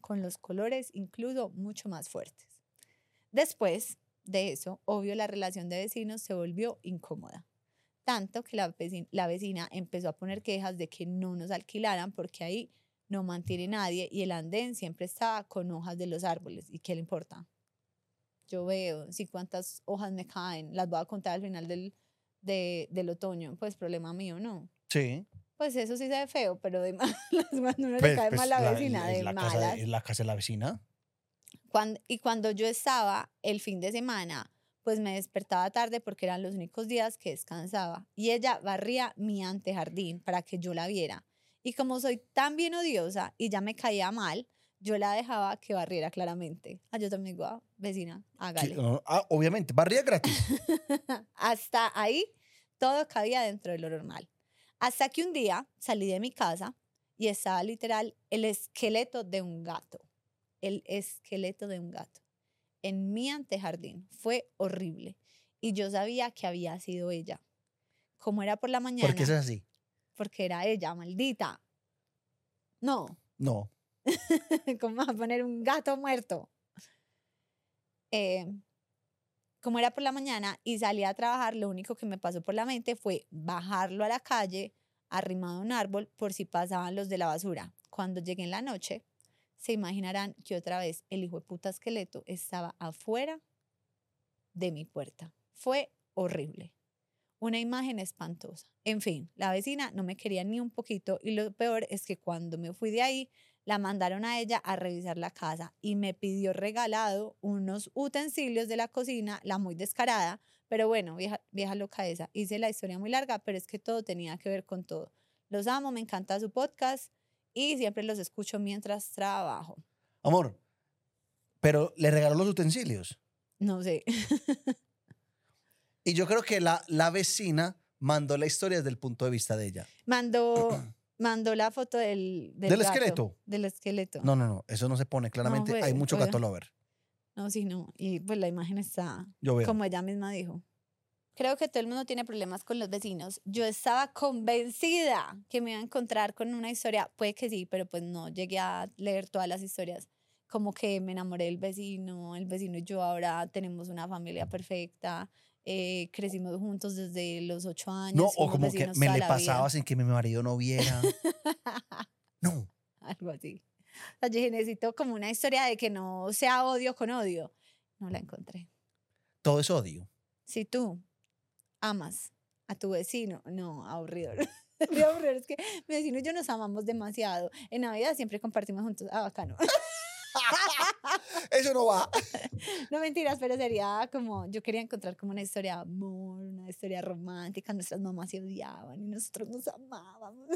con los colores incluso mucho más fuertes. Después de eso, obvio, la relación de vecinos se volvió incómoda. Tanto que la vecina, empezó a poner quejas de que no nos alquilaran porque ahí no mantiene nadie y el andén siempre estaba con hojas de los árboles. ¿Y qué le importa? Yo veo si cuántas hojas me caen, las voy a contar al final del, de- del otoño, pues problema mío, ¿no? Sí. Pues eso sí se ve feo, pero de malas, cuando uno le Pues- cae pues mal a la vecina, es de la casa malas. de- es la casa de la vecina. Cuan- y cuando yo estaba el fin de semana, pues me despertaba tarde porque eran los únicos días que descansaba. Y ella barría mi antejardín para que yo la viera. Y como soy tan bien odiosa y ya me caía mal, yo la dejaba que barriera claramente. Ah, yo también ah, vecina, hágale. no, ah, obviamente, barría gratis. Hasta ahí todo cabía dentro de lo normal. Hasta que un día salí de mi casa y estaba literal el esqueleto de un gato. El esqueleto de un gato. En mi antejardín. Fue horrible. Y yo sabía que había sido ella. Como era por la mañana. Porque es así. Porque era ella, maldita. No. No. ¿Cómo vas a poner un gato muerto? Eh, como era por la mañana y salí a trabajar, lo único que me pasó por la mente fue bajarlo a la calle, arrimado a un árbol, por si pasaban los de la basura. Cuando llegué en la noche, se imaginarán que otra vez el hijo de puta esqueleto estaba afuera de mi puerta. Fue horrible. Una imagen espantosa. En fin, la vecina no me quería ni un poquito y lo peor es que cuando me fui de ahí, la mandaron a ella a revisar la casa y me pidió regalado unos utensilios de la cocina, la muy descarada, pero bueno, vieja, vieja loca esa. Hice la historia muy larga, pero es que todo tenía que ver con todo. Los amo, me encanta su podcast y siempre los escucho mientras trabajo. Amor, pero le regaló los utensilios. No sé. Y yo creo que la, la vecina mandó la historia desde el punto de vista de ella. Mandó, mandó la foto del, del, ¿Del gato, esqueleto? Del esqueleto. No, no, no. Eso no se pone claramente. fue- Hay mucho fue- gato lover. No, sí, no. Y pues la imagen está Yo veo. como ella misma dijo. Creo que todo el mundo tiene problemas con los vecinos. Yo estaba convencida que me iba a encontrar con una historia, puede que sí, pero pues no llegué a leer todas las historias. Como que me enamoré del vecino, el vecino y yo ahora tenemos una familia perfecta, eh, crecimos juntos desde los ocho años. No, o como que me le pasaba sin que mi marido no viera. No. Algo así. O sea, yo necesito como una historia de que no sea odio con odio. No la encontré. Todo es odio. Si tú amas a tu vecino, no, aburridor. Lo aburridor es que mi vecino y yo nos amamos demasiado. En Navidad siempre compartimos juntos. Ah, bacano. Eso no va. No mentiras, pero sería como, yo quería encontrar como una historia de amor, una historia romántica. Nuestras mamás se odiaban y nosotros nos amábamos.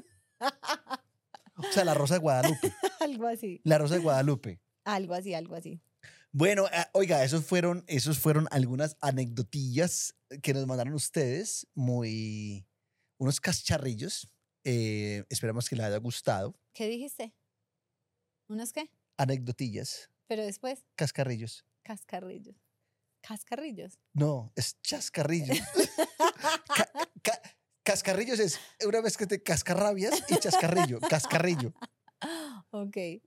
O sea, la Rosa de Guadalupe. algo así, La Rosa de Guadalupe. algo así, algo así. Bueno, ah, oiga, esos fueron, esos fueron algunas anecdotillas que nos mandaron ustedes, muy, unos cacharrillos. Eh, esperamos que les haya gustado. ¿Qué dijiste? ¿Unos qué? Anecdotillas, Pero después, cascarrillos. cascarrillos. ¿Cascarrillos? No, es chascarrillos. Ca- ca- cascarrillos es una vez que te cascarrabias y chascarrillo, cascarrillo. Ok. Eh,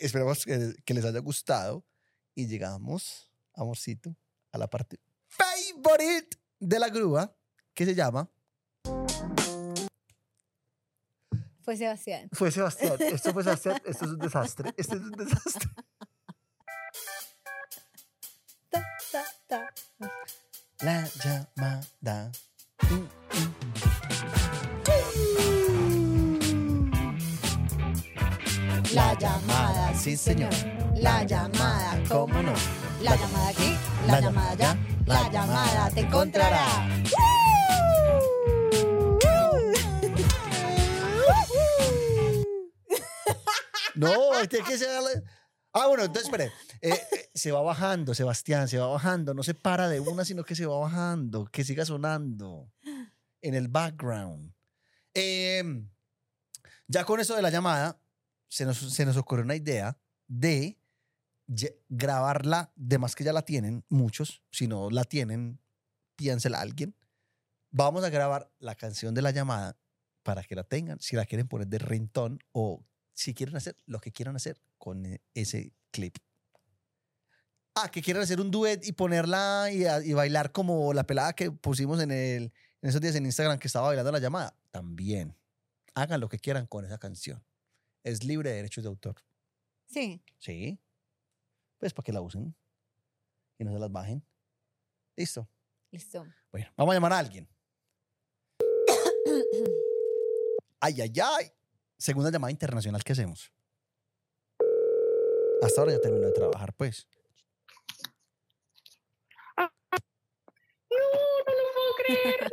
esperamos que, que les haya gustado y llegamos, amorcito, a la parte favorite de la grúa que se llama Fue Sebastián. Fue Sebastián. Esto fue Sebastián. Esto es un desastre. Esto es un desastre. llamada. La llamada. La llamada, sí señor. La llamada, cómo no. La llamada aquí, la, llamada allá, la, llamada te encontrará. No, este, hay que llegarle. Ah, bueno, entonces, espere. Eh, eh, se va bajando, Sebastián, se va bajando. No se para de una, sino que se va bajando. Que siga sonando en el background. Em, ya con eso de la llamada, se nos, se nos ocurrió una idea de grabarla, de más que ya la tienen muchos, si no la tienen, piénsela a alguien. Vamos a grabar la canción de la llamada para que la tengan, si la quieren poner de rintón o si quieren hacer lo que quieran hacer con eh, ese clip. Ah, que quieran hacer un duet y ponerla y, a- y bailar como la pelada que pusimos en, el, en esos días en Instagram que estaba bailando la llamada. También. Hagan lo que quieran con esa canción. Es libre de derechos de autor. Sí. Sí. Pues para que la usen y no se las bajen. Listo. Listo. Bueno, vamos a llamar a alguien. Ay, ay, ay. Segunda llamada internacional que hacemos. Hasta ahora ya terminó de trabajar, pues. No, no lo puedo creer.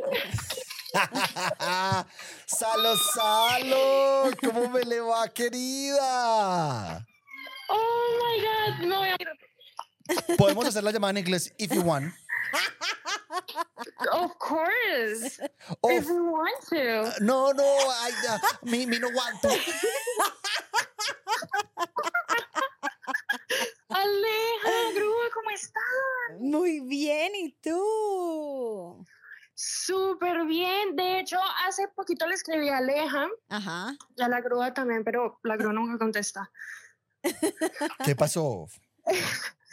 ¡Salo, Salo! ¿Cómo me le va, querida? Oh my God. No voy a... Podemos hacer la llamada en inglés if you want. Of course. If you want to. no, no, ay, ya, me, me no want to. Aleja, Grúa, ¿cómo estás? Muy bien, ¿y tú? Súper bien. De hecho, hace poquito le escribí a Aleja Ajá. y a la grúa también, pero la grúa nunca contesta. ¿Qué pasó?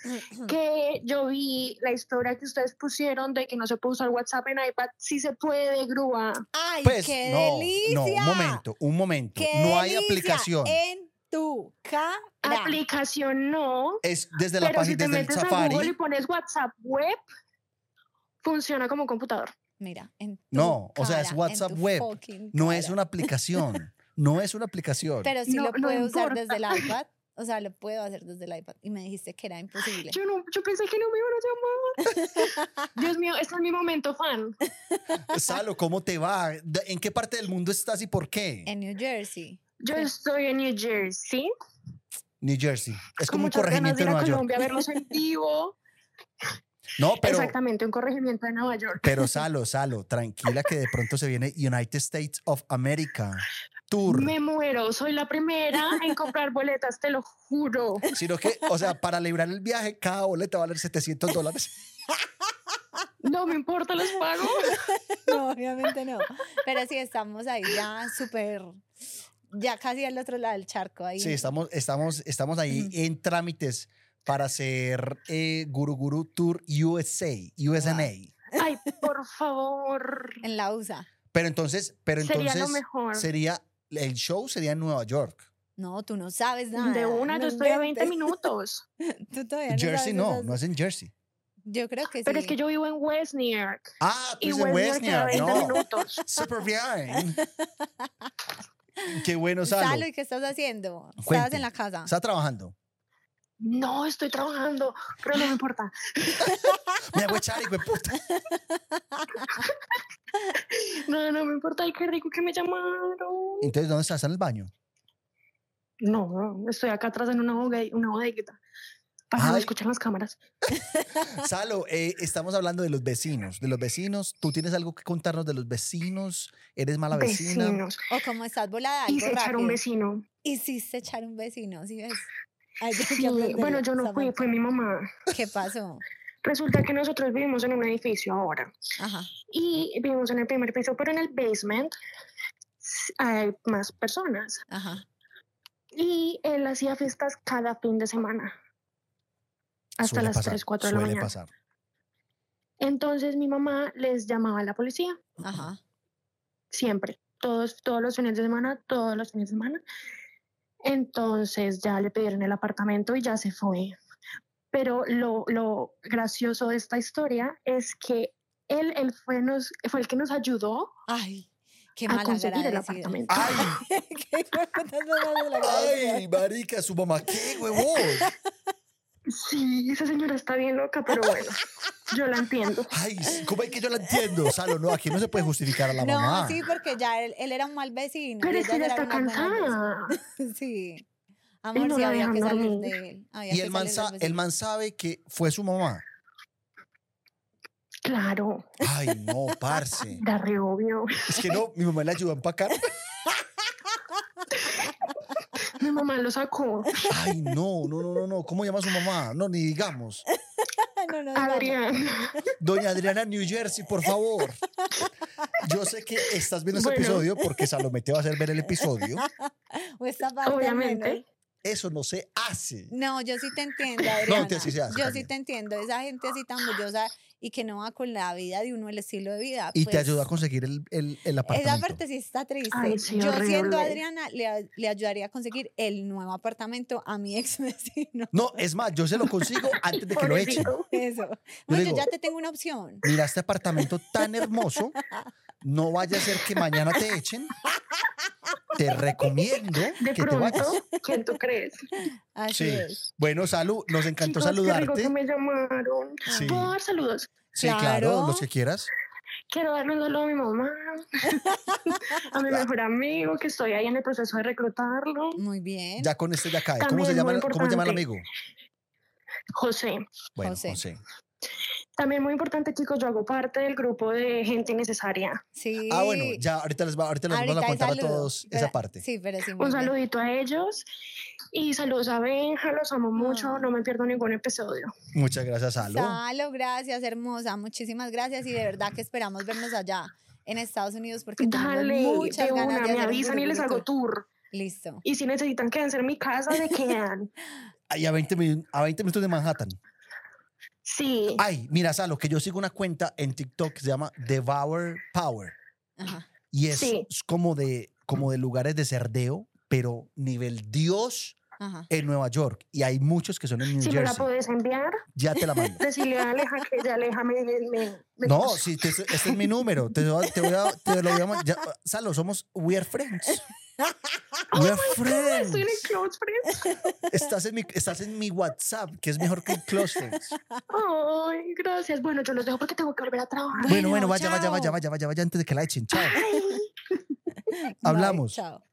Que yo vi la historia que ustedes pusieron de que no se puede usar WhatsApp en iPad. Sí se puede, grúa. ¡Ay, Pues qué no, delicia! no, un momento, un momento. ¡Qué No hay aplicación. En tu cara. Aplicación no. Es desde la Pero si página, te desde el metes a Google y Safari. pones WhatsApp web, funciona como computador. Mira, en tu No, o sea, es cara, WhatsApp web, No es cara. una aplicación. No es una aplicación. Pero sí No- lo no puedo usar importa. desde el iPad. O sea, lo puedo hacer desde el iPad. Y me dijiste que era imposible. Yo, no, yo pensé que no me iban a llamar. Dios mío, este es mi momento fan. Salo, ¿cómo te va? ¿De- ¿En qué parte del mundo estás y por qué? En New Jersey. Yo estoy en New Jersey. New Jersey. Es como un muchas corregimiento de de ir a Nueva York. Colombia a verlos en vivo. No, pero, Exactamente, un corregimiento de Nueva York. pero Salo, Salo, tranquila que de pronto se viene United States of America Tour. Me muero, soy la primera en comprar boletas, te lo juro. Sino que, o sea, para librar el viaje, cada boleta va a valer 700 dólares. No me importa, los pago. No, obviamente no. Pero sí estamos ahí ya súper. Ya casi al otro lado del charco. Ahí. Sí, estamos, estamos, estamos ahí en trámites para hacer eh, Guru Guru Tour USA, USNA. Ay, por favor. En la USA. Pero entonces, pero Sería entonces lo mejor. sería, el show sería en Nueva York. No, tú no sabes nada. De una, no yo estoy a 20 inventes. minutos. Tú todavía no Jersey sabes no, esas- no es en Jersey. Yo creo que Pero sí. es que yo vivo en West New York. Ah, tú Y West New York West New York, 20 no. minutos. Super bien. Qué bueno, Salo. Salo, ¿y qué estás haciendo? ¿Estabas Cuente. en la casa? Está trabajando. No, estoy trabajando, pero no me importa. Me voy a echar, hijo de puta. No, no me importa. Ay, qué rico que me llamaron. Entonces, ¿dónde estás? ¿En el baño? No, estoy acá atrás en una, bodeguita. Para que no Ay. escuchen las cámaras. Salo, eh, estamos hablando de los vecinos. De los vecinos. ¿Tú tienes algo que contarnos de los vecinos? ¿Eres mala vecina? Vecinos. O como estás volada, Y algo se echaron un rápido. vecino. Hiciste echar un vecino, ¿sí ves? Ay, Sí, bueno, yo no fui, fue mi mamá. ¿Qué pasó? Resulta que nosotros vivimos en un edificio ahora. Ajá. Y vivimos en el primer piso, pero en el basement hay más personas. Ajá. Y él hacía fiestas cada fin de semana. Hasta Suele las pasar, 3, 4 de la suele mañana. pasar. Entonces mi mamá les llamaba a la policía, Ajá. siempre, todos, todos los fines de semana, todos los fines de semana. Entonces ya le pidieron el apartamento y ya se fue. Pero lo, lo gracioso de esta historia es que él, él fue, nos, fue el que nos ayudó Ay, qué a conseguir el apartamento. ¡Ay! ¡Ay, marica! ¿Su mamá qué, huevón? Sí, esa señora está bien loca, pero bueno, yo la entiendo. ¡Ay! ¿Cómo es que yo la entiendo, Salo? No, aquí no se puede justificar a la no, mamá. sí, porque ya él, él era un mal vecino. Pero es que ella está cansada. Sí. Amor, no sí, la había que salir dormir. de él. había Y el man, el man sabe que fue su mamá. Claro, Ay, no, parce. da re obvio. Es que no, mi mamá le ayudó a empacar. Mi mamá lo sacó. Ay, no, no, no, no, no. ¿Cómo llama su mamá? No, ni digamos. No, no. Adrián. Doña Adriana New Jersey, por favor. Yo sé que estás viendo este Bueno. episodio porque Salomé te va a hacer ver el episodio. O esta parte Obviamente. menos. Eso no se hace. No, yo sí te entiendo, Adriana. sí se hace yo también. sí te entiendo. Esa gente así tan bullosa y que no va con la vida de uno, el estilo de vida. Y te pues, ayuda a conseguir el, el, el Esa apartamento. parte sí está triste. Ay, sí, yo siendo. Adriana le, a- le ayudaría a conseguir el nuevo apartamento a mi ex vecino. No, es más, yo se lo consigo antes de que lo echen. Eso. yo digo- ya te tengo una opción. Mira este apartamento tan hermoso. No vaya a ser que mañana te echen. Te recomiendo De que te vayas. pronto, ¿quién tú crees? Así Sí. es. Bueno, Salud, nos encantó Chicos, qué rico saludarte. que me llamaron. Sí. ¿Puedo dar saludos? Sí, claro, Claro. los que quieras. Quiero darle un saludo a mi mamá, a mi mejor amigo, que estoy ahí en el proceso de reclutarlo. Muy bien. Ya con este ya cae. ¿Cómo se llama, el- ¿cómo se llama el importante. amigo? José. Bueno, José. José. También muy importante, chicos, yo hago parte del grupo de gente innecesaria. Sí. Ah, bueno, ya ahorita les, va, ahorita les vamos Ahorita a hay contar a saludo, todos pero- esa parte. Sí, pero sí. Un bien. saludito a ellos y saludos a Benja, los amo mucho, Ah. no me pierdo ningún episodio. Muchas gracias, Salo. Salo, gracias, hermosa. Muchísimas gracias y de verdad que esperamos vernos allá en Estados Unidos porque tenemos Dale, muchas de ganas una, de me avisan y les hago tour. Listo. Y si necesitan quedarse en mi casa, me quedan. Ahí a 20, min- a 20 minutos de Manhattan. Sí, Ay, mira, Salo, que yo sigo una cuenta en TikTok que se llama Devour Power. Ajá. Y es, Sí. es como, de, como de lugares de cerdeo, pero nivel Dios Ajá. en Nueva York. Y hay muchos que son en New si me la Jersey. puedes enviar, Ya te la mando. decirle a Aleja que ya Aleja me... me, No, sí, te- este es mi número. Te, te voy a, te lo voy a ya, Salo, somos We Are Friends. We are friends. Estoy en el close friends. Estás en, mi, estás en mi WhatsApp, que es mejor que Close Friends. Ay, gracias. Bueno, yo los dejo porque tengo que volver a trabajar. Bueno, Bueno, vaya, vaya, chao. vaya, vaya, vaya, vaya, antes de que la echen. Chao. Bye, Hablamos. chao.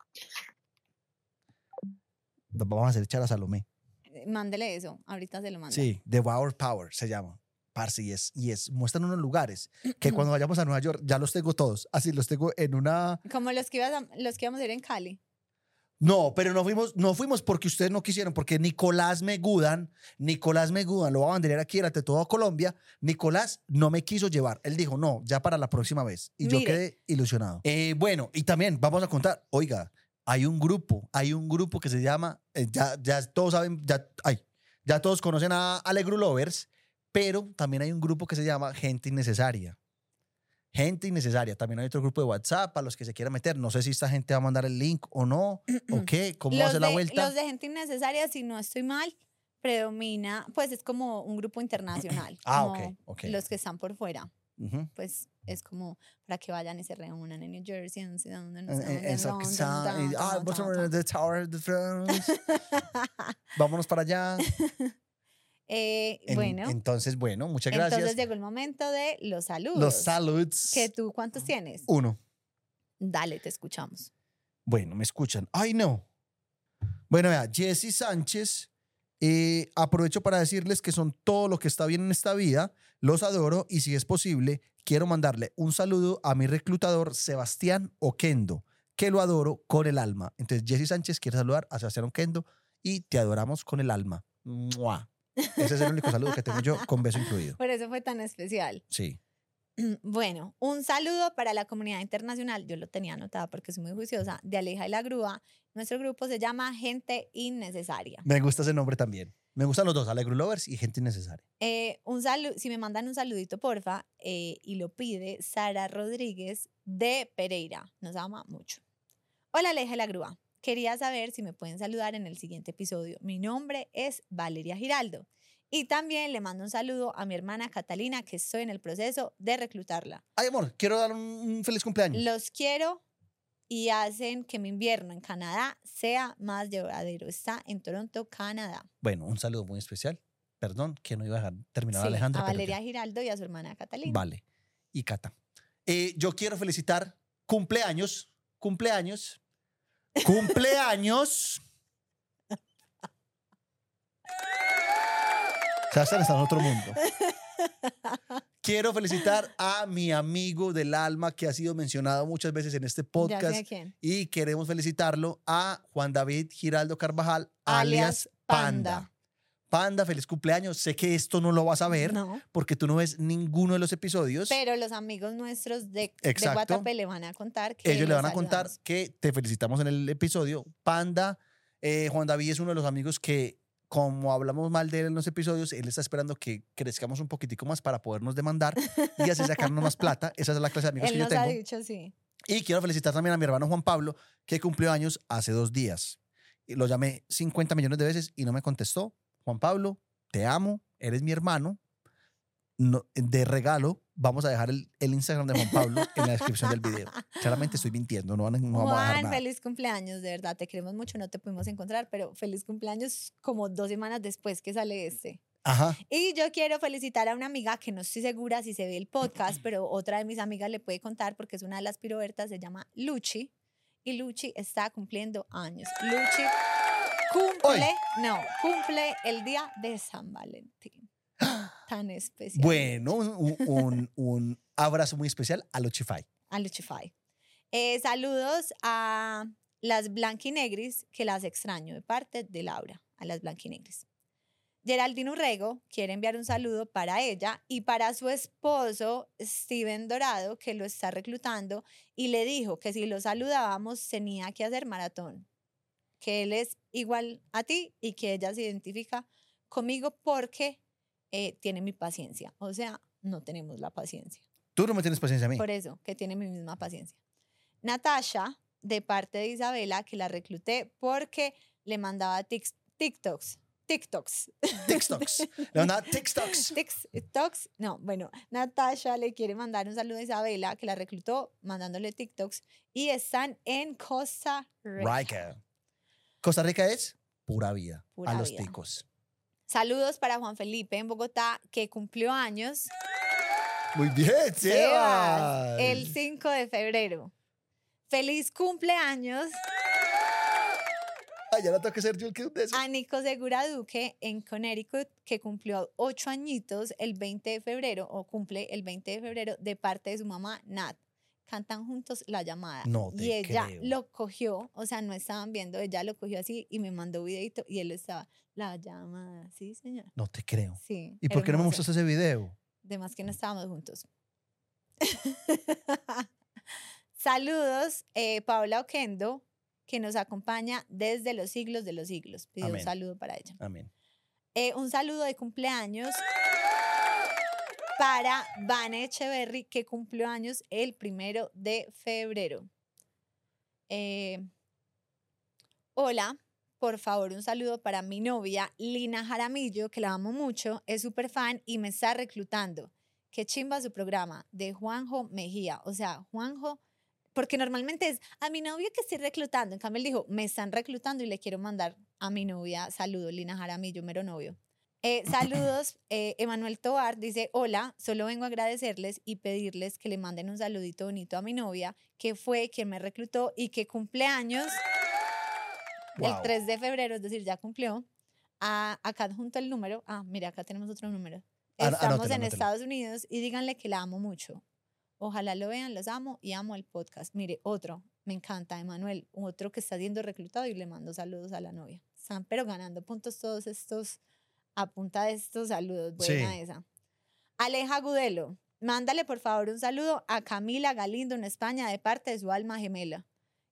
Vamos a hacer echar a Salomé. Eh, Mándele eso. Ahorita se lo mando. Sí, Devour Power se llama. Parce, y es, y es, muestran unos lugares que cuando vayamos a Nueva York ya los tengo todos. Así los tengo en una. Como los que, ibas a- los que íbamos a ir en Cali. No, pero no fuimos, no fuimos porque ustedes no quisieron, porque Nicolás Megudan, Nicolás Megudan, lo va a banderar aquí ante toda Colombia. Nicolás no me quiso llevar. Él dijo, no, ya para la próxima vez. Y yo Mire. quedé ilusionado. Eh, bueno, y también vamos a contar, oiga, hay un grupo, hay un grupo que se llama, eh, ya, ya todos saben, ya, ay, ya todos conocen a Alegru Lovers, pero también hay un grupo que se llama Gente Innecesaria. Gente innecesaria. También hay otro grupo de WhatsApp para los que se quieran meter. No sé si esta gente va a mandar el link o no. ¿O qué? ¿Cómo Los ser la vuelta? Los de gente innecesaria, si no estoy mal, predomina, pues es como un grupo internacional. Ah, ok, ok. Los que están por fuera, Ujú. pues es como para que vayan y se reúnan en New Jersey, en no sé dónde, no En- sé en- dónde, en en Sac- London, Sa- ta, y- ta, ah, Tower of the. Vámonos para allá. Eh, En- bueno, Entonces, bueno, muchas entonces gracias. llegó el momento de los saludos. Los saludos. ¿Que tú cuántos tienes? Uno. Dale, te escuchamos. Bueno, me escuchan. Ay, no. Bueno, vea, Jesse Sánchez. eh, aprovecho para decirles que son todo lo que está bien en esta vida. Los adoro y si es posible, quiero mandarle un saludo a mi reclutador Sebastián Oquendo, que lo adoro con el alma. Entonces, Jesse Sánchez quiere saludar a Sebastián Oquendo y te adoramos con el alma. ¡Mua! Ese es el único saludo que tengo yo con beso incluido. Por eso fue tan especial. Sí. Bueno, un saludo para la comunidad internacional. Yo lo tenía anotado porque soy muy juiciosa. De Aleja y la Grúa. Nuestro grupo se llama Gente Innecesaria. Me gusta ese nombre también. Me gustan los dos, Alegro Lovers y Gente Innecesaria. Eh, un saludo, si me mandan un saludito, porfa, eh, y lo pide Sara Rodríguez de Pereira. Nos ama mucho. Hola, Aleja y la Grúa. Quería saber si me pueden saludar en el siguiente episodio. Mi nombre es Valeria Giraldo. Y también le mando un saludo a mi hermana Catalina, que estoy en el proceso de reclutarla. Ay, amor, quiero dar un, feliz cumpleaños. Los quiero y hacen que mi invierno en Canadá sea más llevadero. Está en Toronto, Canadá. Bueno, un saludo muy especial. Perdón, que no iba a dejar terminar Sí, Alejandra. a pero Valeria ya. Giraldo y a su hermana Catalina. Vale. Y Cata. Eh, yo quiero felicitar cumpleaños, cumpleaños, Cumpleaños. Sebastián está en otro mundo. Quiero felicitar a mi amigo del alma que ha sido mencionado muchas veces en este podcast y queremos felicitarlo a Juan David Giraldo Carvajal, alias, Panda. Panda, feliz cumpleaños. Sé que esto no lo vas a ver No, porque tú no ves ninguno de los episodios. pero los amigos nuestros de. Guatapé le van a contar que Ellos le van a contar que te felicitamos en el episodio. Panda, eh, Juan David es uno de los amigos que, como hablamos mal de él en los episodios, él está esperando que crezcamos un poquitico más para podernos demandar y así sacarnos más plata. Esa es la clase de amigos Él que yo nos ha tengo. dicho sí. Y quiero felicitar también a mi hermano Juan Pablo, que cumplió años hace dos días. Lo llamé 50 millones de veces y no me contestó. Juan Pablo, te amo, eres mi hermano. No- de regalo, vamos a dejar el, el Instagram de Juan Pablo en la descripción del video. Claramente estoy mintiendo, no, van no vamos a dejar Juan, nada. feliz cumpleaños, de verdad, te queremos mucho, no te pudimos encontrar, pero feliz cumpleaños como dos semanas después que sale este. Ajá. Y yo quiero felicitar a una amiga que no estoy segura si se ve el podcast, pero otra de mis amigas le puede contar porque es una de las pirobertas, se llama Luchi. Y Luchi está cumpliendo años. Luchi cumple, no, cumple el día de San Valentín. Tan especial. Bueno, un, un- un abrazo muy especial a Luchify. a Luchify. Eh, saludos a las Blanquinegris, que las extraño de parte de Laura, a las Blanquinegris. Geraldine Urrego quiere enviar un saludo para ella y para su esposo Steven Dorado, que lo está reclutando, y le dijo que si lo saludábamos tenía que hacer maratón, que él es igual a ti y que ella se identifica conmigo porque eh, tiene mi paciencia. O sea, no tenemos la paciencia. Tú no me tienes paciencia a mí. Por eso, que tiene mi misma paciencia. Natasha, de parte de Isabela, que la recluté porque le mandaba tics- TikToks. TikToks. TikToks. Le mandaba TikToks. TikToks. No, bueno, Natasha le quiere mandar un saludo a Isabela, que la reclutó mandándole TikToks. Y están en Costa Rica. Rica. Costa Rica es pura vida. Pura a los vida. ticos. Saludos para Juan Felipe en Bogotá, que cumplió años. Muy bien, Sebas, el 5 de febrero. Feliz cumpleaños Ay, ya no tengo que ser yo el que eso. a Nico Segura Duque en Connecticut, que cumplió ocho añitos el 20 de febrero, o cumple el 20 de febrero, de parte de su mamá, Nat. Cantan juntos la llamada. No te y ella creo. lo cogió, o sea, no estaban viendo, ella lo cogió así y me mandó videito y él estaba, la llamada, sí, señor. No te creo. Sí. ¿Y por qué no me mostraste ese video? De más que no estábamos juntos. Saludos, eh, Paola Oquendo, que nos acompaña desde los siglos de los siglos. Pido un saludo para ella. Amén. Eh, un saludo de cumpleaños para Vane Echeverry, que cumplió años el primero de febrero. Eh, hola, por favor, un saludo para mi novia Lina Jaramillo, que la amo mucho, es súper fan y me está reclutando. Qué chimba su programa de Juanjo Mejía. O sea, Juanjo, porque normalmente es a mi novio que estoy reclutando. En cambio, él dijo, me están reclutando y le quiero mandar a mi novia saludos, Lina Jaramillo, mero novio. Eh, saludos, eh, Emanuel Tobar dice, hola, solo vengo a agradecerles y pedirles que le manden un saludito bonito a mi novia, que fue quien me reclutó y que cumpleaños el Wow. 3 de febrero, es decir, ya cumplió. A, acá junto el número, ah, mira, acá tenemos otro número. An- Estamos anótelo, en anótelo. Estados Unidos y díganle que la amo mucho. Ojalá lo vean, los amo y amo el podcast. Mire, otro, me encanta, Emanuel, otro que está siendo reclutado y le mando saludos a la novia. Están pero ganando puntos todos estos, a punta de estos saludos. Buena Sí. esa. Aleja Gudelo, mándale por favor un saludo a Camila Galindo en España de parte de su alma gemela,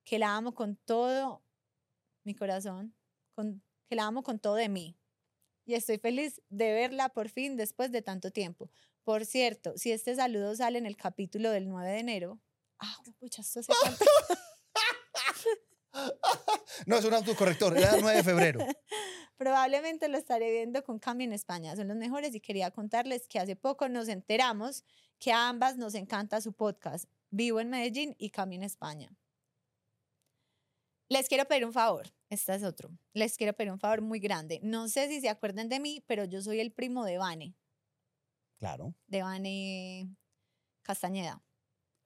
que la amo con todo mi corazón, con, que la amo con todo de mí. Y estoy feliz de verla por fin después de tanto tiempo. Por cierto, si este saludo sale en el capítulo del 9 de enero, ah, pucha, esto se No, es un autocorrector. Era el 9 de febrero. probablemente lo estaré viendo con Cami en España. Son los mejores y quería contarles que hace poco nos enteramos que a ambas nos encanta su podcast. Vivo en Medellín y Cami en España. Les quiero pedir un favor. Este es otro. Les quiero pedir un favor muy grande. No sé si se acuerdan de mí, pero yo soy el primo de Vane, Claro. de Vane Castañeda.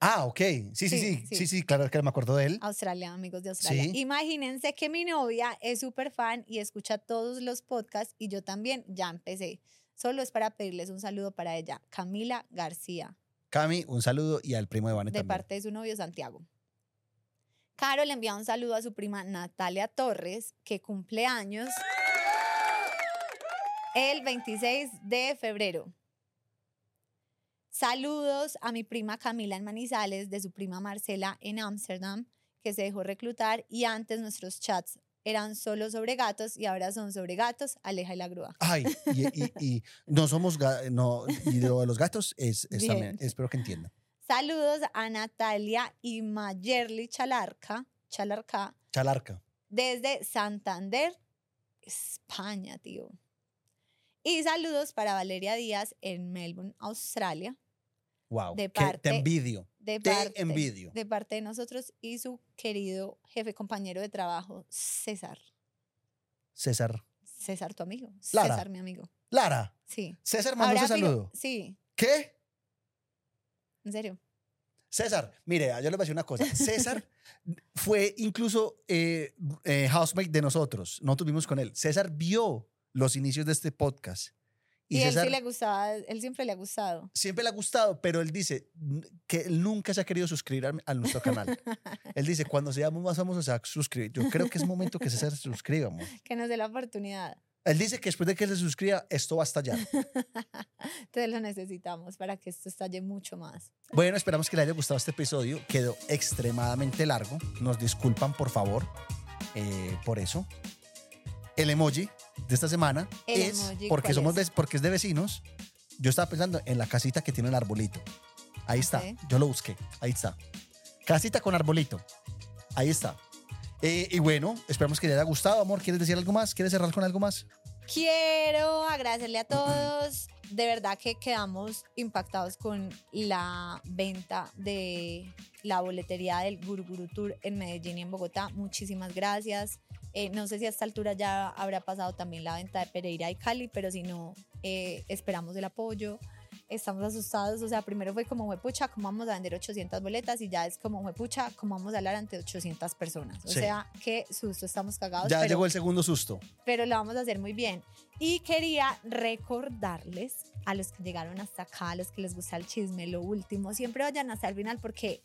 Ah, ok. Sí, sí, sí. Sí, Sí, claro que me acuerdo de él. Australia, amigos de Australia. Sí. Imagínense que mi novia es súper fan y escucha todos los podcasts y yo también ya empecé. Solo es para pedirles un saludo para ella, Camila García, Cami, un saludo y al primo de Vane de también. parte de su novio Santiago. Caro le envía un saludo a su prima Natalia Torres, que cumple años el 26 de febrero. Saludos a mi prima Camila en Manizales, de su prima Marcela en Ámsterdam, que se dejó reclutar y antes nuestros chats eran solo sobre gatos y ahora son sobre gatos, Aleja y la grúa. Ay, y, y- y no somos, no, y lo de los gatos es, es también, Bien. espero que entiendan. Saludos a Natalia y Mayerly Chalarca, Chalarca Chalarca. desde Santander, España, tío. Y saludos para Valeria Díaz en Melbourne, Australia, Wow. De que te parte- envidio. de Te parte, envidio. de parte de nosotros y su querido jefe compañero de trabajo, César. César. César, tu amigo. Lara. César, mi amigo. Lara. Sí. César mandó fijo- saludo. Sí, ¿Qué? en serio. César, mire, yo les voy a decir una cosa. César fue incluso eh, eh, housemate de nosotros. No tuvimos con él. César vio los inicios de este podcast. Y, Y, él César sí le gustaba, él siempre le ha gustado. siempre le ha gustado, pero él dice que él nunca se ha querido suscribir a, a nuestro canal. él dice, cuando seamos más famosos se va a suscribir. Yo creo que es momento que César se suscriba. amor. que nos dé la oportunidad. Él dice que después de que se suscriba, esto va a estallar. Entonces lo necesitamos para que esto estalle mucho más. Bueno, esperamos que le haya gustado este episodio. Quedó extremadamente largo. Nos disculpan, por favor, eh, por eso. El emoji de esta semana El es porque ¿cuál somos es? vec- porque es de vecinos. Yo estaba pensando en la casita que tiene el arbolito. Ahí está. Ok. Yo lo busqué. Ahí está. Casita con arbolito. Ahí está. Eh, y bueno, esperamos que le haya gustado, amor. ¿Quieres decir algo más? ¿Quieres cerrar con algo más? Quiero agradecerle a todos. De verdad que quedamos impactados con la venta de la boletería del Guruguru Tour en Medellín y en Bogotá. Muchísimas gracias. Eh, no sé si a esta altura ya habrá pasado también la venta de Pereira y Cali, pero si no, eh, esperamos el apoyo. Estamos asustados, o sea, primero fue como, pucha, ¿cómo vamos a vender 800 boletas? Y ya es como, pucha, ¿cómo vamos a hablar ante 800 personas? O Sí. sea, qué susto, estamos cagados. Ya pero- llegó el segundo susto. pero lo vamos a hacer muy bien. Y quería recordarles a los que llegaron hasta acá, a los que les gusta el chisme, lo último, siempre vayan hasta el final porque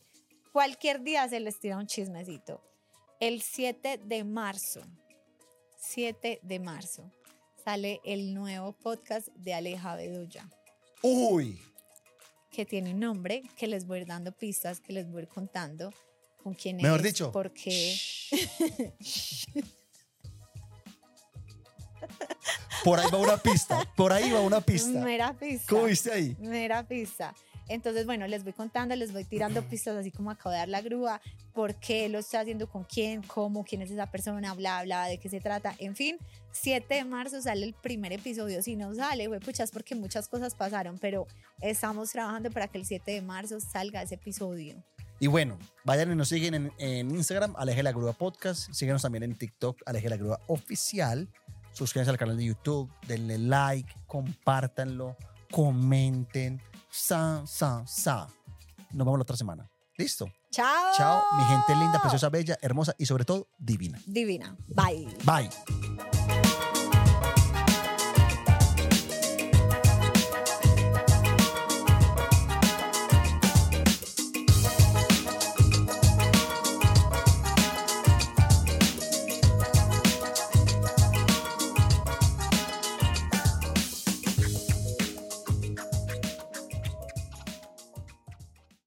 cualquier día se les tira un chismecito. El 7 de marzo, 7 de marzo, sale el nuevo podcast de Aleja Bedoya, Uy. que tiene un nombre que les voy a ir dando pistas, que les voy a ir contando con quién Mejor es, dicho. por qué. Por ahí va una pista. Por ahí va una pista. Mera pista. ¿Cómo viste ahí? Mera pista. Entonces, bueno, les voy contando, les voy tirando pistas así como acabo de dar la grúa, por qué lo está haciendo con quién, cómo, quién es esa persona, bla, bla, de qué se trata. En fin, 7 de marzo sale el primer episodio. Si no sale, güey, pucha, es porque muchas cosas pasaron, pero estamos trabajando para que el 7 de marzo salga ese episodio. Y bueno, vayan y nos siguen en, en Instagram, Aleje la Grúa Podcast. Síguenos también en TikTok, Aleje la Grúa Oficial. Suscríbanse al canal de YouTube, denle like, compártanlo, comenten. Sa, sa, sa. Nos vemos la otra semana. Listo. ¡Chao! Chao, mi gente linda, preciosa, bella, hermosa y sobre todo divina. Divina. Bye. Bye.